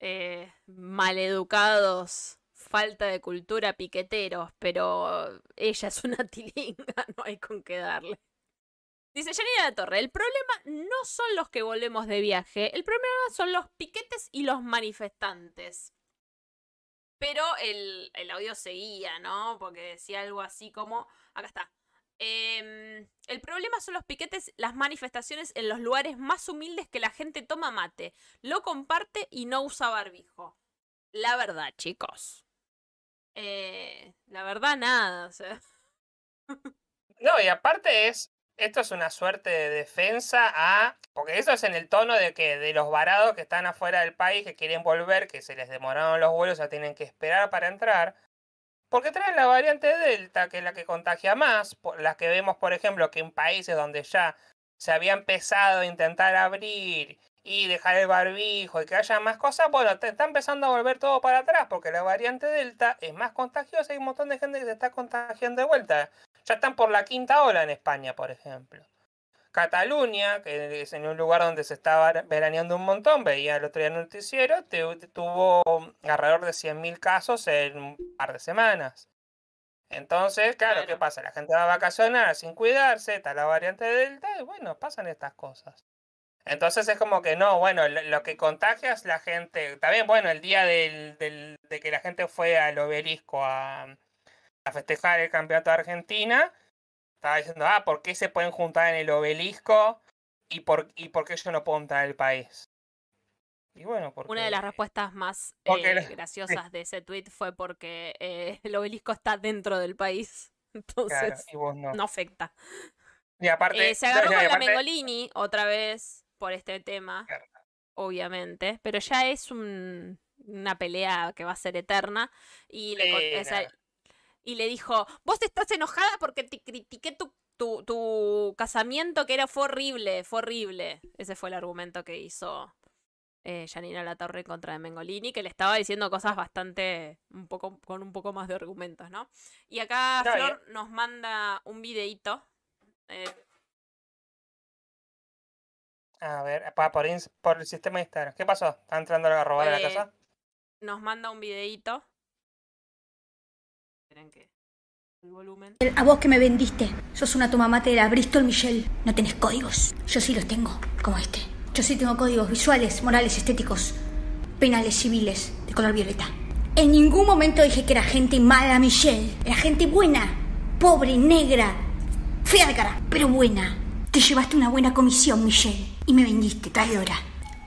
eh, maleducados, falta de cultura, piqueteros, pero ella es una tilinga, no hay con qué darle. Dice Janina La Torre, el problema no son los que volvemos de viaje, el problema son los piquetes y los manifestantes. Pero el, el audio seguía, ¿no? Porque decía algo así como, acá está. Em, el problema son los piquetes, las manifestaciones en los lugares más humildes que la gente toma mate, lo comparte y no usa barbijo. La verdad, chicos. Eh, la verdad, nada. No, y aparte es, esto es una suerte de defensa a, porque eso es en el tono de que de los varados que están afuera del país, que quieren volver, que se les demoraron los vuelos, ya tienen que esperar para entrar, porque traen la variante Delta, que es la que contagia más, la que vemos, por ejemplo, que en países donde ya se había empezado a intentar abrir y dejar el barbijo y que haya más cosas, bueno, te está empezando a volver todo para atrás, porque la variante Delta es más contagiosa y hay un montón de gente que se está contagiando de vuelta. Ya están por la quinta ola en España, por ejemplo. Cataluña, que es en un lugar donde se estaba veraneando un montón, veía el otro día el noticiero, tuvo alrededor de 100.000 casos en un par de semanas. Entonces, claro, ¿qué pasa? La gente va a vacacionar sin cuidarse, está la variante Delta y bueno, pasan estas cosas. Entonces es como que no, bueno, lo, lo que contagia es la gente. También, bueno, el día del, del- de que la gente fue al obelisco a, a festejar el campeonato de Argentina, estaba diciendo, ah, ¿por qué se pueden juntar en el obelisco y por, y por qué yo no puedo entrar al país? Y bueno, porque... Una de las respuestas más eh, graciosas de ese tweet fue porque eh, el obelisco está dentro del país. Entonces, no. no afecta. Y aparte... Eh, se agarró no, y con la Mengolini otra vez por este tema, Claro. obviamente, pero ya es un- una pelea que va a ser eterna y le, o sea. Y le dijo, vos estás enojada porque te critiqué tu, tu, tu casamiento que era fue horrible, fue horrible. Ese fue el argumento que hizo eh, Janina Latorre contra de Mengolini, que le estaba diciendo cosas bastante, un poco, con un poco más de argumentos, ¿no? Y acá No, Flor nos manda un videíto. eh, A ver, pa- por, por el sistema de Instagram. ¿Qué pasó? ¿Está entrando a robar a la Eh, casa? nos manda un videíto. A vos que me vendiste, sos una tomamatera, Bristol Michelle. No tenés códigos. Yo sí los tengo, como este. Yo sí tengo códigos visuales, morales, estéticos, penales, civiles, de color violeta. En ningún momento dije que era gente mala, Michelle. Era gente buena, pobre, negra, fea de cara, pero buena. Te llevaste una buena comisión, Michelle, y me vendiste, traidora.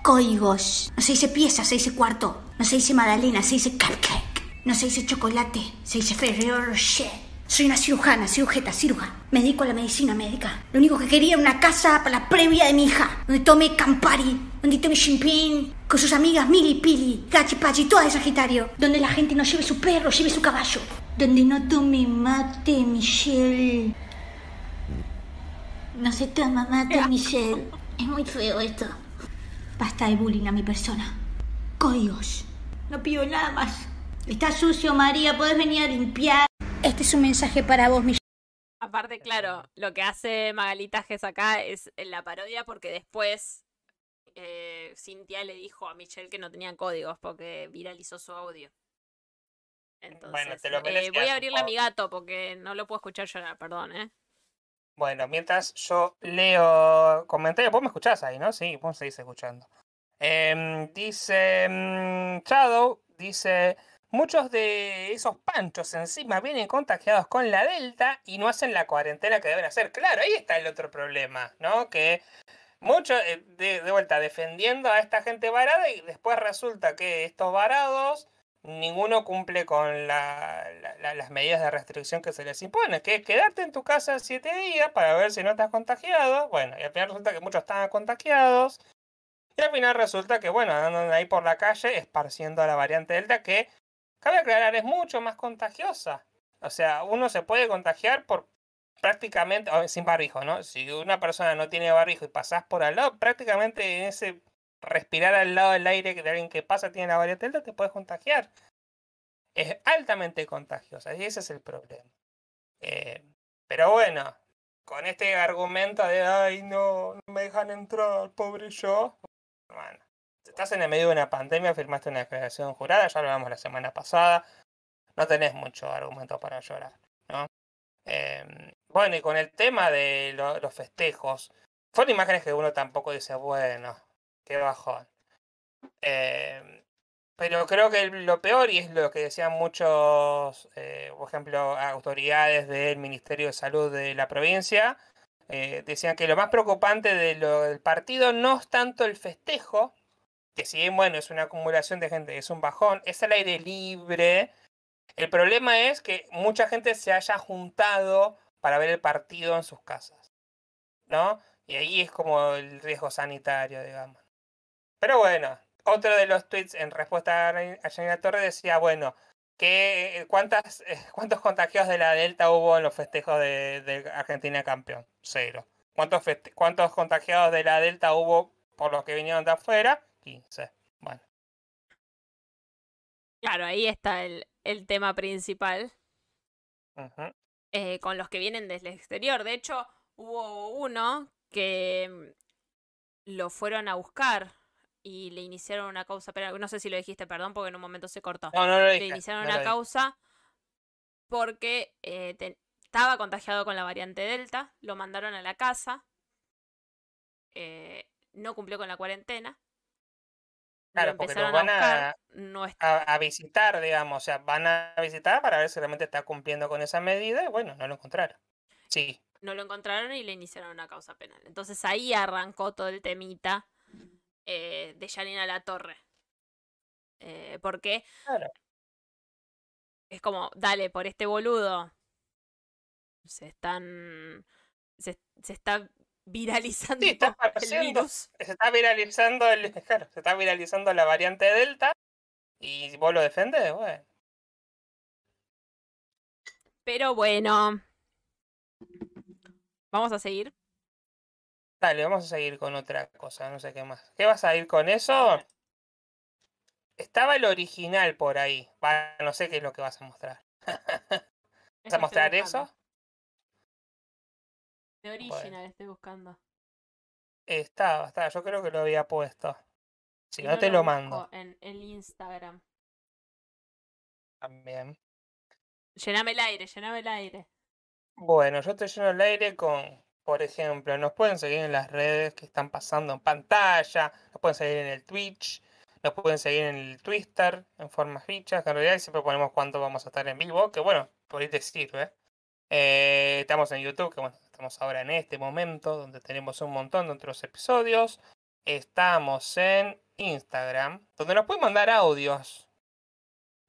Códigos. No se dice pieza, se dice cuarto. No se dice magdalena, se dice cupcake. No se dice chocolate, se dice Ferrero Rocher. Soy una cirujana, cirujeta, ciruja. Me dedico a la medicina médica. Lo único que quería era una casa para la previa de mi hija, donde tome Campari, donde tome champagne, con sus amigas Mili Pili, Gachi Pachi, todas de Sagitario. Donde la gente no lleve su perro, lleve su caballo. Donde no tome mate, Michelle. No se toma mate, Michelle. Es muy feo esto. Basta de bullying a mi persona. Códigos. No pido nada más. Está sucio, María. Podés venir a limpiar. Este es un mensaje para vos, Michelle. Aparte, claro, lo que hace Magalitajes acá es la parodia porque después eh, Cintia le dijo a Michelle que no tenía códigos porque viralizó su audio. Entonces, te lo eh, voy a abrirle a mi gato porque no lo puedo escuchar llorar, perdón, ¿eh? Bueno, mientras yo leo comentarios, vos me escuchás ahí, ¿no? Sí, vos seguís escuchando. Em, dice mm, Shadow, dice, muchos de esos panchos encima vienen contagiados con la Delta y no hacen la cuarentena que deben hacer. Claro, ahí está el otro problema, ¿no? Que muchos, eh, de, vuelta, defendiendo a esta gente varada y después resulta que estos varados ninguno cumple con la- la- la- las medidas de restricción que se les impone, que es quedarte en tu casa siete días para ver si no estás contagiado. Bueno, y al final resulta que muchos estaban contagiados. Y al final resulta que, bueno, andan ahí por la calle esparciendo la variante Delta que, cabe aclarar, es mucho más contagiosa. O sea, uno se puede contagiar por prácticamente, sin barbijo, ¿no? Si una persona no tiene barbijo y pasás por al lado, prácticamente en ese respirar al lado del aire de alguien que pasa tiene la variante Delta, te puedes contagiar. Es altamente contagiosa y ese es el problema. Eh, pero bueno, con este argumento de, ay, no, no me dejan entrar, pobre yo. Bueno, estás en el medio de una pandemia, firmaste una declaración jurada, ya lo hablamos la semana pasada. No tenés mucho argumento para llorar, ¿no? Eh, bueno, y con el tema de lo- los festejos, fueron imágenes que uno tampoco dice, bueno, qué bajón. Eh, pero creo que lo peor, y es lo que decían muchos, eh, por ejemplo, autoridades del Ministerio de Salud de la provincia, eh, decían que lo más preocupante de lo del partido no es tanto el festejo, que si bien, bueno, es una acumulación de gente, es un bajón, es el aire libre. El problema es que mucha gente se haya juntado para ver el partido en sus casas, ¿no? Y ahí es como el riesgo sanitario, digamos. Pero bueno, otro de los tweets en respuesta a Janina Torre decía, bueno, que cuántas, eh, ¿cuántos contagios de la Delta hubo en los festejos de, Argentina campeón? Cero. ¿Cuántos, ¿Cuántos contagiados de la Delta hubo por los que vinieron de afuera? 15. Bueno, Claro, ahí está el, el tema principal. eh, con los que vienen desde el exterior. De hecho, hubo uno que mm, lo fueron a buscar y le iniciaron una causa penal. No sé si lo dijiste, perdón, porque en un momento se cortó. No, no lo le iniciaron no una lo causa porque eh, te- estaba contagiado con la variante Delta, lo mandaron a la casa, eh, no cumplió con la cuarentena. Claro, lo porque lo van a buscar, a, no es- a, a visitar, digamos. O sea, van a visitar para ver si realmente está cumpliendo con esa medida y bueno, no lo encontraron. Sí. no lo encontraron y le iniciaron una causa penal. Entonces ahí arrancó todo el temita eh, de Janina La Torre. Eh, porque Claro. es como, dale, por este boludo. Se están. Se, se está viralizando Sí, está el virus. Se está viralizando el, claro, se está viralizando la variante Delta y si vos lo defendés, bueno. Pero bueno. Vamos a seguir. Dale, vamos a seguir con otra cosa, no sé qué más. ¿Qué vas a ir con eso? Estaba el original por ahí. Va, no sé qué es lo que vas a mostrar. ¿Vas a mostrar eso? The Original estoy buscando. Estaba, estaba. Yo creo que lo había puesto. Si no, te lo busco mando En el Instagram. también. Llename el aire, llename el aire. Bueno, yo te lleno el aire con, por ejemplo, nos pueden seguir en las redes que están pasando en pantalla, nos pueden seguir en el Twitch, nos pueden seguir en el Twitter, en formas fichas, que en realidad siempre ponemos cuánto vamos a estar en vivo, que bueno, por ahí te sirve. Eh, estamos en YouTube, que bueno, estamos ahora en este momento, donde tenemos un montón de otros episodios. Estamos en Instagram, donde nos pueden mandar audios.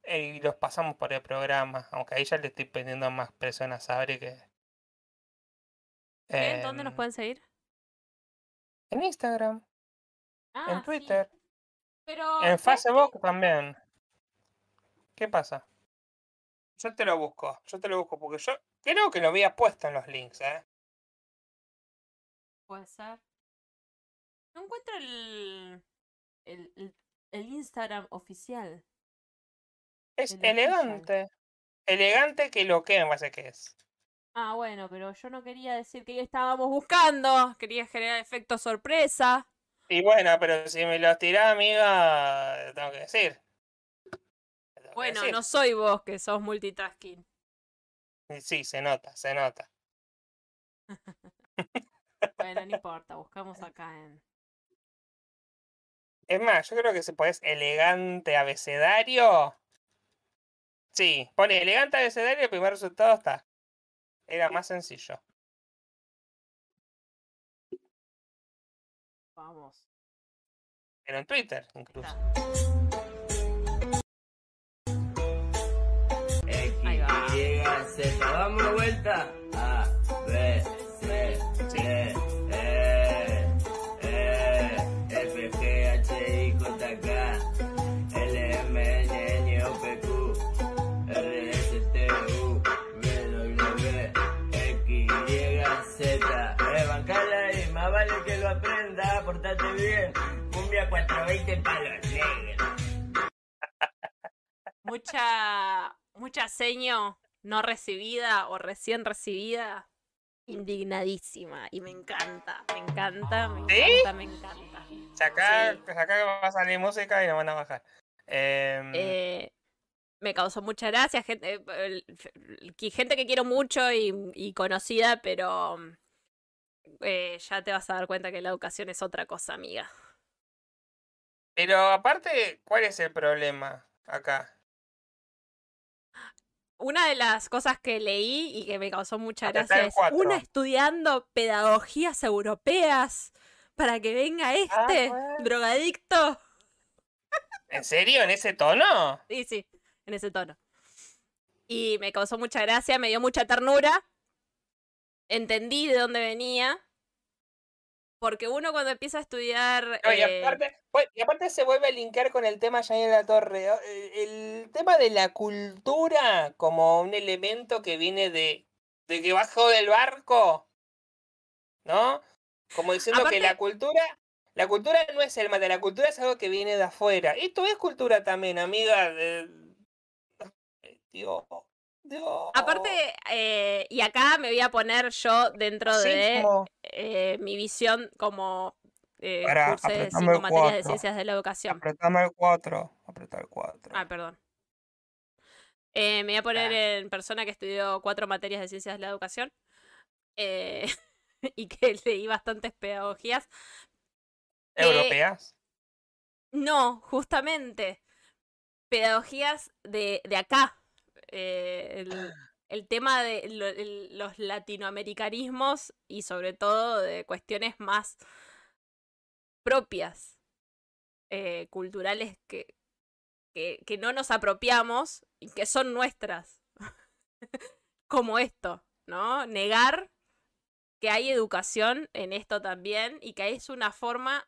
eh, Y los pasamos por el programa, aunque ahí ya le estoy pidiendo a más personas a Abri que... ¿Qué? ¿Dónde nos em, pueden seguir? En Instagram, Ah, en sí. Twitter, Pero. en. Facebook también. ¿Qué pasa? Yo te lo busco, yo te lo busco, porque yo creo que lo había puesto en los links, ¿eh? Puede ser. No encuentro el. El, el, el Instagram oficial. Es El elegante. Elegante que lo que me parece que es. Ah, bueno, pero yo no quería decir que estábamos buscando. Quería generar efecto sorpresa. Y bueno, pero si me lo tirás, amiga, te tengo que decir. Que Bueno, decir. no soy vos que sos multitasking. Sí, se nota, se nota. Bueno, no importa, buscamos acá en. Es más, yo creo que si pones elegante abecedario. Sí, pone elegante abecedario y el primer resultado está. Era más sencillo. Vamos. Pero en Twitter, incluso. Ahí va. Y, Z, vamos de vuelta. Cumbia 420 palos negros. Mucha. Mucha seño no recibida o recién recibida. Indignadísima. Y me encanta, me encanta, me ¿Sí? encanta, me encanta. Acá, Sí. va a salir música y nos van a bajar. Em, Eh, me causó mucha gracia, gente, eh, gente que quiero mucho y, y conocida, pero eh, ya te vas a dar cuenta que la educación es otra cosa, amiga. Pero aparte, ¿cuál es el problema acá? Una de las cosas que leí y que me causó mucha gracia es una estudiando pedagogías europeas para que venga este drogadicto. ¿En serio? ¿En ese tono? Sí, sí, en ese tono. Y me causó mucha gracia, me dio mucha ternura. Entendí de dónde venía. Porque uno cuando empieza a estudiar... No, y, eh, aparte, bueno, y aparte se vuelve a linkar con el tema en la torre. ¿no? El, el tema de la cultura como un elemento que viene de, de que bajó del barco. ¿No? Como diciendo que la cultura. La cultura no es el mate, la cultura es algo que viene de afuera. Esto es cultura también, amiga. eh, Dios. Aparte, eh, y acá me voy a poner yo dentro de como- eh, mi visión como eh, cursé apretame cinco materias de ciencias de la educación. Apretame el 4. Apretá el 4. Ah, perdón. Eh, me voy a poner en persona que estudió cuatro materias de ciencias de la educación y que leí bastantes pedagogías. ¿Europeas? No, justamente. Pedagogías de, de acá. Eh, el, el tema de lo- el- los latinoamericanismos y sobre todo de cuestiones más propias, eh, culturales que, que, que no nos apropiamos y que son nuestras. Como esto, ¿no? Negar que hay educación en esto también y que es una forma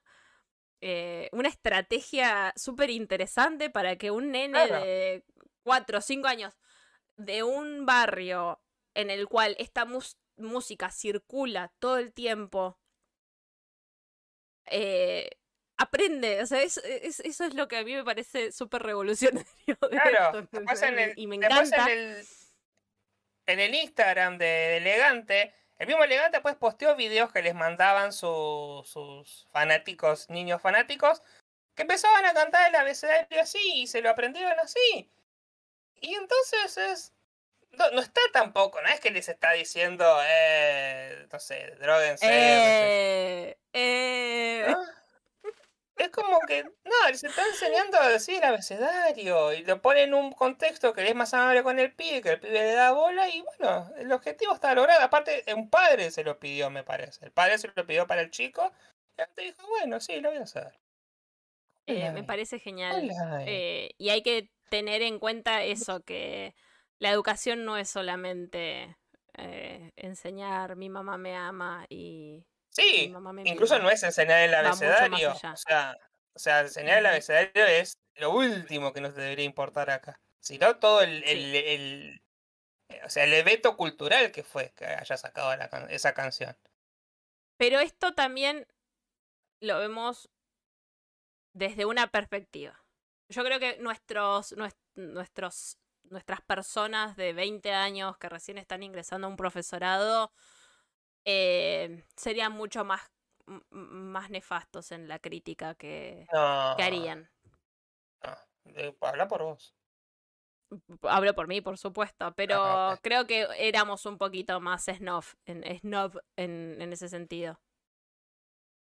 eh, una estrategia súper interesante para que un nene Claro. de 4 o 5 años de un barrio en el cual esta mus- música circula todo el tiempo eh, aprende, o sea, es- es- eso es lo que a mí me parece súper revolucionario. Claro, esto, después en el, y me después encanta. en el, en el Instagram de, de Elegante, el mismo Elegante pues posteó videos que les mandaban su- sus fanáticos, niños fanáticos, que empezaban a cantar el abecedario así y se lo aprendieron así. Y entonces es... No, no está tampoco, no es que les está diciendo, eh, no sé, droguense. Eh, eh. Es como que, no, les está enseñando a decir abecedario y lo pone en un contexto que es más amable con el pibe, que el pibe le da bola y bueno, el objetivo está logrado. Aparte, un padre se lo pidió, me parece. El padre se lo pidió para el chico y antes dijo, bueno, sí, lo voy a hacer. eh, me parece genial. Eh, y hay que tener en cuenta eso, que la educación no es solamente eh, enseñar mi mamá me ama y mi Sí, mamá me incluso mima". no es enseñar el abecedario. O sea, o sea, enseñar el abecedario es lo último que nos debería importar acá. Sino todo el, Sí. el, el- eh, o sea, el evento cultural que fue que haya sacado la esa canción. Pero esto también lo vemos desde una perspectiva. Yo creo que nuestros, nues- nuestros, nuestras personas de 20 años que recién están ingresando a un profesorado eh, serían mucho más, más nefastos en la crítica que, No, que harían. no, eh, habla por vos. Hablo por mí, por supuesto, pero Ah, ok. creo que éramos un poquito más snob en, snob en, en ese sentido.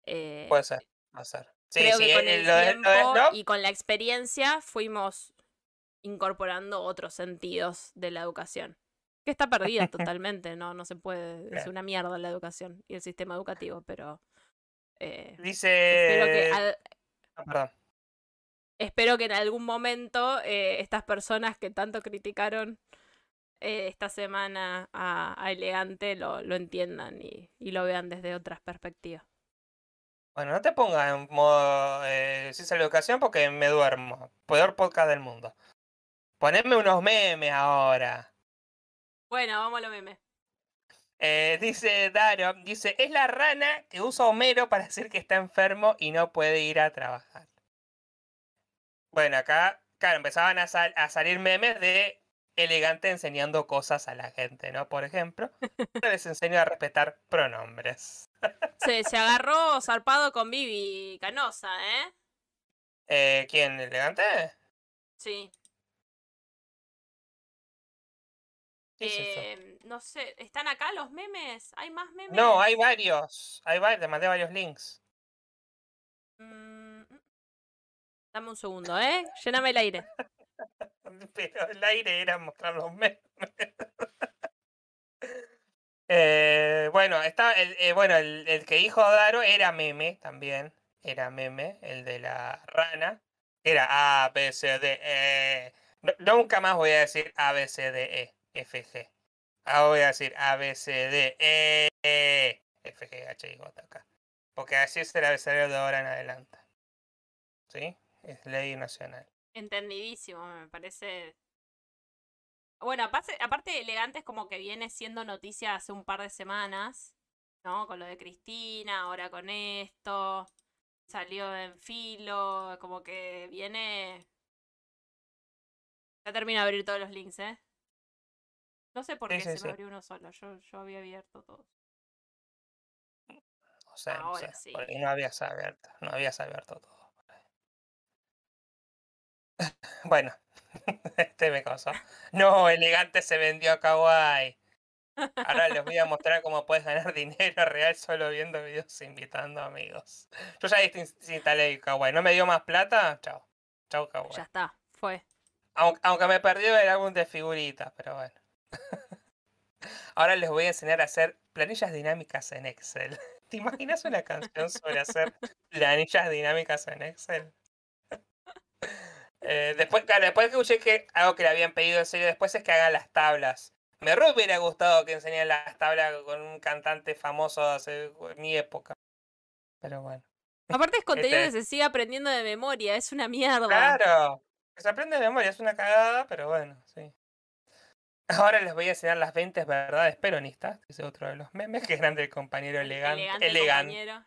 Eh, Puede ser, puede ser. Sí, creo sí, que con el tiempo y con la experiencia fuimos incorporando otros sentidos de la educación. Que está perdida totalmente, no, no se puede, es una mierda la educación y el sistema educativo, pero eh, espero dice. que al- Ah, perdón. espero que en algún momento eh, estas personas que tanto criticaron eh, esta semana a, a Elegante lo, lo entiendan y, y lo vean desde otras perspectivas. Bueno, no te pongas en modo eh, ciencia de la educación porque me duermo. Peor podcast del mundo. Poneme unos memes ahora. Bueno, vamos a lo meme. Eh, dice Daro, dice, es la rana que usa Homero para decir que está enfermo y no puede ir a trabajar. Bueno, acá, claro, empezaban a, sal- a salir memes de elegante enseñando cosas a la gente, ¿no? Por ejemplo, les enseño a respetar pronombres. Se, se agarró zarpado con Vivi Canosa, ¿eh? Eh, ¿Quién? ¿Elegante? Sí. ¿Qué es eso? Eh, no sé, ¿están acá los memes? ¿Hay más memes? No, hay varios. Hay varios, te mandé varios links. Mm, mm. Dame un segundo, ¿eh? Lléname el aire. Pero el aire era mostrar los memes. Eh, bueno, está el, eh, bueno, el, que dijo Daro era meme también. Era meme, el de la rana. Era A, B, C, D, E. Nunca más voy a decir A, B, C, D, E, F, G. Ahora voy a decir A, B, C, D, E, E, F, G, H, I, J, K. Porque así es el abecedario de ahora en adelante. ¿Sí? Es ley nacional. Entendidísimo, me parece. Bueno, aparte, aparte elegante es como que viene siendo noticia hace un par de semanas, ¿no? Con lo de Cristina, ahora con esto. Salió en filo, como que viene. Ya termino de abrir todos los links, ¿eh? No sé por qué sí, se sí. me abrió uno solo. Yo, yo había abierto todos. O sea, no Ahora sé, sí. porque no habías abierto, no habías abierto todo. Bueno, Este me cosa. No, elegante se vendió a Kawaii. Ahora les voy a mostrar cómo puedes ganar dinero real solo viendo videos invitando amigos. Yo ya instalé Kawaii. ¿No me dio más plata? Chao. Chao, Kawaii. Ya está, fue. Aunque, aunque me perdió el álbum de figuritas, pero bueno. Ahora les voy a enseñar a hacer planillas dinámicas en Excel. ¿Te imaginas una canción sobre hacer planillas dinámicas en Excel? Eh, después, claro, después que escuché que algo que le habían pedido en serio después es que hagan las tablas. Me re hubiera gustado que enseñen las tablas con un cantante famoso hace mi época. Pero bueno. Aparte es contenido Este- que se sigue aprendiendo de memoria, es una mierda. Claro. Se aprende de memoria, es una cagada, pero bueno, sí. Ahora les voy a enseñar las 20 verdades peronistas, que es otro de los memes, que es grande el compañero elegante. Elegante, Elegante, compañero.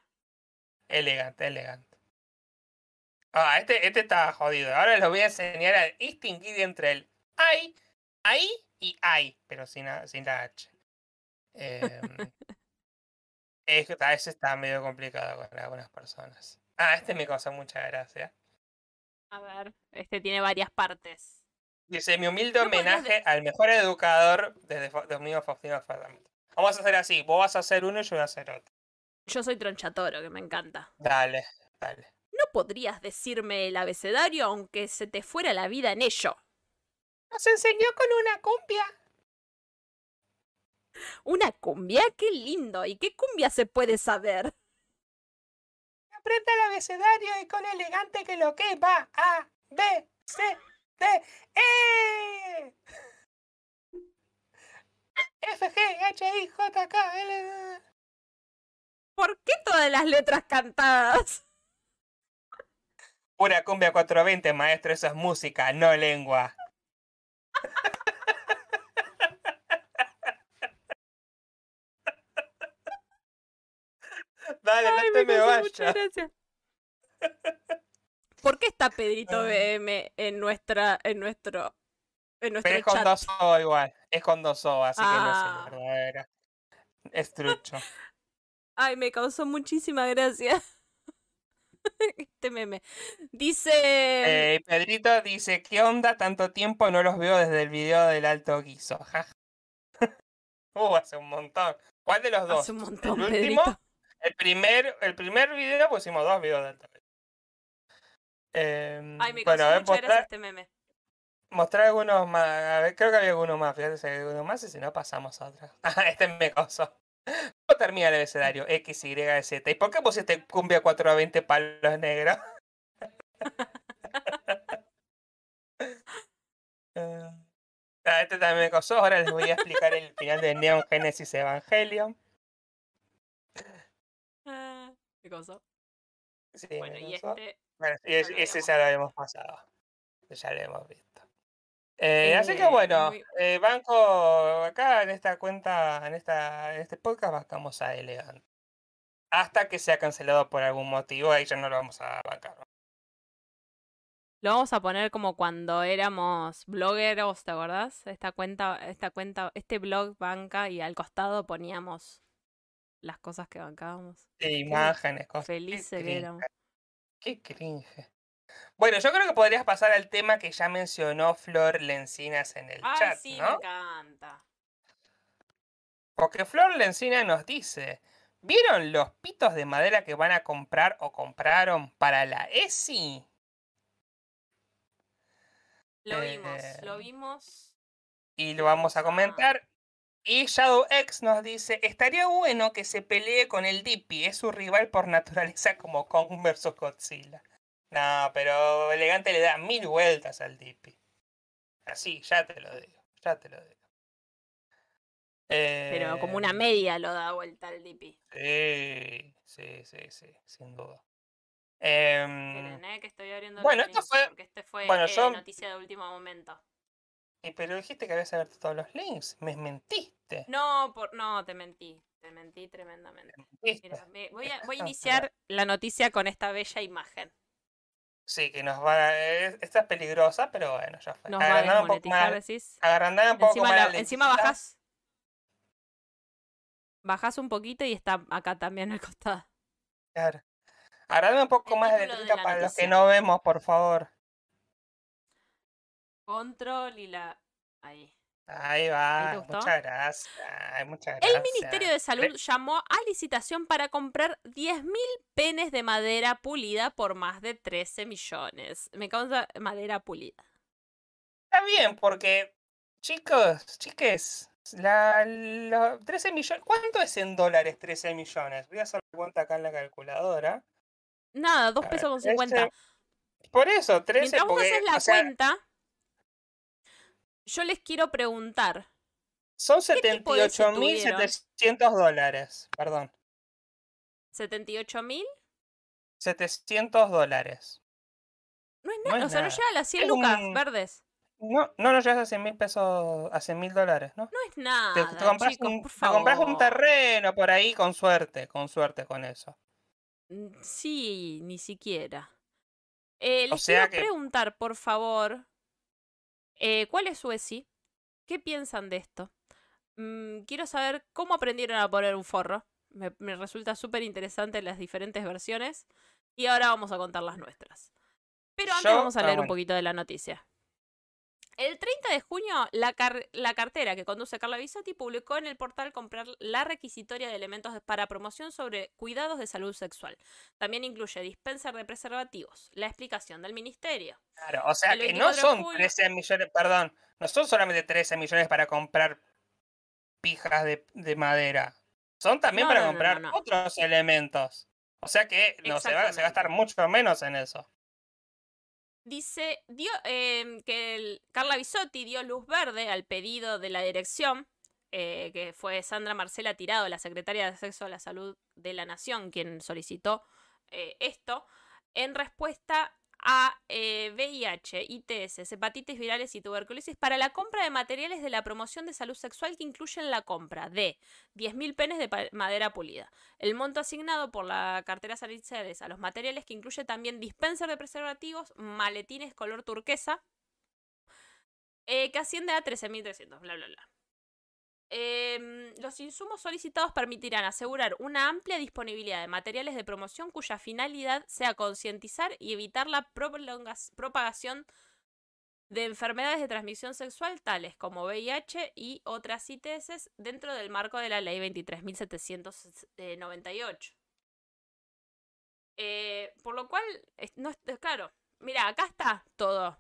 elegante, elegante. Ah, este, este está jodido. Ahora les voy a enseñar a distinguir entre el ay, ahí y ay, pero sin, la- sin la H. Em, es a veces está medio complicado con algunas personas. Ah, este me causa mucha gracia. A ver, este tiene varias partes. Dice, mi humilde homenaje al mejor educador desde Domingo Faustino Fernández. Vamos a hacer así, vos vas a hacer uno y yo voy a hacer otro. Yo soy tronchatoro, que me encanta. Dale, dale. ¿No podrías decirme el abecedario aunque se te fuera la vida en ello? Nos enseñó con una cumbia. ¿Una cumbia? ¡Qué lindo! ¿Y qué cumbia se puede saber? Aprenda el abecedario y con elegante que lo que va A, B, C, D, E. F, G, H, I, J, K, L. ¿Por qué todas las letras cantadas? Pura cumbia 420, maestro, eso es música, no lengua. Dale, Ay, no te me mucha vayas. ¿Por qué está Pedrito BM en nuestra, en nuestro, en nuestro Pero es con dos O igual. Es con dos O, así que no Ah. es el verdadero. Es trucho. Ay, me causó muchísima gracia. este meme. Dice. Eh, Pedrito dice, ¿qué onda? Tanto tiempo no los veo desde el video del alto guiso. jaja". uh, hace un montón. ¿Cuál de los dos? Hace un montón, ¿El último? Pedrito. El primer, el primer video pusimos dos videos del alto guiso. Em, Ay, me bueno, a ver, mostrar, este meme. mostrar algunos más. A ver, creo que había alguno más. Fíjate si hay alguno más y si no pasamos a otra. Ah, este me causó. ¿Cómo termina el abecedario? X, Y, Z. ¿Y por qué pusiste cumbia 420 palos negros? Ah, este también me causó. Ahora les voy a explicar el final de Neon Genesis Evangelion. Ah, ¿Qué cosa? Sí, Bueno, me y causó. este. Bueno, y ese, ya lo habíamos pasado. Ya lo hemos visto. Eh, así que Eh, bueno, eh, banco acá en esta cuenta, en esta, en este podcast, bancamos a Elegante. Hasta que sea cancelado por algún motivo, ahí ya no lo vamos a bancar. Lo vamos a poner como cuando éramos blogueros, ¿te acordás? Esta cuenta, esta cuenta, este blog banca y al costado poníamos las cosas que bancábamos. Qué imágenes, cosas. Felices que éramos. Qué cringe. Bueno, yo creo que podrías pasar al tema que ya mencionó Flor Lencinas en el Ay, chat, sí, me ¿no? encanta. Porque Flor Lencina nos dice, ¿vieron los pitos de madera que van a comprar o compraron para la ESI? Lo vimos, Eh, lo vimos. Y lo vamos a comentar. Y Shadow X nos dice, estaría bueno que se pelee con el Dippy, es su rival por naturaleza como Kong vs Godzilla. No, pero elegante le da mil vueltas al Dippy. Así, ya te lo digo, ya te lo digo. Pero como una Eh, media lo da vuelta el DP. Sí, sí, sí, sí, sin duda. Em, eh, que estoy abriendo bueno, esto fue- porque este fue bueno, eh, yo- noticia de último momento. y pero dijiste que habías abierto todos los links, me mentiste. No, por, no, te mentí. Te mentí tremendamente. Mira, me- voy, a, voy a iniciar la noticia con esta bella imagen. Sí, que nos va a... Esta es peligrosa, pero bueno, ya fue. Nos va a Agrandar un poco más, decís. agrandar un poco Encima, más la- encima bajás. Bajás un poquito y está acá también al costado. Claro. Agrandar un poco El más de letrita para los que no vemos, por favor. Control y la. Ahí. Ahí ¿Ahí va. Muchas gracias. ay, Muchas gracias. El Ministerio de Salud llamó a licitación para comprar 10.000 penes de madera pulida por más de 13 millones. Me causa madera pulida. Está bien, porque, chicos, chiques, la, la- 13 millones. ¿Cuánto es en dólares 13 millones? Voy a hacer la cuenta acá en la calculadora. Nada, 2 A pesos ver, con 50. 13 Por eso, 13 Mientras vos porque, haces la o sea, cuenta, yo les quiero preguntar. son tipo de ese tuvieron? 78.700 dólares. Perdón, ¿78 mil? 700 dólares. No es No nada. es o sea, no llega a las 100 Es lucas un- verdes. No, no, no llegas a 100 mil pesos, a 100 mil dólares, ¿no? No es Te, nada, te compras chicos, un, por te compras un favor. terreno por ahí con suerte, con suerte con eso. Mm, Sí, ni siquiera. Eh, O les sea quiero que- preguntar, por favor, eh, ¿cuál es su ESI? ¿Qué piensan de esto? Mm, quiero saber cómo aprendieron a poner un forro. Me, me resulta súper interesante las diferentes versiones. Y ahora vamos a contar las nuestras. Pero antes Yo- vamos a ah, leer un poquito de la noticia. El 30 de junio, la, car- la cartera que conduce Carla Bisotti publicó en el portal comprar la requisitoria de elementos para promoción sobre cuidados de salud sexual. También incluye dispenser de preservativos. La explicación del ministerio. Claro, o sea que no 24 de son julio- 13 millones, perdón, no son solamente 13 millones para comprar pijas de, de madera. Son también No, para no, comprar no, otros elementos. O sea que no se va, se va a gastar mucho menos en eso. Dice dio, em, que Carla Bisotti dio luz verde al pedido de la dirección, eh, que fue Sandra Marcela Tirado, la secretaria de Acceso a la Salud de la Nación, quien solicitó eh, esto, en respuesta a eh, VIH, ITS, hepatitis virales y tuberculosis para la compra de materiales de la promoción de salud sexual que incluyen la compra de 10.000 penes de madera pulida. El monto asignado por la cartera sanitarias a los materiales que incluye también dispenser de preservativos, maletines color turquesa, eh, que asciende a 13.300, bla, bla, bla. Em, los insumos solicitados permitirán asegurar una amplia disponibilidad de materiales de promoción cuya finalidad sea concientizar y evitar la propagación de enfermedades de transmisión sexual tales como VIH y otras ITS dentro del marco de la ley 23.798. Eh, por lo cual, no claro. Mira, acá está todo.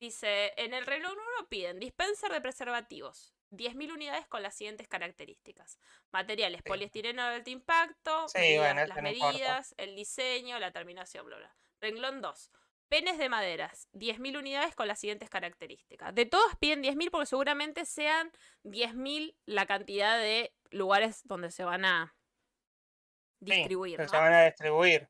Dice, en el reloj 1 piden dispenser de preservativos, 10.000 unidades con las siguientes características. Materiales poliestireno de alto impacto, Sí, medidas- bueno, las no importa. medidas, el diseño, la terminación, bla, bla. Renglón 2. Penes de maderas, 10.000 unidades con las siguientes características. De todas piden 10.000 porque seguramente sean 10.000 la cantidad de lugares donde se van a Sí, distribuir. ¿no? se van a distribuir.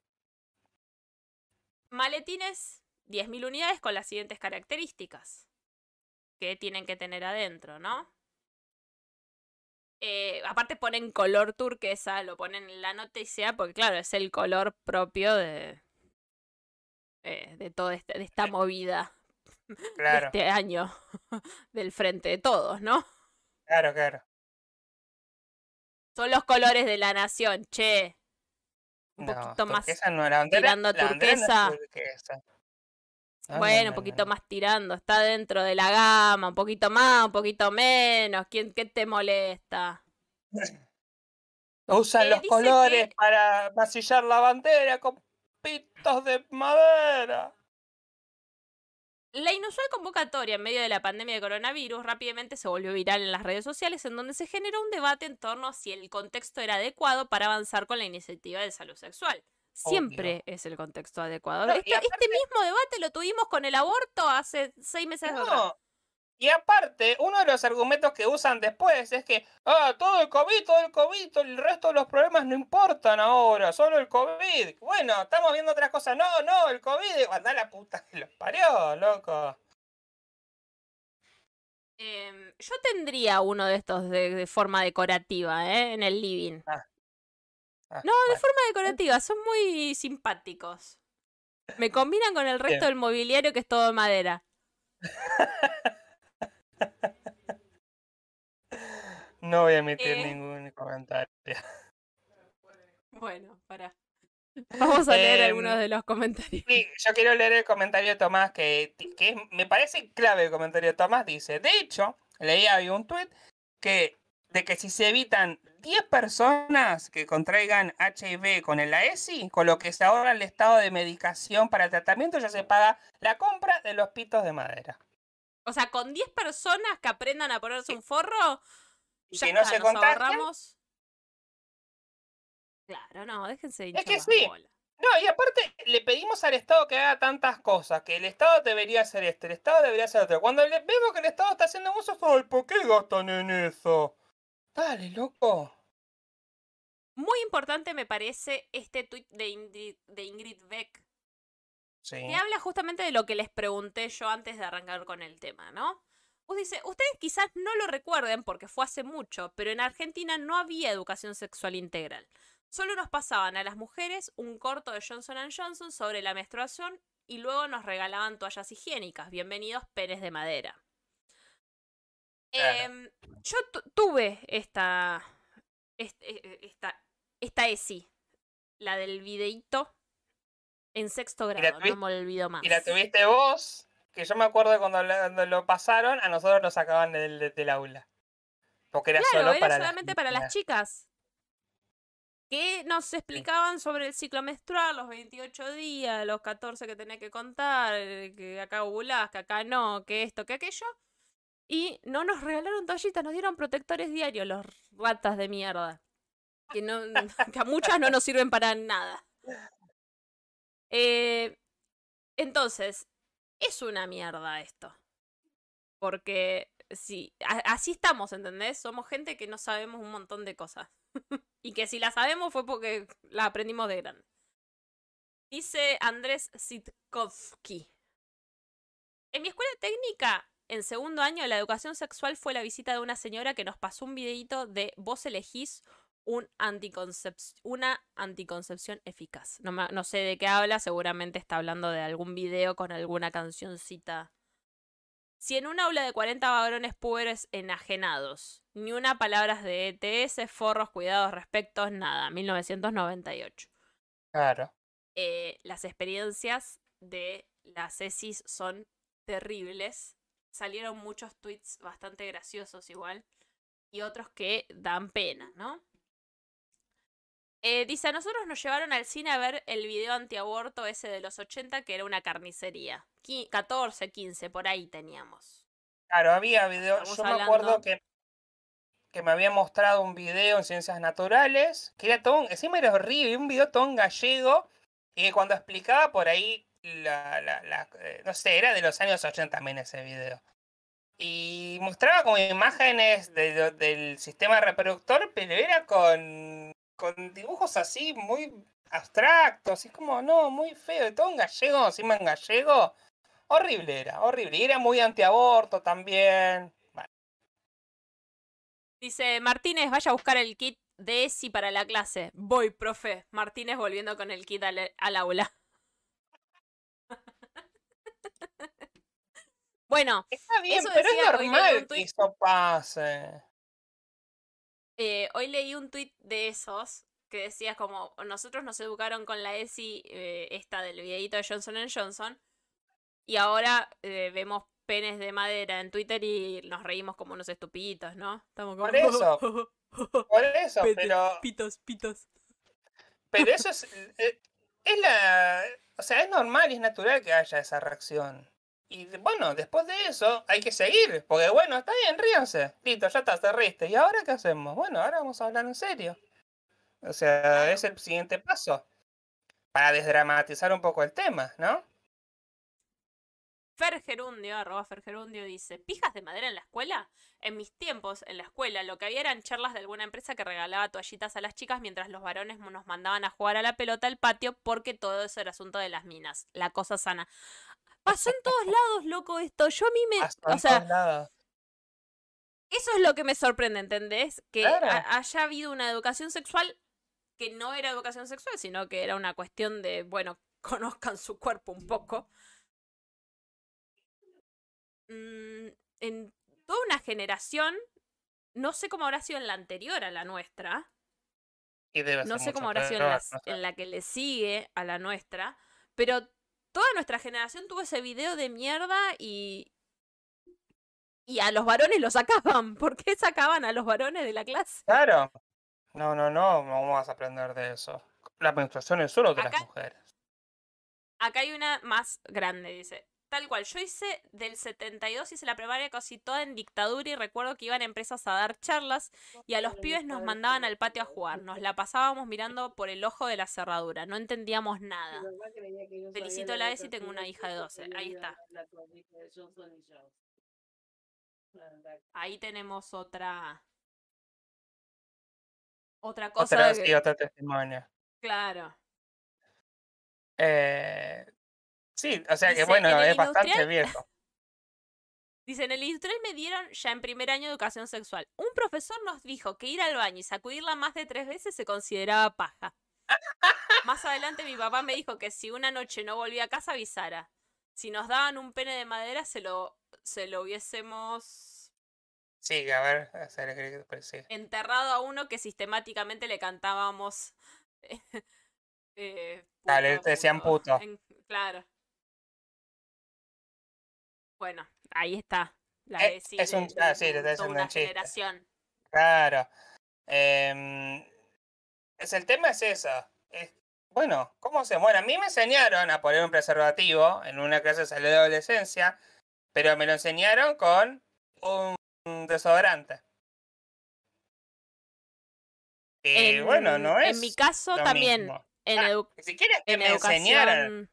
Maletines, 10.000 unidades con las siguientes características que tienen que tener adentro, ¿no? Eh, aparte ponen color turquesa, lo ponen en la noticia, porque claro, es el color propio de, eh, de toda esta, de esta movida Claro, de este año del frente de todos, ¿no? claro, claro. Son los colores de la nación, che. Un No, poquito más turquesa no, la bandera, tirando la no turquesa. No, Bueno, no, un poquito no. más tirando, está dentro de la gama, un poquito más, un poquito menos. ¿Quién, ¿Qué te molesta? Usan Eh, los colores que- para masillar la bandera con pitos de madera. La inusual convocatoria en medio de la pandemia de coronavirus rápidamente se volvió viral en las redes sociales, en donde se generó un debate en torno a si el contexto era adecuado para avanzar con la iniciativa de salud sexual. Siempre es el contexto adecuado. No, este aparte- mismo debate lo tuvimos con el aborto hace seis meses atrás. No. Y aparte, uno de los argumentos que usan después es que, ah, todo el COVID, todo el COVID, todo el resto de los problemas no importan ahora, solo el COVID. Bueno, estamos viendo otras cosas. No, no, el COVID, anda la puta que los parió, loco. Em, yo tendría uno de estos de, de forma decorativa, ¿eh? En el living. Ah, No, de bueno. forma decorativa, son muy simpáticos. Me combinan con el resto Bien. del mobiliario que es todo de madera. No voy a emitir Eh. ningún comentario. Bueno, para. Vamos a leer Em, algunos de los comentarios. Sí, yo quiero leer el comentario de Tomás, que, que es- me parece clave el comentario de Tomás. Dice, de hecho, leí había un tuit que de que si se evitan 10 personas que contraigan HIV con el AESI, con lo que se ahorra el estado de medicación para el tratamiento, ya se paga la compra de los pitos de madera. O sea, con 10 personas que aprendan a ponerse un forro, Y ya que no está, se nos ahorramos. Claro, no, déjense de Es que sí. No, y aparte le pedimos al Estado que haga tantas cosas, que el Estado debería hacer esto, el Estado debería hacer otro. Cuando le vemos que el Estado está haciendo uso, ¿por qué gastan en eso? Dale, loco. Muy importante me parece este tuit de Ingrid, de Ingrid Beck, Sí. que habla justamente de lo que les pregunté yo antes de arrancar con el tema, ¿no? Pues dice, ustedes quizás no lo recuerden porque fue hace mucho, pero en Argentina no había educación sexual integral. Solo nos pasaban a las mujeres un corto de Johnson Johnson sobre la menstruación y luego nos regalaban toallas higiénicas. Bienvenidos, penes de madera. Claro. Em, yo tu- tuve esta, est- eh, eh, esta, esta ESI, la del videíto, en sexto grado, no me olvido más. Y la tuviste vos, que yo me acuerdo cuando, lo pasaron, a nosotros nos sacaban del, del- del aula. Porque era Claro, solo era para solamente las para las chicas. Que nos explicaban sobre el ciclo menstrual, los 28 días, los 14 que tenés que contar, eh, que acá ovulás, que acá no, que esto, que aquello. Y no nos regalaron toallitas, nos dieron protectores diarios, los ratas de mierda. Que, no, que a muchas no nos sirven para nada. Eh, entonces, es una mierda esto. Porque a- así estamos, ¿entendés? Somos gente que no sabemos un montón de cosas. y que si la sabemos fue porque la aprendimos de grande. Dice Andrés Sitkovsky. En mi escuela técnica, en segundo año, la educación sexual fue la visita de una señora que nos pasó un videito de vos elegís un anticoncep- una anticoncepción eficaz. No, no sé de qué habla, seguramente está hablando de algún video con alguna cancioncita. Si en un aula de 40 varones puberes enajenados, ni una palabras de ETS, forros, cuidados, respectos, nada, 1998. Claro. Eh, las experiencias de las ESIS son terribles. Salieron muchos tweets bastante graciosos igual. Y otros que dan pena, ¿no? Eh, dice, a nosotros nos llevaron al cine a ver el video antiaborto ese de los 80 que era una carnicería. Qui- 14, 15, por ahí teníamos. Claro, había video. Estamos Yo me acuerdo que, que me había mostrado un video en Ciencias Naturales, que era todo, un- encima era horrible, un video todo en gallego, y que cuando explicaba por ahí, la, la, la, eh, no sé, era de los años 80 también ese video. Y mostraba como imágenes del sistema reproductor, pero era con, con dibujos así muy abstractos, así como, no, muy feo, y todo en gallego, encima en gallego. Horrible era, horrible. Y era muy antiaborto también. Dice, Martínez, vaya a buscar el kit de ESI para la clase. Voy, profe. Martínez volviendo con el kit al aula. Bueno, está bien, eso pero decía, es normal que eso pase. Eh, hoy leí un tuit de esos que decía como nosotros nos educaron con la ESI eh, esta del videito de Johnson Johnson y ahora eh, vemos penes de madera en Twitter y nos reímos como unos estupiditos, ¿no? Estamos como Por eso. Por eso, Pete, pero, pitos, pitos. pero eso es, es la, o sea, es normal y es natural que haya esa reacción. Y bueno, después de eso hay que seguir, porque bueno, está bien, ríanse. Listo, ya está, te reíste. ¿Y ahora qué hacemos? Bueno, ahora vamos a hablar en serio. O sea, es el siguiente paso. Para desdramatizar un poco el tema, ¿no? Fer Gerundio, arroba Fer Gerundio, dice, ¿pijas de madera en la escuela? En mis tiempos, en la escuela, lo que había eran charlas de alguna empresa que regalaba toallitas a las chicas mientras los varones nos mandaban a jugar a la pelota al patio porque todo eso era asunto de las minas, la cosa sana. Pasó en todos lados, loco, esto. Yo a mí me... Hasta O en sea, todos lados. eso es lo que me sorprende, ¿entendés? Que Claro. haya habido una educación sexual que no era educación sexual, sino que era una cuestión de, bueno, conozcan su cuerpo un poco. Mm, en toda una generación, no sé cómo habrá sido en la anterior a la nuestra, Y debe No sé cómo habrá sido en la que le sigue a la nuestra, pero toda nuestra generación tuvo ese video de mierda y. Y a los varones lo sacaban. ¿Por qué sacaban a los varones de la clase? Claro. No, no, no, no vamos a aprender de eso. La menstruación es solo de las mujeres. Acá hay una más grande, dice. Tal cual, yo hice del 72, hice la primaria casi toda en dictadura y recuerdo que iban empresas a dar charlas y a los pibes nos mandaban al patio a jugar. Nos la pasábamos mirando por el ojo de la cerradura, no entendíamos nada. Felicito a la vez y tengo una hija de 12. Ahí está. Ahí tenemos otra. Otra cosa. Otra, de sí, que- otro testimonio. Claro. Eh, sí, o sea que bueno, es bastante viejo. Dice, en el industrial me dieron ya en primer año de educación sexual. Un profesor nos dijo que ir al baño y sacudirla más de tres veces se consideraba paja. Más adelante mi papá me dijo que si una noche no volvía a casa avisara. Si nos daban un pene de madera se lo, se lo hubiésemos Sí, a ver, a ver qué parece. enterrado a uno que sistemáticamente le cantábamos. eh, Dale, puto, te decían puto. en- claro. Bueno, ahí está. La Eh, de es un- ah, sí, diciendo una generación. Claro. Em, es, el tema es eso. Es, bueno, ¿cómo se Bueno, a mí me enseñaron a poner un preservativo en una clase de salud de adolescencia, pero me lo enseñaron con un, desodorante. Y En, bueno, no es. en mi caso también. mismo. En, Ah, Si quieres que en me enseñaran,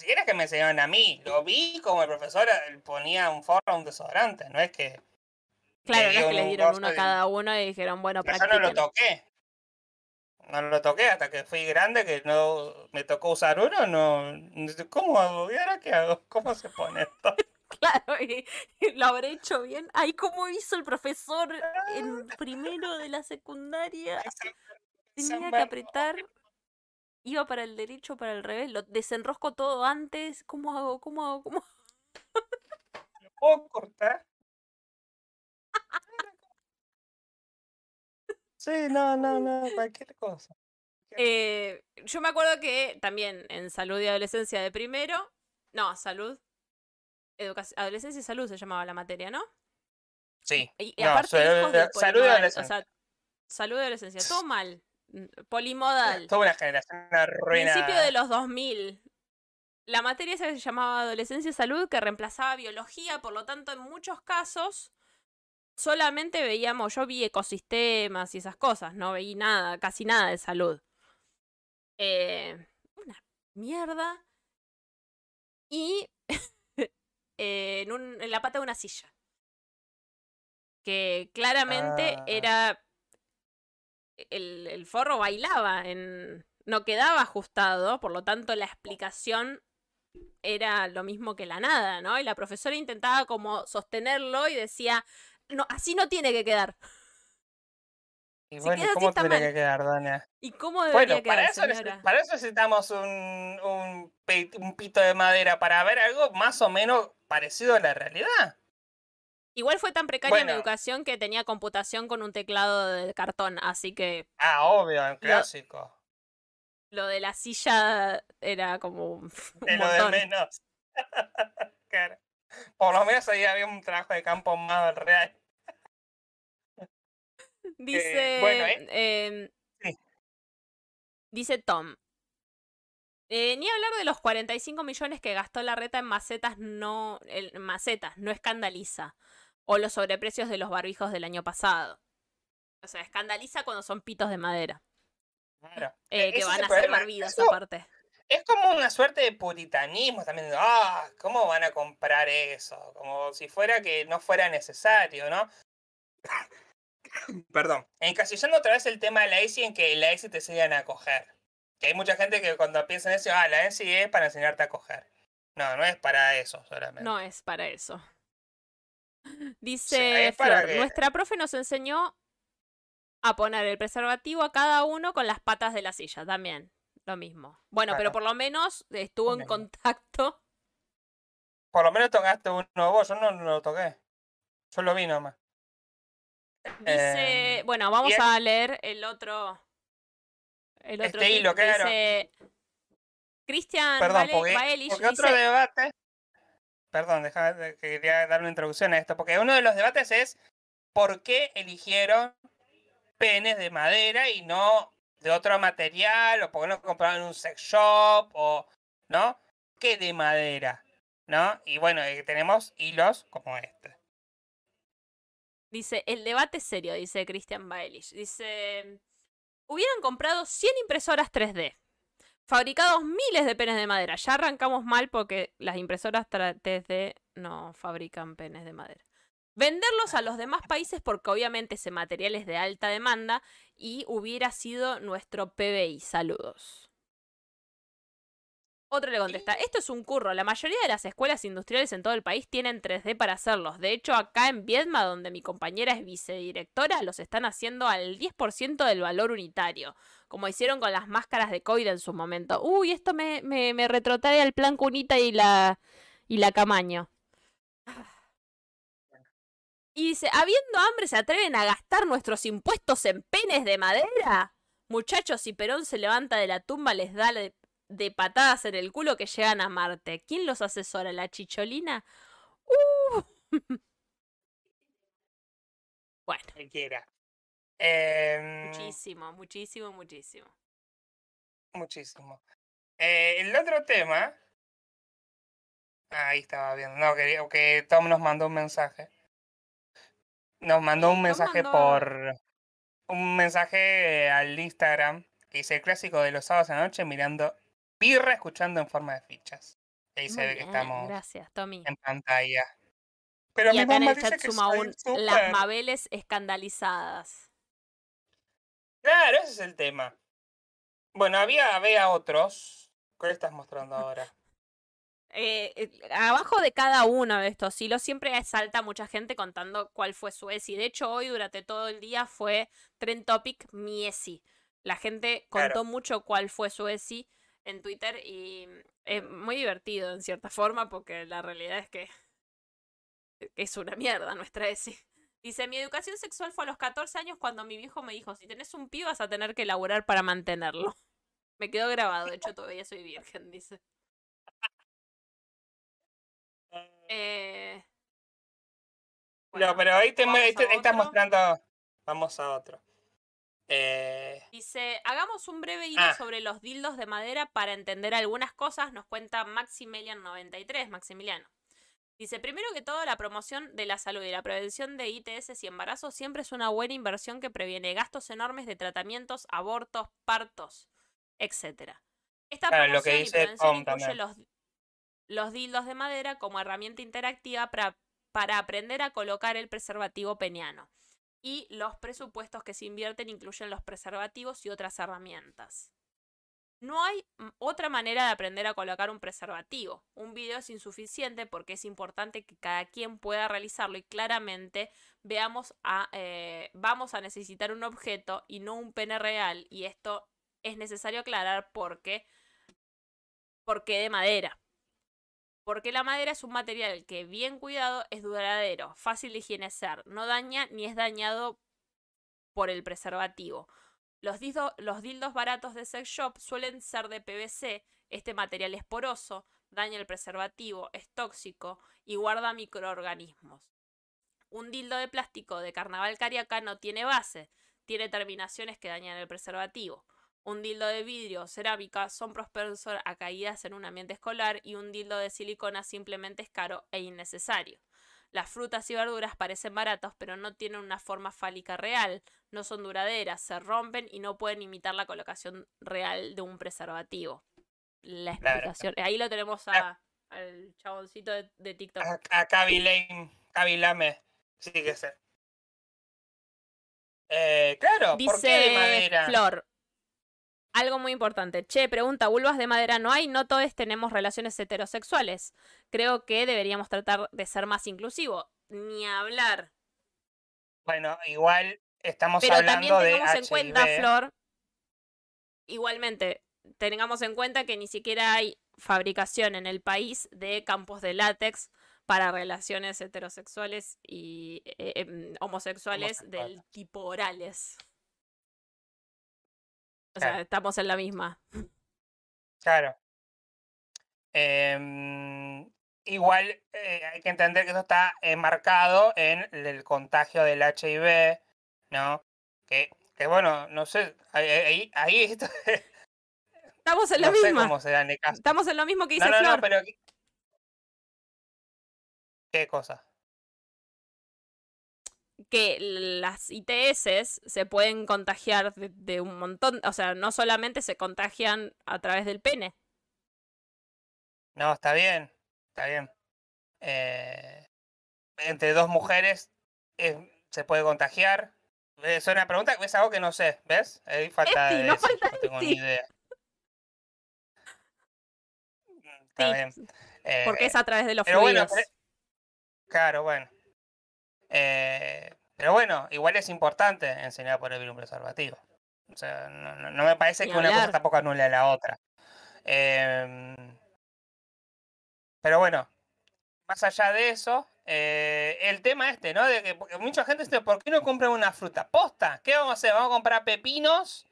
educación. si quieres que me enseñaran a mí, lo vi como el profesor ponía un forro a un desodorante, no es que Claro, no es que le dieron uno a cada uno y dijeron, bueno, Pero yo no lo toqué. No lo toqué hasta que fui grande, que no me tocó usar uno, no. ¿Cómo hago? ¿Y ahora qué hago? ¿Cómo se pone esto? Claro, y, y lo habré hecho bien. Ay, ¿cómo hizo el profesor en primero de la secundaria? Tenía que apretar. Iba para el derecho, para el revés. Lo desenrosco todo antes. ¿Cómo hago? ¿Cómo hago? ¿Cómo? ¿Lo puedo cortar? Sí, no, no, no, cualquier cosa. Eh, yo me acuerdo que también en salud y adolescencia de primero. No, salud. Educación, adolescencia y salud se llamaba la materia, ¿no? Sí. Y, y No, aparte salud- hijos del salud y adolescencia. O sea, salud y adolescencia. Todo mal. Polimodal. Toda una generación arruinada. Principio de los 2000. La materia se llamaba Adolescencia y Salud, que reemplazaba biología, por lo tanto, en muchos casos, solamente veíamos, yo vi ecosistemas y esas cosas, no veí nada, casi nada de salud. Eh, una mierda. Y eh, en, un- en la pata de una silla. Que claramente Ah. era. El, el forro bailaba, en, no quedaba ajustado, por lo tanto la explicación era lo mismo que la nada, ¿no? Y la profesora intentaba como sostenerlo y decía, no, así no tiene que quedar. Y si bueno, ¿cómo tendría mal. que quedar, Doña? ¿Y cómo debería Bueno, para quedar, eso, señora? para eso necesitamos un, un, un pito de madera para ver algo más o menos parecido a la realidad. Igual fue tan precaria mi Bueno. educación que tenía computación con un teclado de cartón, así que Ah, obvio, un clásico. lo de la silla era como un De lo de menos. Claro. Por lo menos ahí había un trabajo de campo más real. Dice. bueno, ¿eh? em, Sí. Dice Tom. eh, ni hablar de los 45 millones que gastó la reta en macetas no. En macetas, no escandaliza. O los sobreprecios de los barbijos del año pasado. O sea, escandaliza cuando son pitos de madera. Claro. eh, que van a ser barbidos Eso- aparte. Es como una suerte de puritanismo también. Ah, ¿cómo van a comprar eso? Como si fuera que no fuera necesario, ¿no? Perdón. Encasillando otra vez el tema de la ESI en que la ESI te enseñan a coger. Que hay mucha gente que cuando piensa en eso, ah, la ESI es para enseñarte a coger. No, no es para eso solamente. No es para eso. Dice Flor, que- nuestra profe nos enseñó a poner el preservativo a cada uno con las patas de la silla, también. Lo mismo. Bueno, pero por lo menos estuvo en contacto. Por lo menos tocaste uno vos, yo no, no lo toqué. Yo lo vi nomás. Dice, Eh, bueno, vamos a leer el otro el otro Este hilo, claro. dice Cristian Perdón, porque, Baelish porque otro dice, debate. Perdón, deja, de- quería dar una introducción a esto. Porque uno de los debates es por qué eligieron penes de madera y no de otro material, o por qué no compraron un sex shop, o ¿no? ¿Qué de madera? ¿No? Y bueno, eh, tenemos hilos como este. dice, el debate es serio, dice Christian Baelish. Dice, hubieran comprado 100 impresoras 3D, fabricados miles de penes de madera. Ya arrancamos mal porque las impresoras tra- 3D no fabrican penes de madera. Venderlos a los demás países porque obviamente ese material es de alta demanda y hubiera sido nuestro PBI. Saludos. Otro le contesta, esto es un curro, la mayoría de las escuelas industriales en todo el país tienen 3D para hacerlos. De hecho, acá en Viedma, donde mi compañera es vicedirectora, los están haciendo al 10% del valor unitario, como hicieron con las máscaras de COVID en su momento. Uy, esto me, me, me retrotrae al plan Cunita y la, y la Camaño. Y dice, habiendo hambre, ¿se atreven a gastar nuestros impuestos en penes de madera? Muchachos, si Perón se levanta de la tumba, les da de, patadas en el culo que llegan a Marte. ¿Quién los asesora? ¿La chicholina? Uh. bueno, Cualquiera. Em, muchísimo, muchísimo, muchísimo. Muchísimo. Eh, el otro tema. Ahí estaba viendo. No, que, que Tom nos mandó un mensaje. Nos mandó un mensaje mandó- por. Un mensaje al Instagram. Que dice el clásico de los sábados a la noche mirando birra escuchando en forma de fichas. Ahí se ve que estamos Gracias, Tommy. en pantalla. Pero y mi acá en el dice chat que suma un las Mabeles escandalizadas. Claro, ese es el tema. Bueno, había, había otros. ¿Cuál estás mostrando ahora? Eh, eh, abajo de cada uno de estos hilos siempre salta mucha gente contando cuál fue su ESI. De hecho, hoy durante todo el día fue Trend Topic mi ESI. La gente contó Claro. mucho cuál fue su ESI en Twitter y es muy divertido en cierta forma porque la realidad es que es una mierda nuestra ESI. Dice, mi educación sexual fue a los 14 años cuando mi viejo me dijo, si tenés un pibe vas a tener que laburar para mantenerlo. Me quedó grabado, de hecho todavía soy virgen, dice. Eh, no, pero ahí, te, vamos ahí te- a ahí estás mostrando. Vamos a otro. Eh, Dice, hagamos un breve hilo Ah. sobre los dildos de madera para entender algunas cosas, nos cuenta Maximilian93, Maximiliano. Dice, primero que todo, la promoción de la salud y la prevención de ITS y embarazos siempre es una buena inversión que previene gastos enormes de tratamientos, abortos, partos, etc. Esta Claro, lo que promoción y prevención Tom incluye los, los dildos de madera como herramienta interactiva para, para aprender a colocar el preservativo peniano y los presupuestos que se invierten incluyen los preservativos y otras herramientas. No hay mm, otra manera de aprender a colocar un preservativo. Un video es insuficiente porque es importante que cada quien pueda realizarlo y claramente veamos a, eh, vamos a necesitar un objeto y no un pene real y esto es necesario aclarar porque, porque de madera. Porque la madera es un material que bien cuidado es duradero, fácil de higienizar, no daña ni es dañado por el preservativo. Los, dildo- los dildos baratos de sex shop suelen ser de PVC, este material es poroso, daña el preservativo, es tóxico y guarda microorganismos. Un dildo de plástico de carnaval cariaca no tiene base, tiene terminaciones que dañan el preservativo. Un dildo de vidrio o cerámica son prospensos a caídas en un ambiente escolar y un dildo de silicona simplemente es caro e innecesario. Las frutas y verduras parecen baratos, pero no tienen una forma fálica real, no son duraderas, se rompen y no pueden imitar la colocación real de un preservativo. La explicación. Ahí lo tenemos a, al chaboncito de, de TikTok. a, a Cavi Lame, Cavi Lame. Sí que sé. Eh, claro, ¿por qué de Dice madera? Flor. Algo muy importante. Che, pregunta, vulvas de madera no hay, no todos tenemos relaciones heterosexuales. Creo que deberíamos tratar de ser más inclusivos. Ni hablar. Bueno, igual estamos Pero también de tengamos en cuenta. Flor, igualmente, tengamos en cuenta que ni siquiera hay fabricación en el país de campos de látex para relaciones heterosexuales y eh, em, homosexuales del tipo orales. O sea, estamos en la misma. Claro. Em, igual eh, hay que entender que eso está enmarcado en el contagio del HIV, ¿no? Que, que bueno, no sé, ahí, ahí, esto- Estamos en la no misma. cómo caso. Estamos en lo mismo que dice No, no, Flor. no, pero... ¿qué- ¿Qué cosa? Que las ITS se pueden contagiar de, de un montón, o sea, no solamente se contagian a través del pene. No, está bien, está bien. Eh, entre dos mujeres eh, se puede contagiar. Es una pregunta que es algo que no sé, ¿ves? Ahí falta Esti, de no decir, falta no tengo ni idea. Mm, Está bien. Porque Eh, es a través de los pero bueno, pero- claro, bueno. Eh, pero bueno, igual es importante enseñar por el un preservativo. O sea, no, no- no me parece que una cosa tampoco anule a la otra. Em, pero bueno, más allá de eso, eh, el tema este, ¿no? De que mucha gente dice, ¿por qué no compran una fruta? Posta, ¿qué vamos a hacer? Vamos a comprar pepinos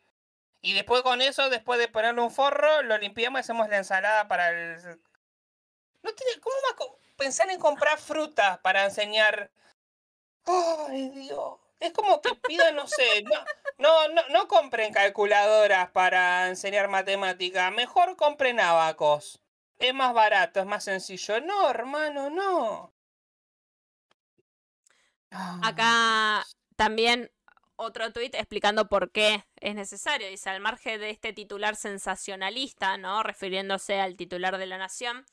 y después con eso, después de ponerle un forro, lo limpiamos y hacemos la ensalada para el... No tiene, ¿Cómo co- pensar en comprar fruta para enseñar? Ay, Dios. Es como que pidan, no sé, no, no, no, no compren calculadoras para enseñar matemática, mejor compren abacos. Es más barato, es más sencillo. No, hermano, no. Acá también otro tuit explicando por qué es necesario. Dice, al margen de este titular sensacionalista, ¿no? Refiriéndose al titular de la nación,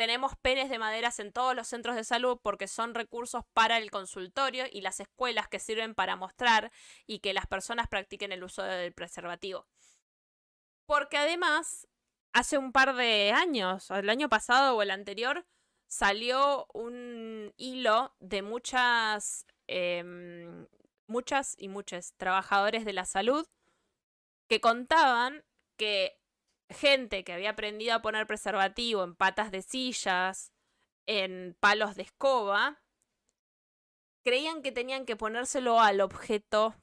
tenemos penes de maderas en todos los centros de salud porque son recursos para el consultorio y las escuelas que sirven para mostrar y que las personas practiquen el uso del preservativo. Porque además, hace un par de años, el año pasado o el anterior, salió un hilo de muchas, em, muchas y muchos trabajadores de la salud que contaban que gente que había aprendido a poner preservativo en patas de sillas, en palos de escoba, creían que tenían que ponérselo al objeto.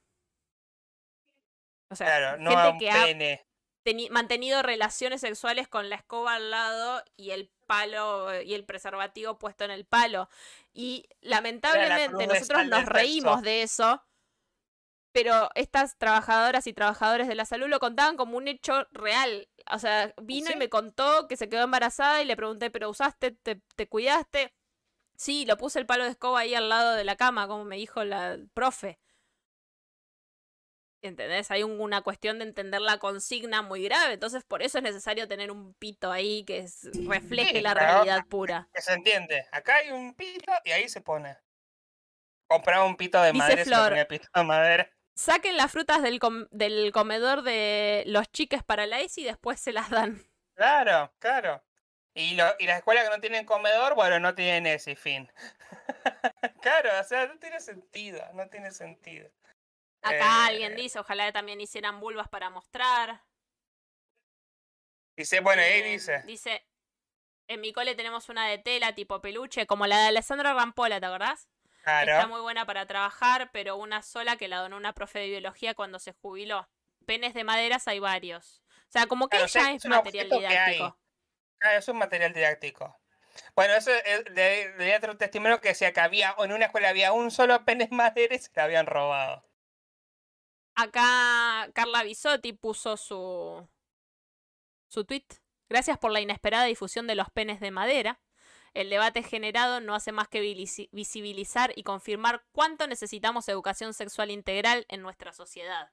O sea, Claro, no gente a un que ha pene. teni- mantenido relaciones sexuales con la escoba al lado y el palo y el preservativo puesto en el palo. Y lamentablemente nosotros nos reímos sexo. de eso, pero estas trabajadoras y trabajadores de la salud lo contaban como un hecho real. O sea, vino y me contó que se quedó embarazada y le pregunté, ¿pero usaste, te, te cuidaste? Sí, lo puse el palo de escoba ahí al lado de la cama, como me dijo la profe. ¿Entendés? Hay un- una cuestión de entender la consigna muy grave. Entonces, por eso es necesario tener un pito ahí que es- refleje Sí, la realidad pura. Que se entiende. Acá hay un pito y ahí se pone. Compraba un pito de Dice madera se el pito de madera. Saquen las frutas del, com- del comedor de los chiques para la ESI y después se las dan. Claro, claro. Y, lo, y las escuelas que no tienen comedor, bueno, no tienen ese fin. claro, o sea, no tiene sentido, no tiene sentido. Acá Eh, alguien dice, ojalá también hicieran vulvas para mostrar. Dice, bueno, ahí Eh, dice. Dice, en mi cole tenemos una de tela tipo peluche, como la de Alessandra Rampola, ¿te acordás? Está Claro. muy buena para trabajar, pero una sola que la donó una profe de biología cuando se jubiló. Penes de maderas hay varios. O sea, como que Claro, ya es material didáctico. Ah, es un material didáctico. Bueno, eso es, le, leí otro testimonio que decía que había, en una escuela había un solo pene de madera y se lo habían robado. Acá Carla Bisotti puso su, su tweet. Gracias por la inesperada difusión de los penes de madera. El debate generado no hace más que visibilizar y confirmar cuánto necesitamos educación sexual integral en nuestra sociedad.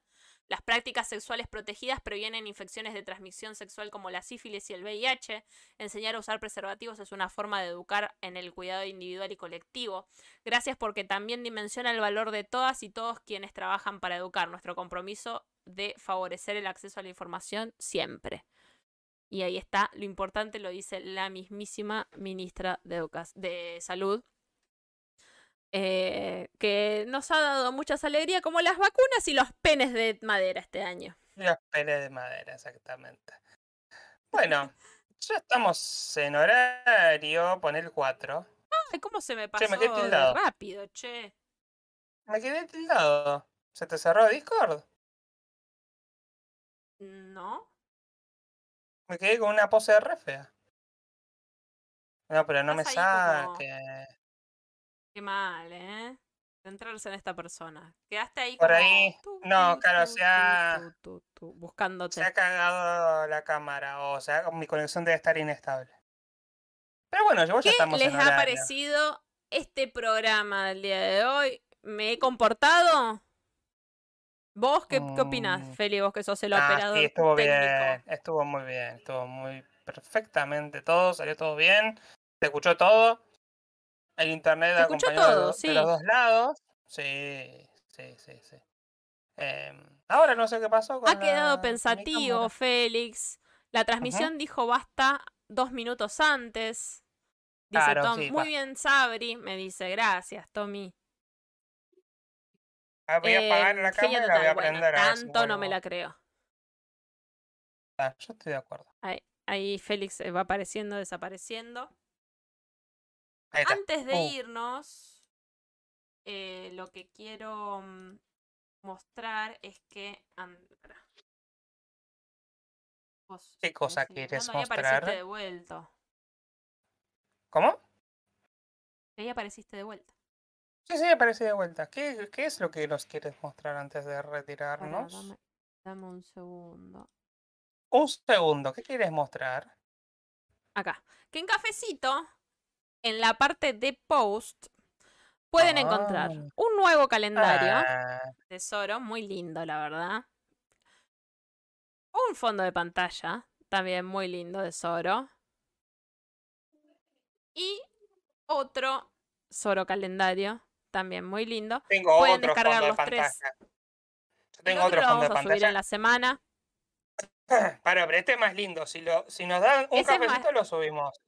Las prácticas sexuales protegidas previenen infecciones de transmisión sexual como la sífilis y el VIH. Enseñar a usar preservativos es una forma de educar en el cuidado individual y colectivo. Gracias porque también dimensiona el valor de todas y todos quienes trabajan para educar. Nuestro compromiso de favorecer el acceso a la información siempre. Y ahí está, lo importante lo dice la mismísima ministra de, Educa- de Salud, eh, que nos ha dado muchas alegrías como las vacunas y los penes de madera este año. Los penes de madera, exactamente. Bueno, ya estamos en horario, poner 4. Ay, ¿cómo se me Che, pasó me quedé de tildado. rápido, che? Me quedé tildado. ¿Se te cerró Discord? No. Me quedé con una pose de re fea. No, pero no me ahí como- saque. Qué mal, ¿eh? Centrarse en esta persona. Quedaste ahí Por como ahí. No, claro, tu, se ha, buscándote. se ha cagado la cámara. O sea, mi conexión debe estar inestable. Pero bueno, igual ya ¿Qué estamos les en ha parecido este programa del día de hoy? ¿Me he comportado? ¿Vos qué, qué opinás, Mm. Feli? Vos que sos el Ah, operador sí, estuvo técnico. bien, estuvo muy bien, estuvo muy perfectamente todo, salió todo bien, se escuchó todo. El internet acompañó todo, do- de sí. los dos lados. Sí, sí, sí, sí. Em, ahora no sé qué pasó con Ha quedado la- pensativo. Félix. La transmisión dijo basta dos minutos antes. Dice Claro, Tom, sí, muy bien, Sabri. Me dice, gracias, Tommy. Ah, Voy a apagar Eh, la cámara y la voy a. Bueno, prender a ver si tanto no me la creo. Ah, yo estoy de acuerdo. Ahí, ahí Félix eh, va apareciendo, desapareciendo. Antes de Uh, irnos, eh, lo que quiero mm, mostrar es que. Vos, ¿Qué cosa quieres intentando, Ahí apareciste mostrar? de vuelta. ¿Cómo? Ahí apareciste de vuelta. Sí, sí, aparece de vuelta. ¿Qué, qué es lo que nos quieres mostrar antes de retirarnos? dame, dame un segundo. Un segundo, ¿qué quieres mostrar? Acá. Que en cafecito, en la parte de post, pueden encontrar Ah. un nuevo calendario. Ah, Tesoro, muy lindo, la verdad. Un fondo de pantalla, también muy lindo de Zoro. Y otro Zoro calendario, también muy lindo. tengo Pueden otro descargar fondo de los tres. Yo tengo otro fondo de vamos a subir pantalla. en la semana. Para, pero este es más lindo. Si, lo, si nos dan un Ese es más- cafecito, lo subimos.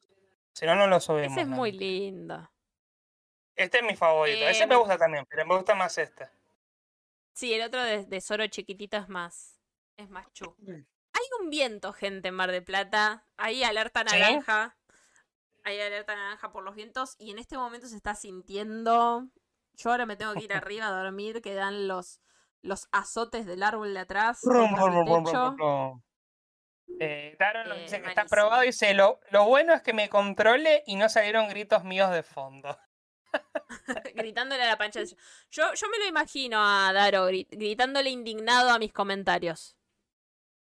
Si no, no lo subimos. Ese es no. muy lindo. Este es mi favorito. Ese me Em, gusta también, pero me gusta más este. Sí, el otro de, de Zoro chiquitito es más. Es más chu. Mm. Hay un viento, gente, en Mar de Plata. Hay alerta ¿Sí? naranja. Hay alerta naranja por los vientos. Y en este momento se está sintiendo. Yo ahora me tengo que ir arriba a dormir. Que dan los, los azotes del árbol de atrás. Brum, contra mi brum, brum, brum, techo. brum, brum. Eh, Daron nos Eh, dice que está probado. Dice: lo, lo bueno es que me controle y no salieron gritos míos de fondo. gritándole a la pancha. de- Yo, yo me lo imagino a Daro gri- gritándole indignado a mis comentarios.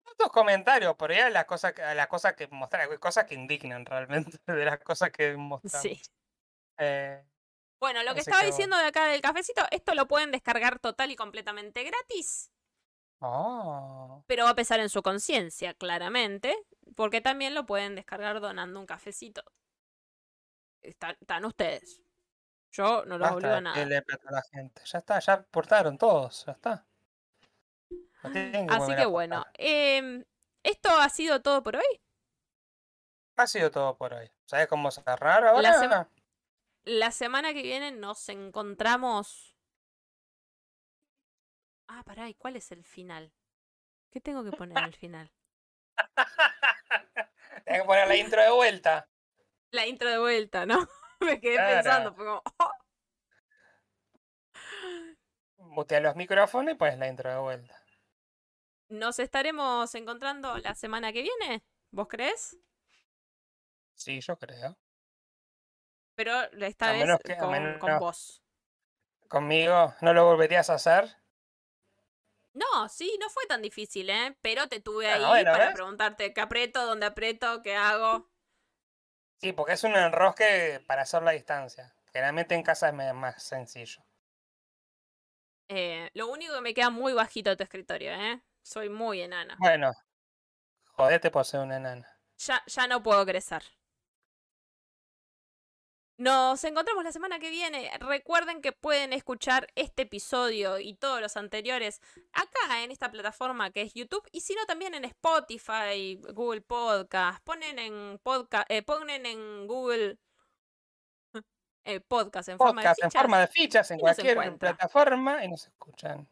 Estos comentarios, por ahí a las cosas las cosas que mostrar, cosas que indignan realmente de las cosas que mostramos. Sí. Eh, Bueno, lo que estaba diciendo de acá del cafecito, esto lo pueden descargar total y completamente gratis, oh. pero va a pesar en su conciencia, claramente, porque también lo pueden descargar donando un cafecito. Están, están ustedes. Yo no los Basta obligo a nada. plata a la gente. Ya está, ya aportaron todos, ya está. No que Así que bueno, em, esto ha sido todo por hoy. Ha sido todo por hoy. ¿Sabes cómo cerrar ahora? La sema- La semana que viene nos encontramos. Ah, pará, ¿y cuál es el final? ¿Qué tengo que poner al final? Tengo que poner la intro de vuelta. La intro de vuelta, ¿no? Me quedé Claro. pensando, fue como, "Oh". Mutea los micrófonos y pones la intro de vuelta. ¿Nos estaremos encontrando la semana que viene? ¿Vos crees? Sí, yo creo. Pero esta A vez que- con, vos. ¿Conmigo no lo volverías a hacer? No, sí, no fue tan difícil, ¿eh? Pero te tuve Ah, ahí bueno, para ¿ves? preguntarte qué aprieto, dónde aprieto, qué hago. Sí, porque es un enrosque para hacer la distancia. Generalmente en casa es más sencillo. Eh, lo único que me queda muy bajito de tu escritorio, ¿eh? Soy muy enana. Bueno, jodete por ser una enana. Ya, ya no puedo crecer. Nos encontramos la semana que viene. Recuerden que pueden escuchar este episodio y todos los anteriores acá en esta plataforma que es YouTube y si no también en Spotify, Google Podcast. Ponen en podcast, ponen en Google eh, podcast en forma de Podcast en fichas. forma de fichas en cualquier plataforma y nos escuchan.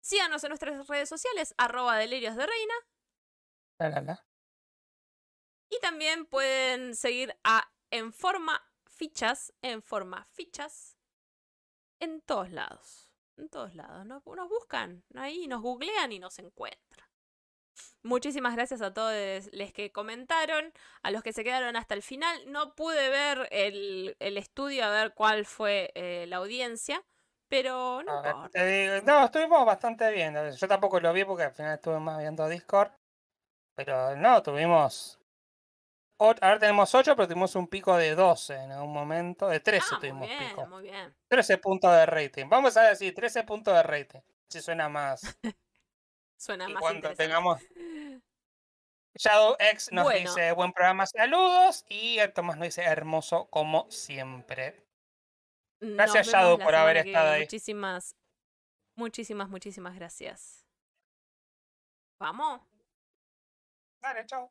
Síganos en nuestras redes sociales, arroba delirios de reina. La, la, la. Y también pueden seguir a En Forma Fichas, En Forma Fichas, en todos lados. En todos lados. Nos, nos buscan ahí, nos googlean y nos encuentran. Muchísimas gracias a todos los que comentaron, a los que se quedaron hasta el final. No pude ver el, el estudio a ver cuál fue eh, la audiencia, pero no no, estuvimos bastante bien. Yo tampoco lo vi porque al final estuve más viendo Discord. Pero no, tuvimos. Ahora tenemos 8, pero tuvimos un pico de 12 en algún momento. De 13 Ah, muy tuvimos bien, pico. muy bien. 13 puntos de rating. Vamos a decir 13 puntos de rating. Si suena más. Suena y más cuando tengamos. Shadow X nos Bueno. dice buen programa, saludos. Y el Tomás nos dice hermoso como siempre. Gracias, Shadow, por haber estado ahí. Muchísimas, muchísimas, muchísimas gracias. Vamos. Dale, chao.